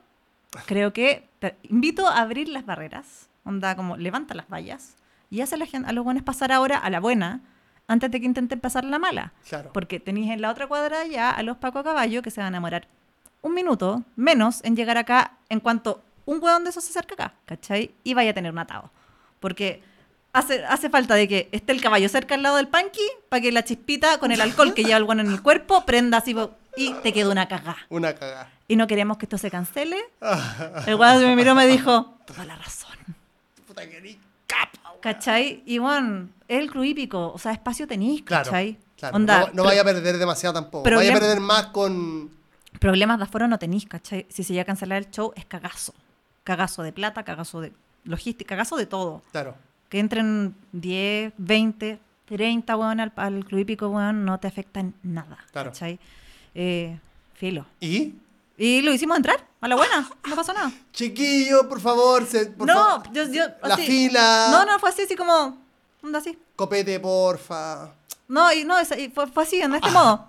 creo que te invito a abrir las barreras, onda como levanta las vallas y hace a, la a los buenos pasar ahora a la buena antes de que intenten pasar la mala. Claro. Porque tenéis en la otra cuadra ya a los Paco a caballo que se van a demorar un minuto menos en llegar acá en cuanto un hueón de esos se acerca acá, ¿cachai? Y vaya a tener un atado. Porque hace, hace falta de que esté el caballo cerca al lado del panqui para que la chispita con el alcohol que lleva el hueón en el cuerpo prenda así y te quede una cagá. Una cagada. Y no queremos que esto se cancele. El se me miró y me dijo, toda la razón. Puta que ni capa. ¿Cachai? Y bueno, es el club hípico, o sea, espacio tenéis, Claro. ¿cachai? claro. Onda, no, no vaya a perder demasiado tampoco. Problem- Vaya a perder más con. problemas de aforo no tenéis, ¿cachai? Si se llega a cancelar el show, es cagazo. Cagazo de plata, cagazo de logística, cagazo de todo. Claro. Que entren 10, 20, 30, weón, al, al club hípico, weón, no te afecta en nada, Claro. ¿cachai? Eh, filo. ¿Y? Y lo hicimos entrar, a la buena, *laughs* no pasó nada. Chiquillo, por favor. se- por no, favor. yo, yo, La así- fila. No, no, fue así, así como, onda así. Copete, porfa. No, y no, es- y fue, fue así, en este modo.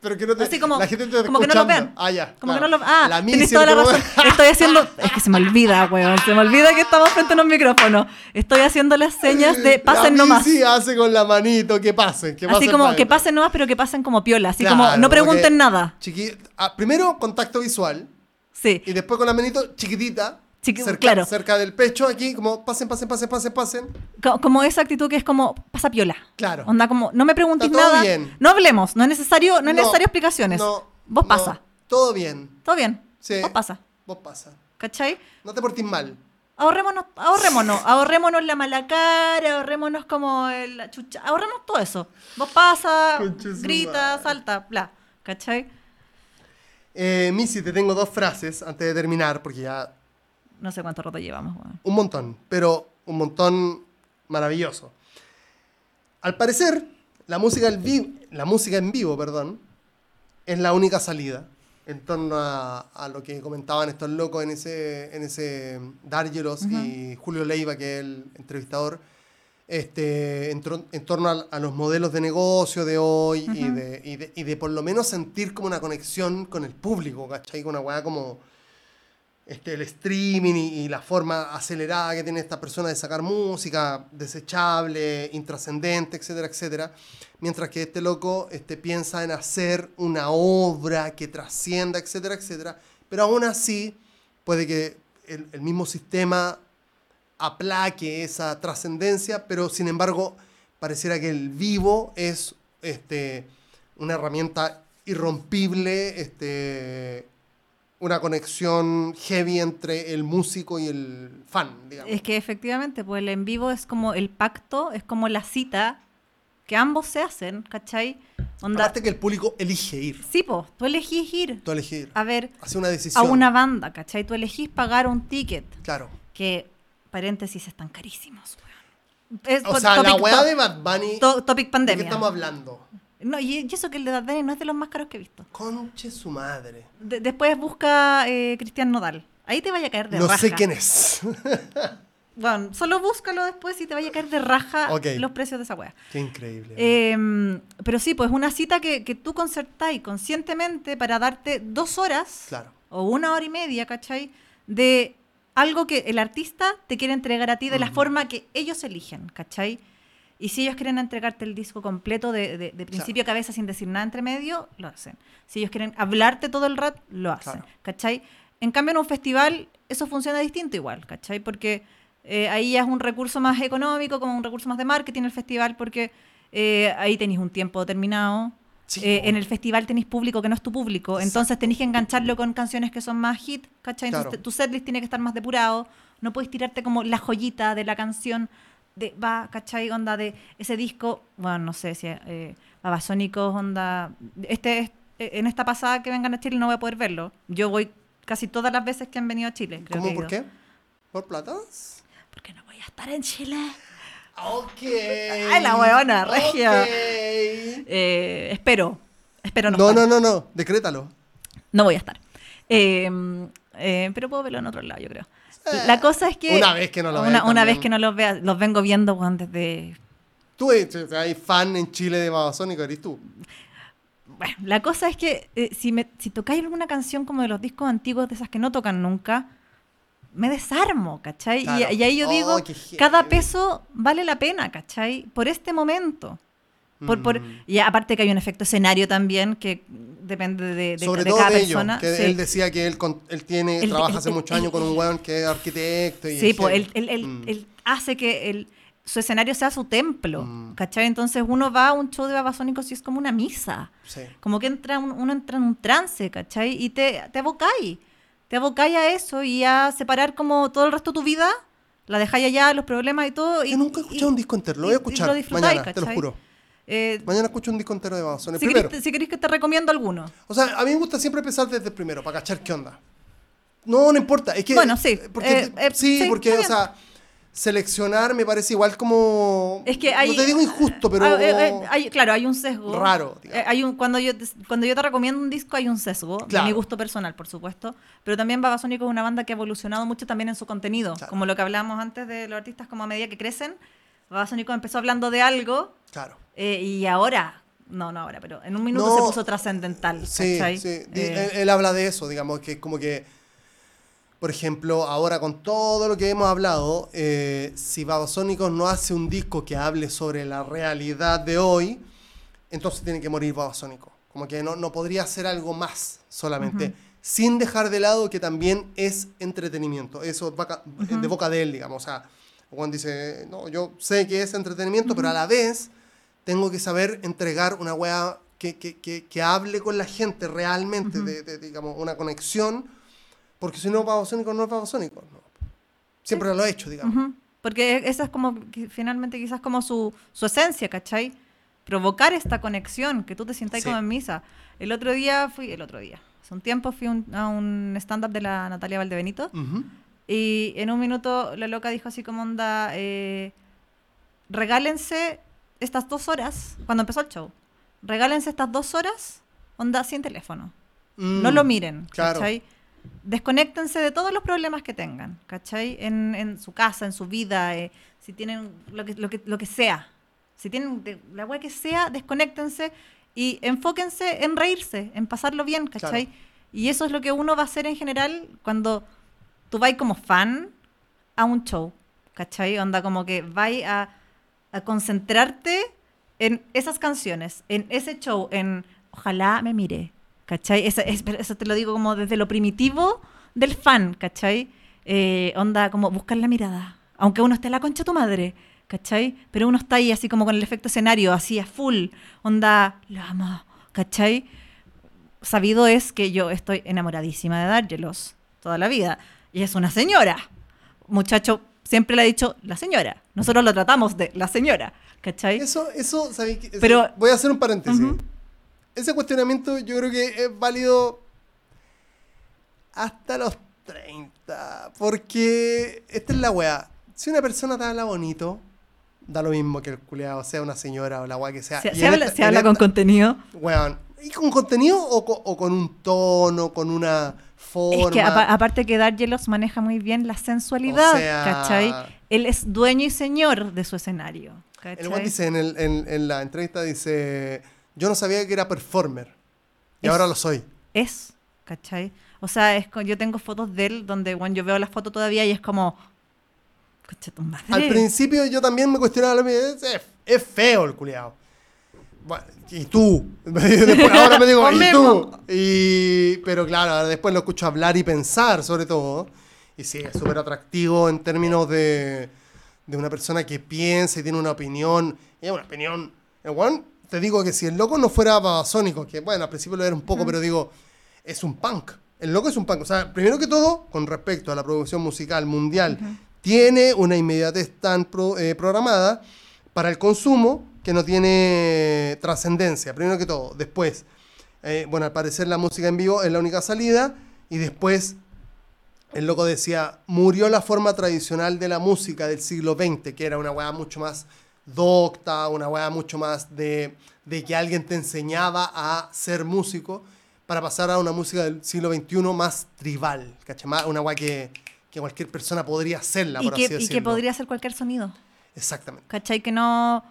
Pero que no te. Así como, la gente te como que no lo escuchando. vean. Ah, ya. Como claro. que no lo Ah, La Missy toda la razón. Estoy haciendo. *laughs* Es que se me olvida, weón. Se me olvida que estamos frente a unos micrófonos. Estoy haciendo las señas de pasen la nomás. Missy hace con la manito que pasen. Que Así pasen como para que pasen nomás, pero que pasen como piola. Así Claro, como no pregunten nada. Chiqui- ah, primero, contacto visual. Sí. Y después con la manito chiquitita. Chiqui- cerca, claro. cerca del pecho, aquí, como pasen, pasen, pasen, pasen, pasen. Co- Como esa actitud que es como pasa piola. Claro. Onda como, no me preguntes nada. bien. No hablemos. No es necesario, no es No, necesario explicaciones. No, Vos no, pasa. Todo bien. Todo bien. Sí. Vos pasa. Vos pasa. ¿Cachai? No te portís mal. Ahorrémonos, ahorrémonos, ahorrémonos la mala cara, ahorrémonos como el- la chucha, ahorremos todo eso. Vos pasa, grita, salta, bla, ¿cachai? Eh, Missy, te tengo dos frases antes de terminar, porque ya No sé cuánto rato llevamos, weón. un montón, pero un montón maravilloso. Al parecer, la música, la música en vivo perdón, es la única salida en torno a, a lo que comentaban estos locos en ese, en ese Dargelos y Julio Leiva, que es el entrevistador, este, en, torno a, a los modelos de negocio de hoy y, de, y, de, y de por lo menos sentir como una conexión con el público, ¿cachai? Con una weá como este, el streaming y, la forma acelerada que tiene esta persona de sacar música, desechable, intrascendente, etcétera, etcétera. Mientras que este loco este, piensa en hacer una obra que trascienda, etcétera, etcétera. Pero aún así, puede que el, el mismo sistema aplaque esa trascendencia, pero sin embargo, pareciera que el vivo es este, una herramienta irrompible, este, una conexión heavy entre el músico y el fan, digamos. Es que efectivamente, pues el en vivo es como el pacto, es como la cita que ambos se hacen, ¿cachai? Onda, Aparte que el público elige ir, sí, pues, tú elegís ir tú elegís ir, a ver hace una a decisión. una banda, ¿cachai? Tú elegís pagar un ticket, Claro. que, paréntesis, están carísimos, weón. Es O to- sea, la weá de Bad Bunny, to- topic ¿de qué pandemia. estamos hablando? No, y, y eso que el de Bunny no es de los más caros que he visto. Conche su madre. De- después busca eh, Cristian Nodal. Ahí te vaya a caer de No raja. sé quién es. *laughs* Bueno, solo búscalo después y te vaya a caer de raja Ok. los precios de esa wea. Qué increíble. Eh, pero sí, pues una cita que, que tú concertáis conscientemente para darte dos horas claro. o una hora y media, ¿cachai? De algo que el artista te quiere entregar a ti de la forma que ellos eligen, ¿cachai? Y si ellos quieren entregarte el disco completo de, de- de principio a cabeza sin decir nada entre medio, lo hacen. Si ellos quieren hablarte todo el rato, lo hacen, Claro. ¿cachai? En cambio, en un festival eso funciona distinto igual, ¿cachai? Porque eh, ahí ya es un recurso más económico, como un recurso más de marketing el festival, porque eh, ahí tenéis un tiempo determinado. Sí, Eh, en el festival tenéis público que no es tu público, entonces tenéis que engancharlo con canciones que son más hit, ¿cachai? Entonces Claro. te- tu setlist tiene que estar más depurado, no puedes tirarte como la joyita de la canción de va, ¿cachai? Onda de ese disco, bueno, no sé si eh, Babasónicos, onda, este es- eh, en esta pasada que vengan a Chile no voy a poder verlo. Yo voy casi todas las veces que han venido a Chile. creo ¿Cómo? que ¿Por qué? ¿Por plata? Porque no voy a estar en Chile. Ok. *laughs* Ay, la huevona, regia. Ok. Eh, espero, espero no No, no, no, no, decrétalo. No voy a estar. Eh, eh, pero puedo verlo en otro lado, yo creo. La *laughs* cosa es que. Una vez que no lo Una, veas una vez que no los vea, los vengo viendo weón, desde. Tú eres, hay fan en Chile de Babasónico, eres tú. Bueno, la cosa es que eh, si, me, si tocáis alguna canción como de los discos antiguos, de esas que no tocan nunca, me desarmo, ¿cachai? Y- Claro. Y, ahí yo Oh, digo, cada peso vale la pena, ¿cachai? Por este momento. Por, por, Mm. y aparte que hay un efecto escenario también que depende de, de- Sobre de todo cada de persona. que sí. él decía que él, con- él tiene, El- trabaja el- hace muchos años con un weón que es arquitecto. Y Sí, es pues él, él- él- Mm. él hace que el, su escenario sea su templo, Mm. ¿cachai? Entonces uno va a un show de babasónicos y es como una misa. Sí. Como que entra un- uno entra en un trance, ¿cachai? Y te, te abocáis. Te abocáis a eso y a separar como todo el resto de tu vida, la dejáis allá, los problemas y todo. Y, Yo nunca he y- escuchado un disco entero, lo y- voy a y escuchar lo disfrutáis, mañana, te lo juro. Eh, Mañana escucho un disco entero de Babasónicos. si, Primero, queréis, si queréis que te recomiendo alguno. o sea, a mí me gusta siempre empezar desde el primero, para cachar qué onda. No, no importa, es que... Bueno, sí, Porque, eh, eh, sí, porque, o sea, seleccionar me parece igual como... Es que hay. No te digo injusto, pero... Ah, eh, eh, hay- claro, hay un sesgo. Raro, digamos. Eh, hay un, cuando, yo, cuando yo te recomiendo un disco, hay un sesgo. De Claro. mi gusto personal, por supuesto. Pero también Babasónico es una banda que ha evolucionado mucho también en su contenido. Claro. Como lo que hablábamos antes de los artistas, como a medida que crecen. Babasónico empezó hablando de algo Claro. eh, y ahora. No, no ahora, pero en un minuto No. se puso trascendental. Sí, sí. Eh, él, él habla de eso, digamos, que es como que, por ejemplo, ahora con todo lo que hemos hablado, eh, si Babasónicos no hace un disco que hable sobre la realidad de hoy, entonces tiene que morir Babasónico. Como que no, no podría hacer algo más solamente, sin dejar de lado que también es entretenimiento. Eso va ca- de boca de él, digamos. O sea, Juan dice, no, yo sé que es entretenimiento, pero a la vez tengo que saber entregar una weá que, que, que, que hable con la gente realmente, de, de, digamos, una conexión, porque si no, Babasónico no es Babasónico. no. Siempre lo he hecho, digamos. Porque esa es como, finalmente quizás como su, su esencia, ¿cachai? Provocar esta conexión, que tú te sientas Sí. como en misa. El otro día fui, el otro día, hace un tiempo fui un- a un stand-up de la Natalia Valdebenito Ujú. Y en un minuto la loca dijo así como onda, eh, regálense estas dos horas, cuando empezó el show, regálense estas dos horas, onda sin teléfono. No Mm, lo miren, claro. ¿cachai? Desconéctense de todos los problemas que tengan, ¿cachai? En, en su casa, en su vida, eh, si tienen lo que, lo, que, lo que sea. Si tienen de- la weá que sea, desconéctense y enfóquense en reírse, en pasarlo bien, ¿cachai? Claro. Y eso es lo que uno va a hacer en general cuando tú vas como fan a un show, ¿cachai? Onda como que vas a, concentrarte en esas canciones, en ese show, en ojalá me mire, ¿cachai? Esa- es- pero eso te lo digo como desde lo primitivo del fan, ¿cachai? Eh, onda como buscar la mirada, aunque uno esté en la concha de tu madre, ¿cachai? Pero uno está ahí así como con el efecto escenario, así a full, onda, lo amo, ¿cachai? Sabido es que yo estoy enamoradísima de Dargelos toda la vida, y es una señora, muchacho siempre le ha dicho la señora, nosotros lo tratamos de la señora, ¿cachai? Eso, eso, ¿sabéis qué? Pero- Voy a hacer un paréntesis. Ese cuestionamiento yo creo que es válido hasta los 30. Porque esta es la weá. Si una persona te habla bonito, da lo mismo que el culeado sea una señora o la weá que sea. Se, habla, esta- se con esta- contenido. Weón, ¿Y con contenido o, o con un tono, con una forma? Es que apa- aparte que Dargelos maneja muy bien la sensualidad, O sea- ¿cachai? Él es dueño y señor de su escenario, ¿cachai? El weón dice en, el- en- en la entrevista, dice, yo no sabía que era performer. Y Es- ahora lo soy. Es, ¿cachai? O sea, es co- yo tengo fotos de él donde bueno, yo veo la foto todavía y es como. Madre. Al principio yo también me cuestionaba lo mismo. Es, es- feo el culiao. Bueno, y tú. *laughs* Después, ahora me digo, *laughs* y tú. Y, pero claro, después lo escucho hablar y pensar, sobre todo. Y sí, es súper atractivo en términos de, de una persona que piensa y tiene una opinión. Y es una opinión. El weón, te digo que si el loco no fuera babasónico, que bueno, al principio lo era un poco, pero digo, es un punk. El loco es un punk. O sea, primero que todo, con respecto a la producción musical mundial, tiene una inmediatez tan pro- eh, programada para el consumo que no tiene trascendencia, primero que todo. Después, eh, bueno, al parecer la música en vivo es la única salida. Y después, el loco decía, murió la forma tradicional de la música del siglo XX, que era una weá mucho más docta, una weá mucho más de, de que alguien te enseñaba a ser músico, para pasar a una música del siglo XXI más tribal, ¿cachai? Una weá que, que cualquier persona podría hacerla, y, por que, así y decirlo. que podría ser cualquier sonido. Exactamente. ¿Cachai? Que no,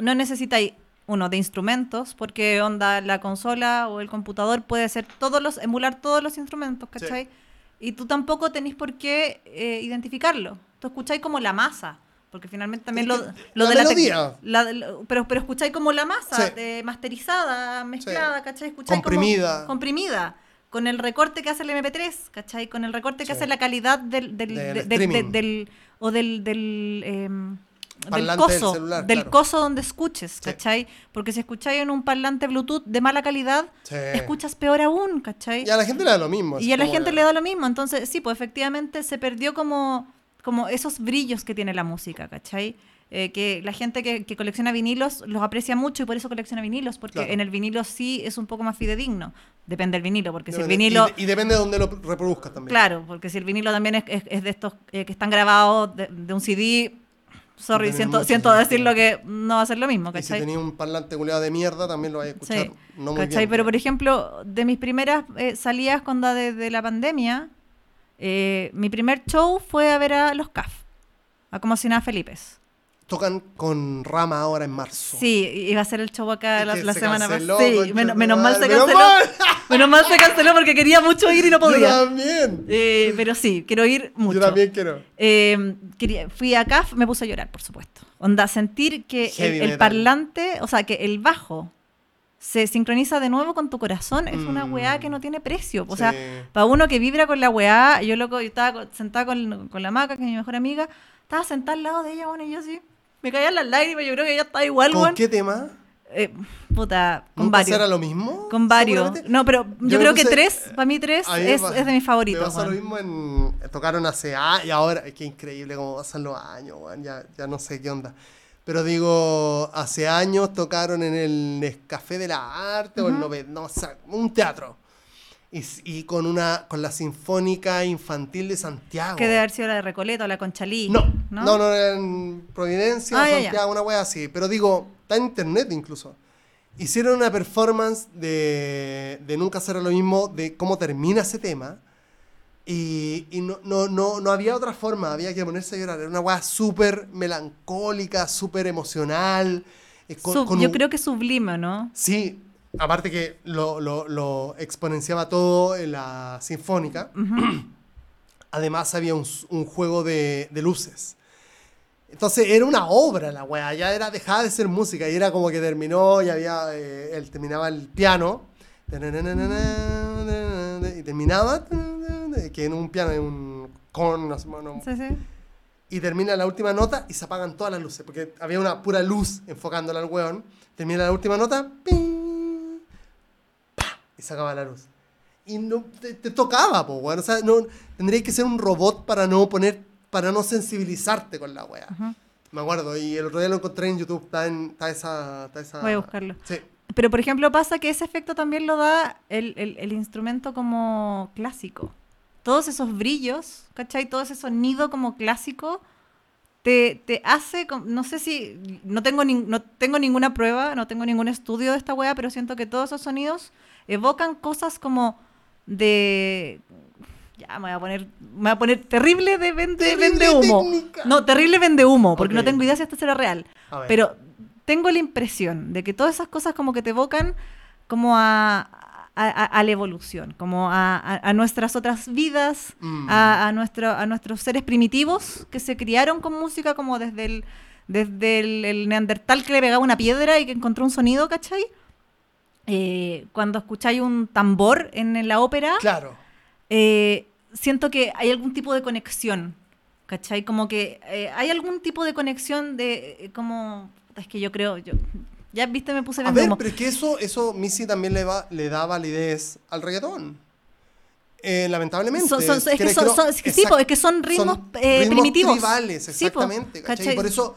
no necesitáis uno de instrumentos, porque onda la consola o el computador puede ser todos los, emular todos los instrumentos, ¿cachai? Y tú tampoco tenés por qué eh, identificarlo. Tú escucháis como la masa, porque finalmente también lo, La lo de la melodía. pero, pero escucháis como la masa, Sí. eh, masterizada, mezclada, ¿cachai? Escucháis como- Comprimida. comprimida. Con el recorte que hace el MP3, ¿cachai? Con el recorte que Sí. hace la calidad del, del, del- del- o del, del, em, del coso, celular, del claro. coso donde escuches, Sí. ¿cachai? Porque si escucháis en un parlante Bluetooth de mala calidad, Sí. escuchas peor aún, ¿cachai? Y a la gente le da lo mismo. Y a la gente que- le da lo mismo. Entonces, sí, pues efectivamente se perdió como, como esos brillos que tiene la música, ¿cachai? Eh, que la gente que, que colecciona vinilos los aprecia mucho y por eso colecciona vinilos, porque Claro. en el vinilo sí es un poco más fidedigno. Depende del vinilo, porque si el vinilo... Y, y depende de dónde lo reproduzcas también. Claro, porque si el vinilo también es, es- es de estos eh, que están grabados de, de un CD, sorry, siento, siento sentido. decirlo que no va a ser lo mismo, Y si ¿cachai? tenía un parlante culeado de mierda, también lo vais a escuchar Sí, no muy ¿cachai? bien. Pero por ejemplo, de mis primeras eh, salidas con la de, de la pandemia, eh, mi primer show fue a ver a los CAF, a como si nada Felipes. Tocan con Rama ahora en marzo. Sí, iba a ser el show acá la, que la se semana pasada. Sí, menos, mal se canceló. *laughs* Menos mal se canceló porque quería mucho ir y no *laughs* Yo podía. también. Eh, pero sí, quiero ir mucho. Yo también quiero. Eh, quería- fui a CAF, me puse a llorar, por supuesto. Onda, sentir que el, parlante, o sea, que el bajo se sincroniza de nuevo con tu corazón, es una Mm. weá que no tiene precio. O Sí. sea, para uno que vibra con la weá, yo loco, yo estaba sentada con, con la maca, que es mi mejor amiga, estaba sentada al lado de ella, bueno, y yo así, me caían las lágrimas, yo creo que ella estaba igual, ¿Con weón. qué tema? Eh, puta, con ¿Nunca varios. será lo mismo? Con varios. No, pero yo, Yo me creo que puse- tres, para mí tres, A mí me es, es de mis Me favoritos. pasa lo weón. mismo en. Tocaron hace años y ahora. Es que increíble cómo pasan los años, weón. Ya, ya no sé qué onda. Pero digo, hace años tocaron en el Nescafé de la Arte o el Nove- no, o sea, un teatro. Y, y con una con la Sinfónica Infantil de Santiago. Que debe haber sido la de Recoleta o la Conchalí. No, no, no, era en Providencia, Ah, ya, ya. Santiago, una wea así. Pero digo, está en internet incluso. Hicieron una performance de, de Nunca será lo mismo, de cómo termina ese tema. Y, y no, no, no, no había otra forma, había que ponerse a llorar. Era una wea súper melancólica, súper emocional. eh, con- Sub- con yo un- creo que sublime, ¿no? Sí, aparte que lo, lo, lo exponenciaba todo en la sinfónica. *clears throat* Además había un, juego de, de luces. Entonces era una obra la wea, ya era, dejaba de ser música y era como que terminó y había, eh, él terminaba el piano y terminaba que en un piano, en un con, no sé, no- Sí, sí. y termina la última nota y se apagan todas las luces, porque había una pura luz enfocándola al weón. Termina la última nota, ¡ping! Y se acaba la luz. Y no, te, te tocaba, po, weón. O sea, no, tendrías que ser un robot para no poner, para no sensibilizarte con la wea. Me acuerdo, y el otro día lo encontré en YouTube, está, en, está esa, está esa... Voy a buscarlo. Sí, Pero, por ejemplo, pasa que ese efecto también lo da el, el- el instrumento como clásico. Todos esos brillos, ¿cachai? Todo ese sonido como clásico te, te hace, no sé si, no tengo, nin- no tengo ninguna prueba, no tengo ningún estudio de esta wea, pero siento que todos esos sonidos evocan cosas como de... Ya, me voy a poner, me voy a poner terrible de vende, Terrible vende humo. técnica. No, terrible vende humo, porque no tengo idea si esto será real. Pero tengo la impresión de que todas esas cosas como que te evocan como a, a, la evolución, como a, a- nuestras otras vidas, Mm. a, a, nuestro, a nuestros seres primitivos que se criaron con música como desde el, desde el, el neandertal que le pegaba una piedra y que encontró un sonido, ¿cachai? Eh, cuando escucháis un tambor en la ópera, Claro. eh, siento que hay algún tipo de conexión, ¿cachai? Como que eh, hay algún tipo de conexión de, eh, como, es que yo creo, yo, ya viste, me puse A ver, pero es que eso, eso Missy también le, va, le da validez al reggaetón. Eh, lamentablemente. Son- son- es que son- creo- son- es que sí, po, es que son ritmos, eh, ritmos primitivos. tribales, Sí, po, exactamente. ¿cachai? ¿cachai? Y por eso,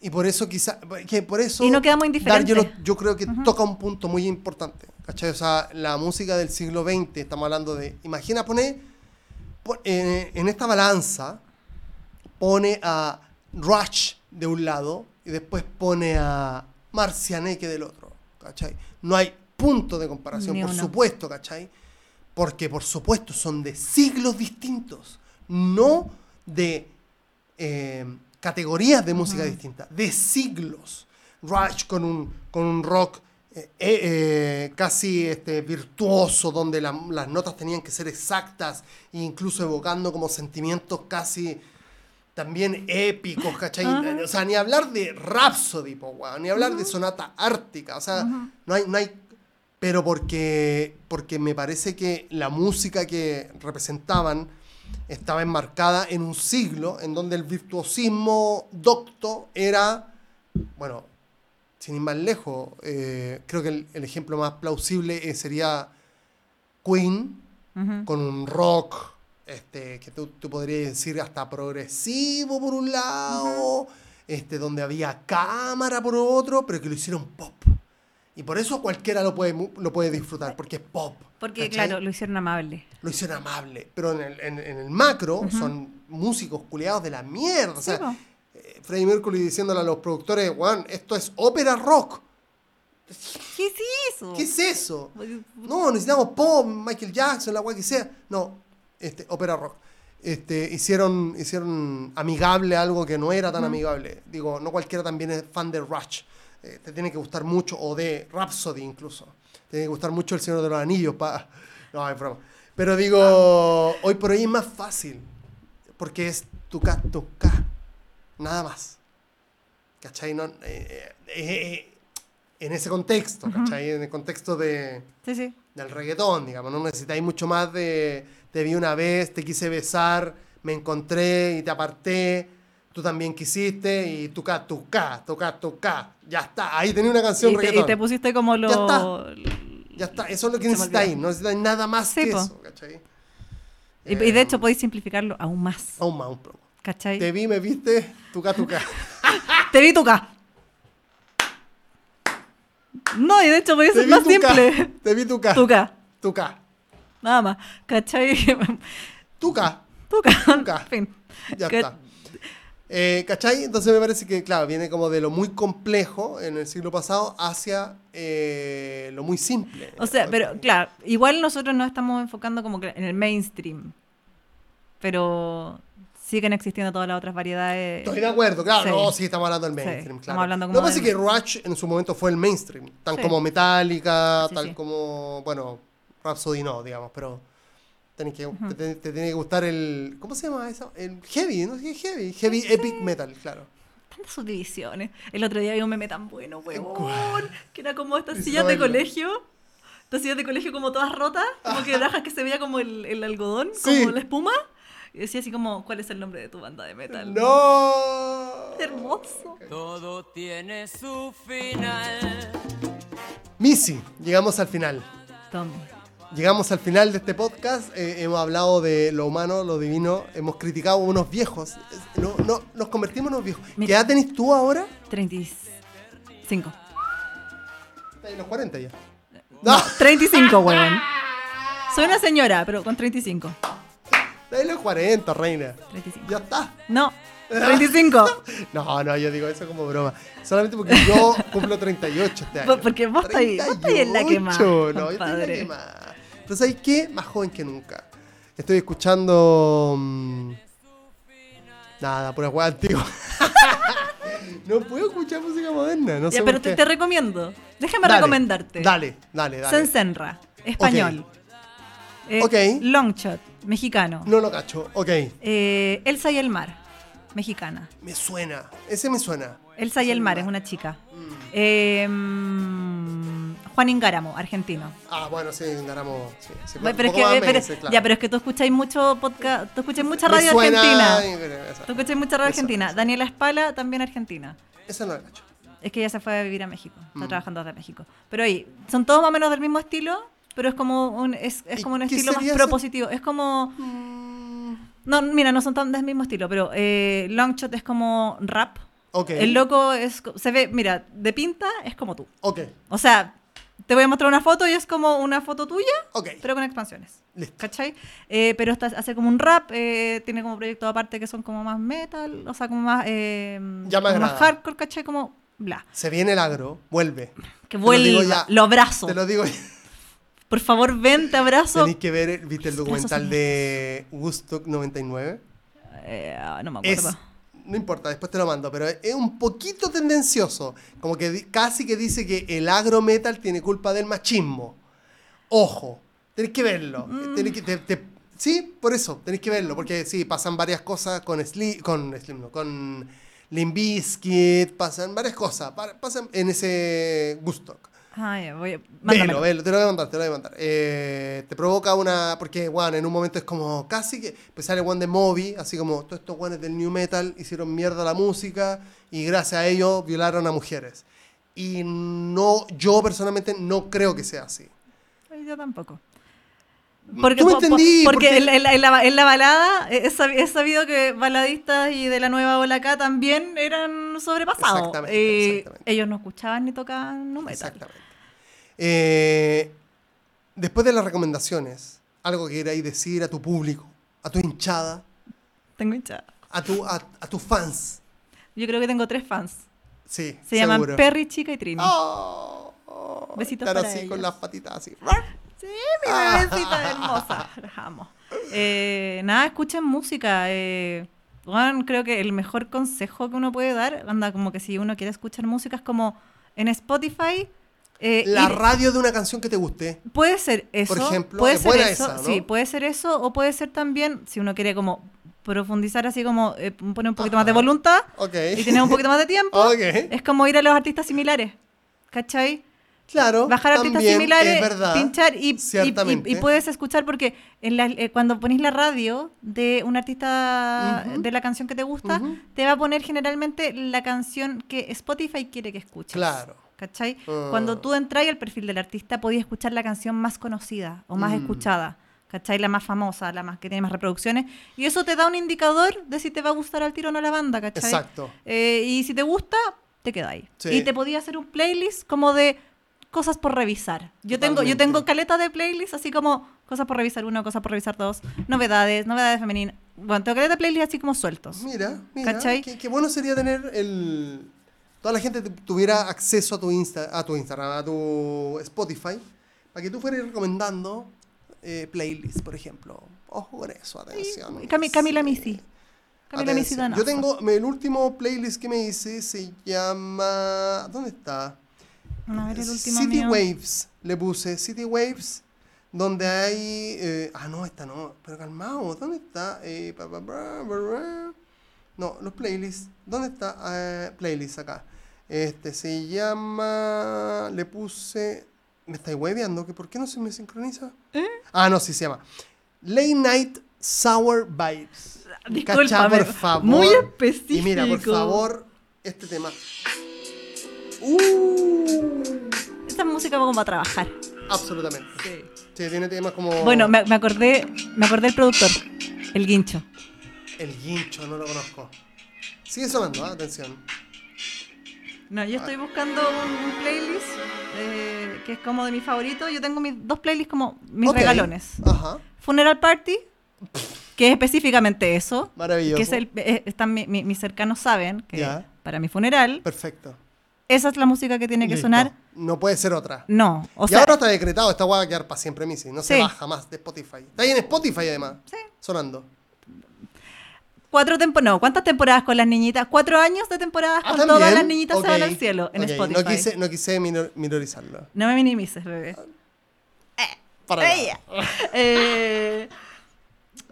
y por eso quizá, que por eso... Y no quedamos Dar, yo, lo- indiferentes. yo creo que toca un punto muy importante. ¿cachai? O sea, la música del siglo XX, estamos hablando de... Imagina poner pon- eh, en esta balanza, pone a Rush de un lado y después pone a Marcianeque del otro. ¿cachai? No hay punto de comparación, Ni por uno. supuesto, ¿cachai? Porque por supuesto son de siglos distintos, no de eh, categorías de música distintas, de siglos. Rush con un, con un rock eh, eh, eh, casi este, virtuoso, donde la- las notas tenían que ser exactas, e incluso evocando como sentimientos casi también épicos, ¿cachai? O sea, ni hablar de Rhapsody, po, weón, ni hablar de Sonata Ártica, o sea, no hay, no hay, pero porque, porque me parece que la música que representaban estaba enmarcada en un siglo en donde el virtuosismo docto era, bueno, sin ir más lejos, eh, creo que el, el ejemplo más plausible eh, sería Queen, con un rock este, que tú, tú podrías decir hasta progresivo por un lado, este, donde había cámara por otro, pero que lo hicieron pop. Y por eso cualquiera lo puede, lo puede disfrutar, porque es pop. Porque, ¿cachai? claro, lo hicieron amable. Lo hicieron amable. Pero en el, en- en el macro son músicos culiados de la mierda. O sea, eh, Freddie Mercury diciéndole a los productores, Juan, esto es ópera rock. ¿Qué es eso? ¿Qué es eso? No, necesitamos pop, Michael Jackson, la guay que sea. No, este, ópera rock. Este, hicieron, hicieron amigable algo que no era tan amigable. Digo, no cualquiera también es fan de Rush. Eh, te tiene que gustar mucho, o de Rhapsody incluso. Te tiene que gustar mucho El Señor de los Anillos. Pa... No, es broma. Pero digo, hoy por hoy es más fácil. Porque es tu K, tu K. Nada más. ¿Cachai? No, eh, eh, eh, en ese contexto, ¿cachai? En el contexto de, Sí, sí. del reggaetón, digamos. No necesitáis mucho más de te vi una vez, te quise besar, me encontré y te aparté. Tú también quisiste y tu K, tu K, tu K, tu K. Ya está, ahí tenía una canción Y te, y te pusiste como lo... Ya está. Ya está, eso es lo que necesitáis. No necesitáis nada más Sí, que po. eso, ¿cachai? Y, y de hecho podéis simplificarlo aún más. Aún más, un poco. ¿Cachai? Te vi, me viste, tu K, tu K. Te vi tu K. No, y de hecho Te ser más simple. Te vi tu K. Tu K. Tu K. Nada más. ¿Cachai? Tu K. Tu K. Tu K. En fin. Ya está. Eh, ¿Cachai? Entonces me parece que, claro, viene como de lo muy complejo en el siglo pasado hacia eh, lo muy simple. O sea, pero claro, igual nosotros nos estamos enfocando como que en el mainstream. Pero siguen existiendo todas las otras variedades. Estoy de acuerdo, claro, Sí. no, sí estamos hablando del Sí, mainstream, claro. hablando Lo como que pasa del- que Rush en su momento fue el mainstream, tan Sí. como Metallica, Sí, tal sí. como, bueno, Rhapsody no, digamos, pero tenés que, te, te- te tiene que gustar el, ¿cómo se llama eso? El heavy, ¿no? Sí, heavy, heavy epic metal, claro. Tantas subdivisiones. El otro día vi un meme tan bueno, weón. ¿Cuál? Que era como estas sillas de colegio. Estas sillas de colegio como todas rotas. Como que rajas que se veía como el, el algodón, Sí. como la espuma. Y decía así como, ¿cuál es el nombre de tu banda de metal? ¡No! Hermoso. Todo tiene su final. Missy, llegamos al final. Tommy. Llegamos al final de este podcast. eh, hemos hablado de lo humano, lo divino. Hemos criticado a unos viejos. No, no, nos convertimos en unos viejos. ¿Qué edad tenés tú ahora? 35. Estás en los 40 ya. No, No, 35, weón. Soy una señora, pero con 35. estás en los 40, reina. 35. Ya está. No, 35. *laughs* No, no, yo digo eso como broma. Solamente porque yo cumplo 38 este año. Porque vos estáis- en la 38, quemada, No, yo estoy en la compadre. Pero ¿sabes qué? Más joven que nunca. Estoy escuchando... mm, nada, pura hueá antigua. *laughs* no puedo escuchar música moderna. No sé Ya, pero te, recomiendo. Déjame Dale, recomendarte. Dale, dale, dale. Sensenra. español. Eh, Ok. Longshot, mexicano. No lo cacho. Ok. Eh, Elsa y el mar, mexicana. Me suena. Ese me suena. Elsa y el mar es una chica. Eh, mm, Juan Ingáramo, argentino. Ah, bueno, sí, ganamos. Sí, sí, pero es que, eh, pero- meses, claro. Ya, pero es que tú escucháis mucho podcast, tú escuchas mucha radio suena, argentina. esa- Tú escuchas mucha radio Eso, argentina. eso. Daniela Espala, también argentina. Esa no la cacho. Es que ella se fue a vivir a México. Está Mm. trabajando desde México. Pero ahí, son todos más o menos del mismo estilo, pero es como un, es, es ¿Y como un estilo más ese? propositivo. Es como. No, mira, no son tan del mismo estilo, pero eh, Longshot es como rap. Ok. El loco es, se ve, mira, de pinta es como tú. Ok. O sea, te voy a mostrar una foto y es como una foto tuya, pero con expansiones. Listo. ¿Cachai? Eh, pero está, hace como un rap, eh, tiene como proyectos aparte que son como más metal, o sea, como más, eh, Ya me como más hardcore, ¿cachai? Como bla. Se viene el agro. Vuelve. Que Te lo ya. abrazo. Te lo digo. Por favor, ven, te abrazo. Tenéis que ver, ¿viste el documental de Woodstock 99? Eh, no me Es, acuerdo. No importa, después te lo mando, pero es un poquito tendencioso. Como que casi que dice que el agro metal tiene culpa del machismo. Ojo, tenéis que verlo. Mm. Tenéis que- te- te- sí, por eso, tenéis que verlo. Porque sí, pasan varias cosas con Slim, con, Slim, no, con Limp Bizkit, pasan varias cosas. pa- Pasan en ese Woodstock. Ah, ya, voy a... Velo, mándamelo. velo, te lo voy a mandar, te lo voy a mandar. Eh, te provoca una. Porque, bueno, en un momento es como casi que. Pues sale one de Moby, así como todos estos guanes del New Metal hicieron mierda la música y gracias a ello violaron a mujeres. Y no, yo personalmente no creo que sea así. Ay, Yo tampoco. Tú me po- po- entendí, porque porque- en, en la, en la- en la balada eh, es, sab- es sabido que baladistas y de la nueva ola acá también eran sobrepasados. Exactamente, Eh, exactamente. Ellos no escuchaban ni tocaban nu metal. Exactamente. Eh, después de las recomendaciones, algo que queráis decir a tu público, a tu hinchada, Tengo hinchada. a, tu, a, a tus fans. Yo creo que tengo tres fans. Sí, Se llaman. Perry, Chica y Trini. Oh, oh, Besitos estar para así con las patitas así. Sí, mi bebecita *laughs* hermosa. Las amo. Eh, nada, escuchen música. Eh, bueno, creo que el mejor consejo que uno puede dar, anda, como que si uno quiere escuchar música, es como en Spotify. Eh, La radio de una canción que te guste. puede ser eso. Por ejemplo, puede ser eso. esa, ¿no? Sí, puede ser eso. O puede ser también, si uno quiere como profundizar así como eh, poner un poquito más de voluntad Ok. y tener un poquito más de tiempo, *laughs* es como ir a los artistas similares. ¿Cachai? Claro. bajar artistas similares, Es verdad. pinchar y, y- Ciertamente. y- y puedes escuchar porque en la- eh, cuando ponís la radio de un artista de la canción que te gusta, te va a poner generalmente la canción que Spotify quiere que escuches. Claro. ¿Cachai? Ah. Cuando tú entras al perfil del artista, podías escuchar la canción más conocida o más Mm. escuchada. ¿Cachai? La más famosa, la más que tiene más reproducciones. Y eso te da un indicador de si te va a gustar al tiro o no la banda, ¿cachai? Exacto. Eh, y si te gusta, te queda ahí. Sí. Y te podía hacer un playlist como de cosas por revisar. Yo tengo, yo tengo caleta de playlist así como cosas por revisar uno, cosas por revisar dos, novedades, novedades femeninas. Bueno, tengo caleta de playlist así como sueltos. Mira, mira. ¿Cachai? Qué, qué bueno sería tener el. Toda la gente tu- tuviera acceso a tu Insta, a tu Instagram, a tu Spotify, para que tú fueras recomendando eh, playlists, por ejemplo. Ojo con eso, atención. Y Cami- Camila. Misi. Camila Misi. Yo tengo el último playlist que me hice se llama ¿dónde está? A ver, el último City mío. Waves. Le puse City Waves donde hay eh, ah no esta no, pero calmado, ¿dónde está? Eh, pa, pa. No, los playlists. ¿Dónde está? Eh, playlist acá. Este se llama le puse ¿Me estáis hueveando? ¿Que ¿Por qué no se me sincroniza? ¿Eh? Ah, no, sí se llama. Late Night Sour Vibes. Cachá, por favor. muy específico. Y mira, por favor, este tema. Uh, Esta música va como a trabajar. absolutamente. Sí. Sí, tiene temas como. Bueno, me, me acordé, me acordé del productor, el guincho. El guincho, no lo conozco. Sigue sonando, ¿ah? atención. No, yo estoy buscando un, un playlist eh, que es como de mi favorito. Yo tengo mis dos playlists como mis Ok. regalones. Ajá. Funeral Party, que es específicamente eso. Maravilloso. Que es el, eh, están mi- mi- mis cercanos saben que Ya. para mi funeral, Perfecto. esa es la música que tiene que Listo. sonar. No puede ser otra. No, o y sea, ahora está decretado, esta hueá va a quedar para siempre, Missy. No se baja más de Spotify. Está ahí en Spotify además. Sí. Sonando. Cuatro temporadas, no, ¿cuántas temporadas con las niñitas? Cuatro años de temporadas Ah, con ¿también? todas las niñitas Ok, se van al cielo en ok. Spotify. No quise, no quise minor- minorizarlo. No me minimices, bebé. Para nada. Ella. *laughs* Eh,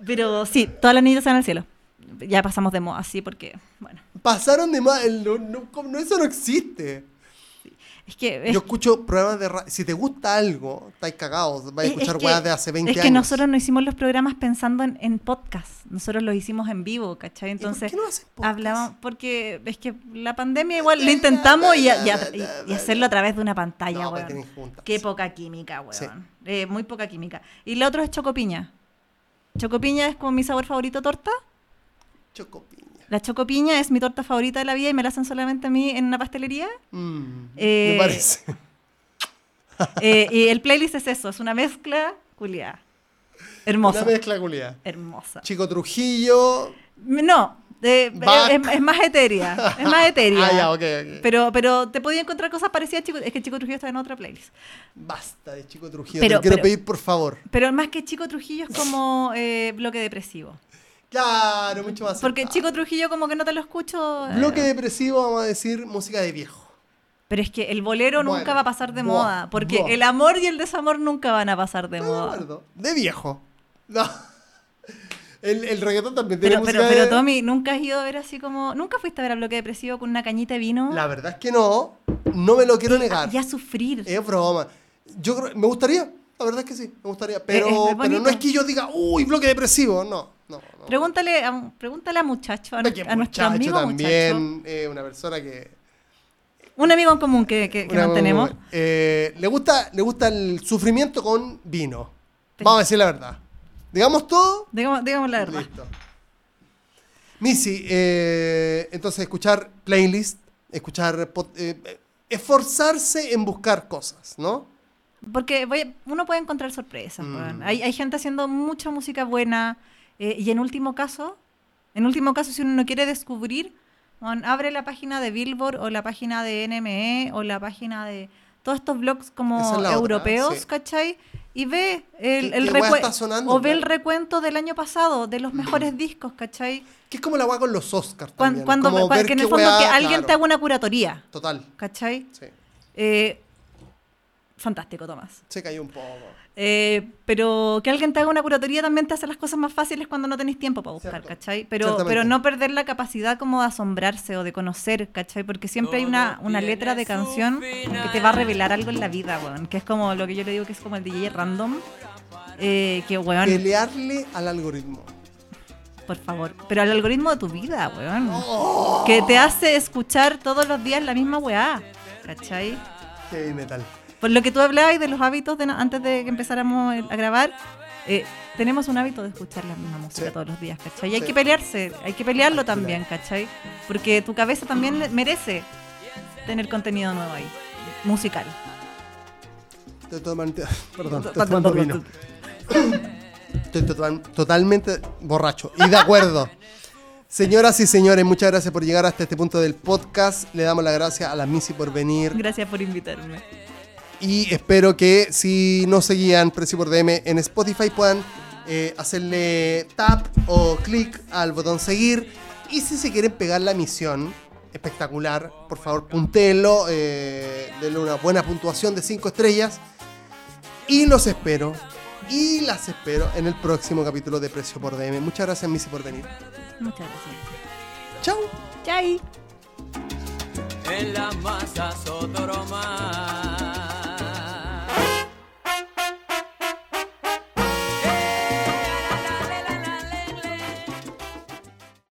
pero sí, todas las niñas están al cielo. Ya pasamos de moda, sí, porque, bueno. Pasaron de más. No. No, eso no existe. Es que. es- Yo escucho programas de radio. Si te gusta algo, estáis cagados. Vais a es- escuchar es que- weas de hace 20 Es años. que nosotros no hicimos los programas pensando en, en podcast. Nosotros los hicimos en vivo, ¿cachai? ¿Y por Entonces, qué no hablamos. Porque es que la pandemia igual lo intentamos y, y- y- y hacerlo a través de una pantalla, No, pues weón. Qué poca química, weón. Sí. Eh, muy poca química. Y la otra es chocopiña. Chocopiña es como mi sabor favorito torta. Chocopiña. La chocopiña es mi torta favorita de la vida y me la hacen solamente a mí en una pastelería. Mm, Eh, me parece. *laughs* Eh, y el playlist es eso, es una mezcla culiada. Hermosa. Una mezcla culia. Hermosa. Chico Trujillo. No, eh, es, es más etérea. Es más etérea. *laughs* Ah, ya, ok, ok. Pero, pero te podía encontrar cosas parecidas, Chico. Es que Chico Trujillo está en otra playlist. Basta de Chico Trujillo. Pero- Te quiero pero- pedir, por favor. Pero más que Chico Trujillo es como bloque depresivo. Claro, mucho más. Porque aceptable. Chico Trujillo como que no te lo escucho. eh, Bloque depresivo, vamos a decir música de viejo. Pero es que el bolero Bueno, nunca va a pasar de moda. Porque el amor y el desamor nunca van a pasar de Estoy de moda. acuerdo. De viejo. No. *laughs* El, el reggaetón también tiene Pero, pero, música pero de- Tommy, ¿nunca has ido a ver así como... ¿Nunca fuiste a ver a Bloque Depresivo con una cañita de vino? La verdad es que no. No me lo quiero negar. Y a sufrir. Es broma. Yo creo, me gustaría. La verdad es que sí, me gustaría. Pero, es pero no es que yo diga, uy, bloque depresivo. No, no. no. Pregúntale a, pregúntale a muchacho, a, nuestro- a nuestro muchacho amigo muchacho. también, eh, una persona que... Un amigo en común que, que- que mantenemos. eh, le, gusta, le gusta el sufrimiento con vino. Sí. Vamos a decir la verdad. Digamos todo. Digamos, digamos la verdad. Listo. Missy, eh, entonces escuchar playlist, escuchar... eh, esforzarse en buscar cosas, ¿no? Porque voy- uno puede encontrar sorpresas. Mm. Hay, hay gente haciendo mucha música buena. Eh, y en último caso, en último caso, si uno no quiere descubrir, abre la página de Billboard o la página de NME o la página de todos estos blogs como es la otra, europeos, sí. ¿cachai? Y ve el, ¿Qué- el qué weá recue- está sonando, o ve el recuento del año pasado, de los mejores discos, ¿cachai? Que es como la agua con los Oscars Cuan- también. Cuando, como ver que en el fondo weá, que alguien claro. te haga una curatoría, Total, ¿cachai? sí. Eh, fantástico, Tomás. Se cayó un poco. Eh, pero que alguien te haga una curatoría también te hace las cosas más fáciles cuando no tenéis tiempo para buscar, Cierto. ¿cachai? Pero, pero no perder la capacidad como de asombrarse o de conocer, ¿cachai? Porque siempre hay una, una letra de canción que te va a revelar algo en la vida, weón. Que es como lo que yo le digo que es como el DJ random. Eh, que, weón, Pelearle al algoritmo. por favor. Pero al algoritmo de tu vida, weón. Oh. Que te hace escuchar todos los días la misma weá, ¿cachai? Heavy metal. Por lo que tú hablabas de los hábitos de antes de que empezáramos a grabar, eh, tenemos un hábito de escuchar la misma música Sí. todos los días, ¿cachai? Y hay Sí. que pelearse, hay que pelearlo Hay también, ¿cachai? Porque tu cabeza también merece tener contenido nuevo ahí, musical. Estoy totalmente. *laughs* Perdón, estoy tomando vino. *coughs* Estoy total- totalmente borracho. Y de acuerdo. Señoras y señores, muchas gracias por llegar hasta este punto del podcast. Le damos las gracias a la Missy por venir. Gracias por invitarme. Y espero que si no seguían Precio por DM en Spotify puedan eh, hacerle tap o clic al botón seguir. Y si se quieren pegar la misión espectacular, por favor puntéenlo, eh, denle una buena puntuación de 5 estrellas. Y los espero, y las espero en el próximo capítulo de Precio por DM. Muchas gracias Missy por venir. Muchas gracias. Chao. Chai. En la masa Sodoroma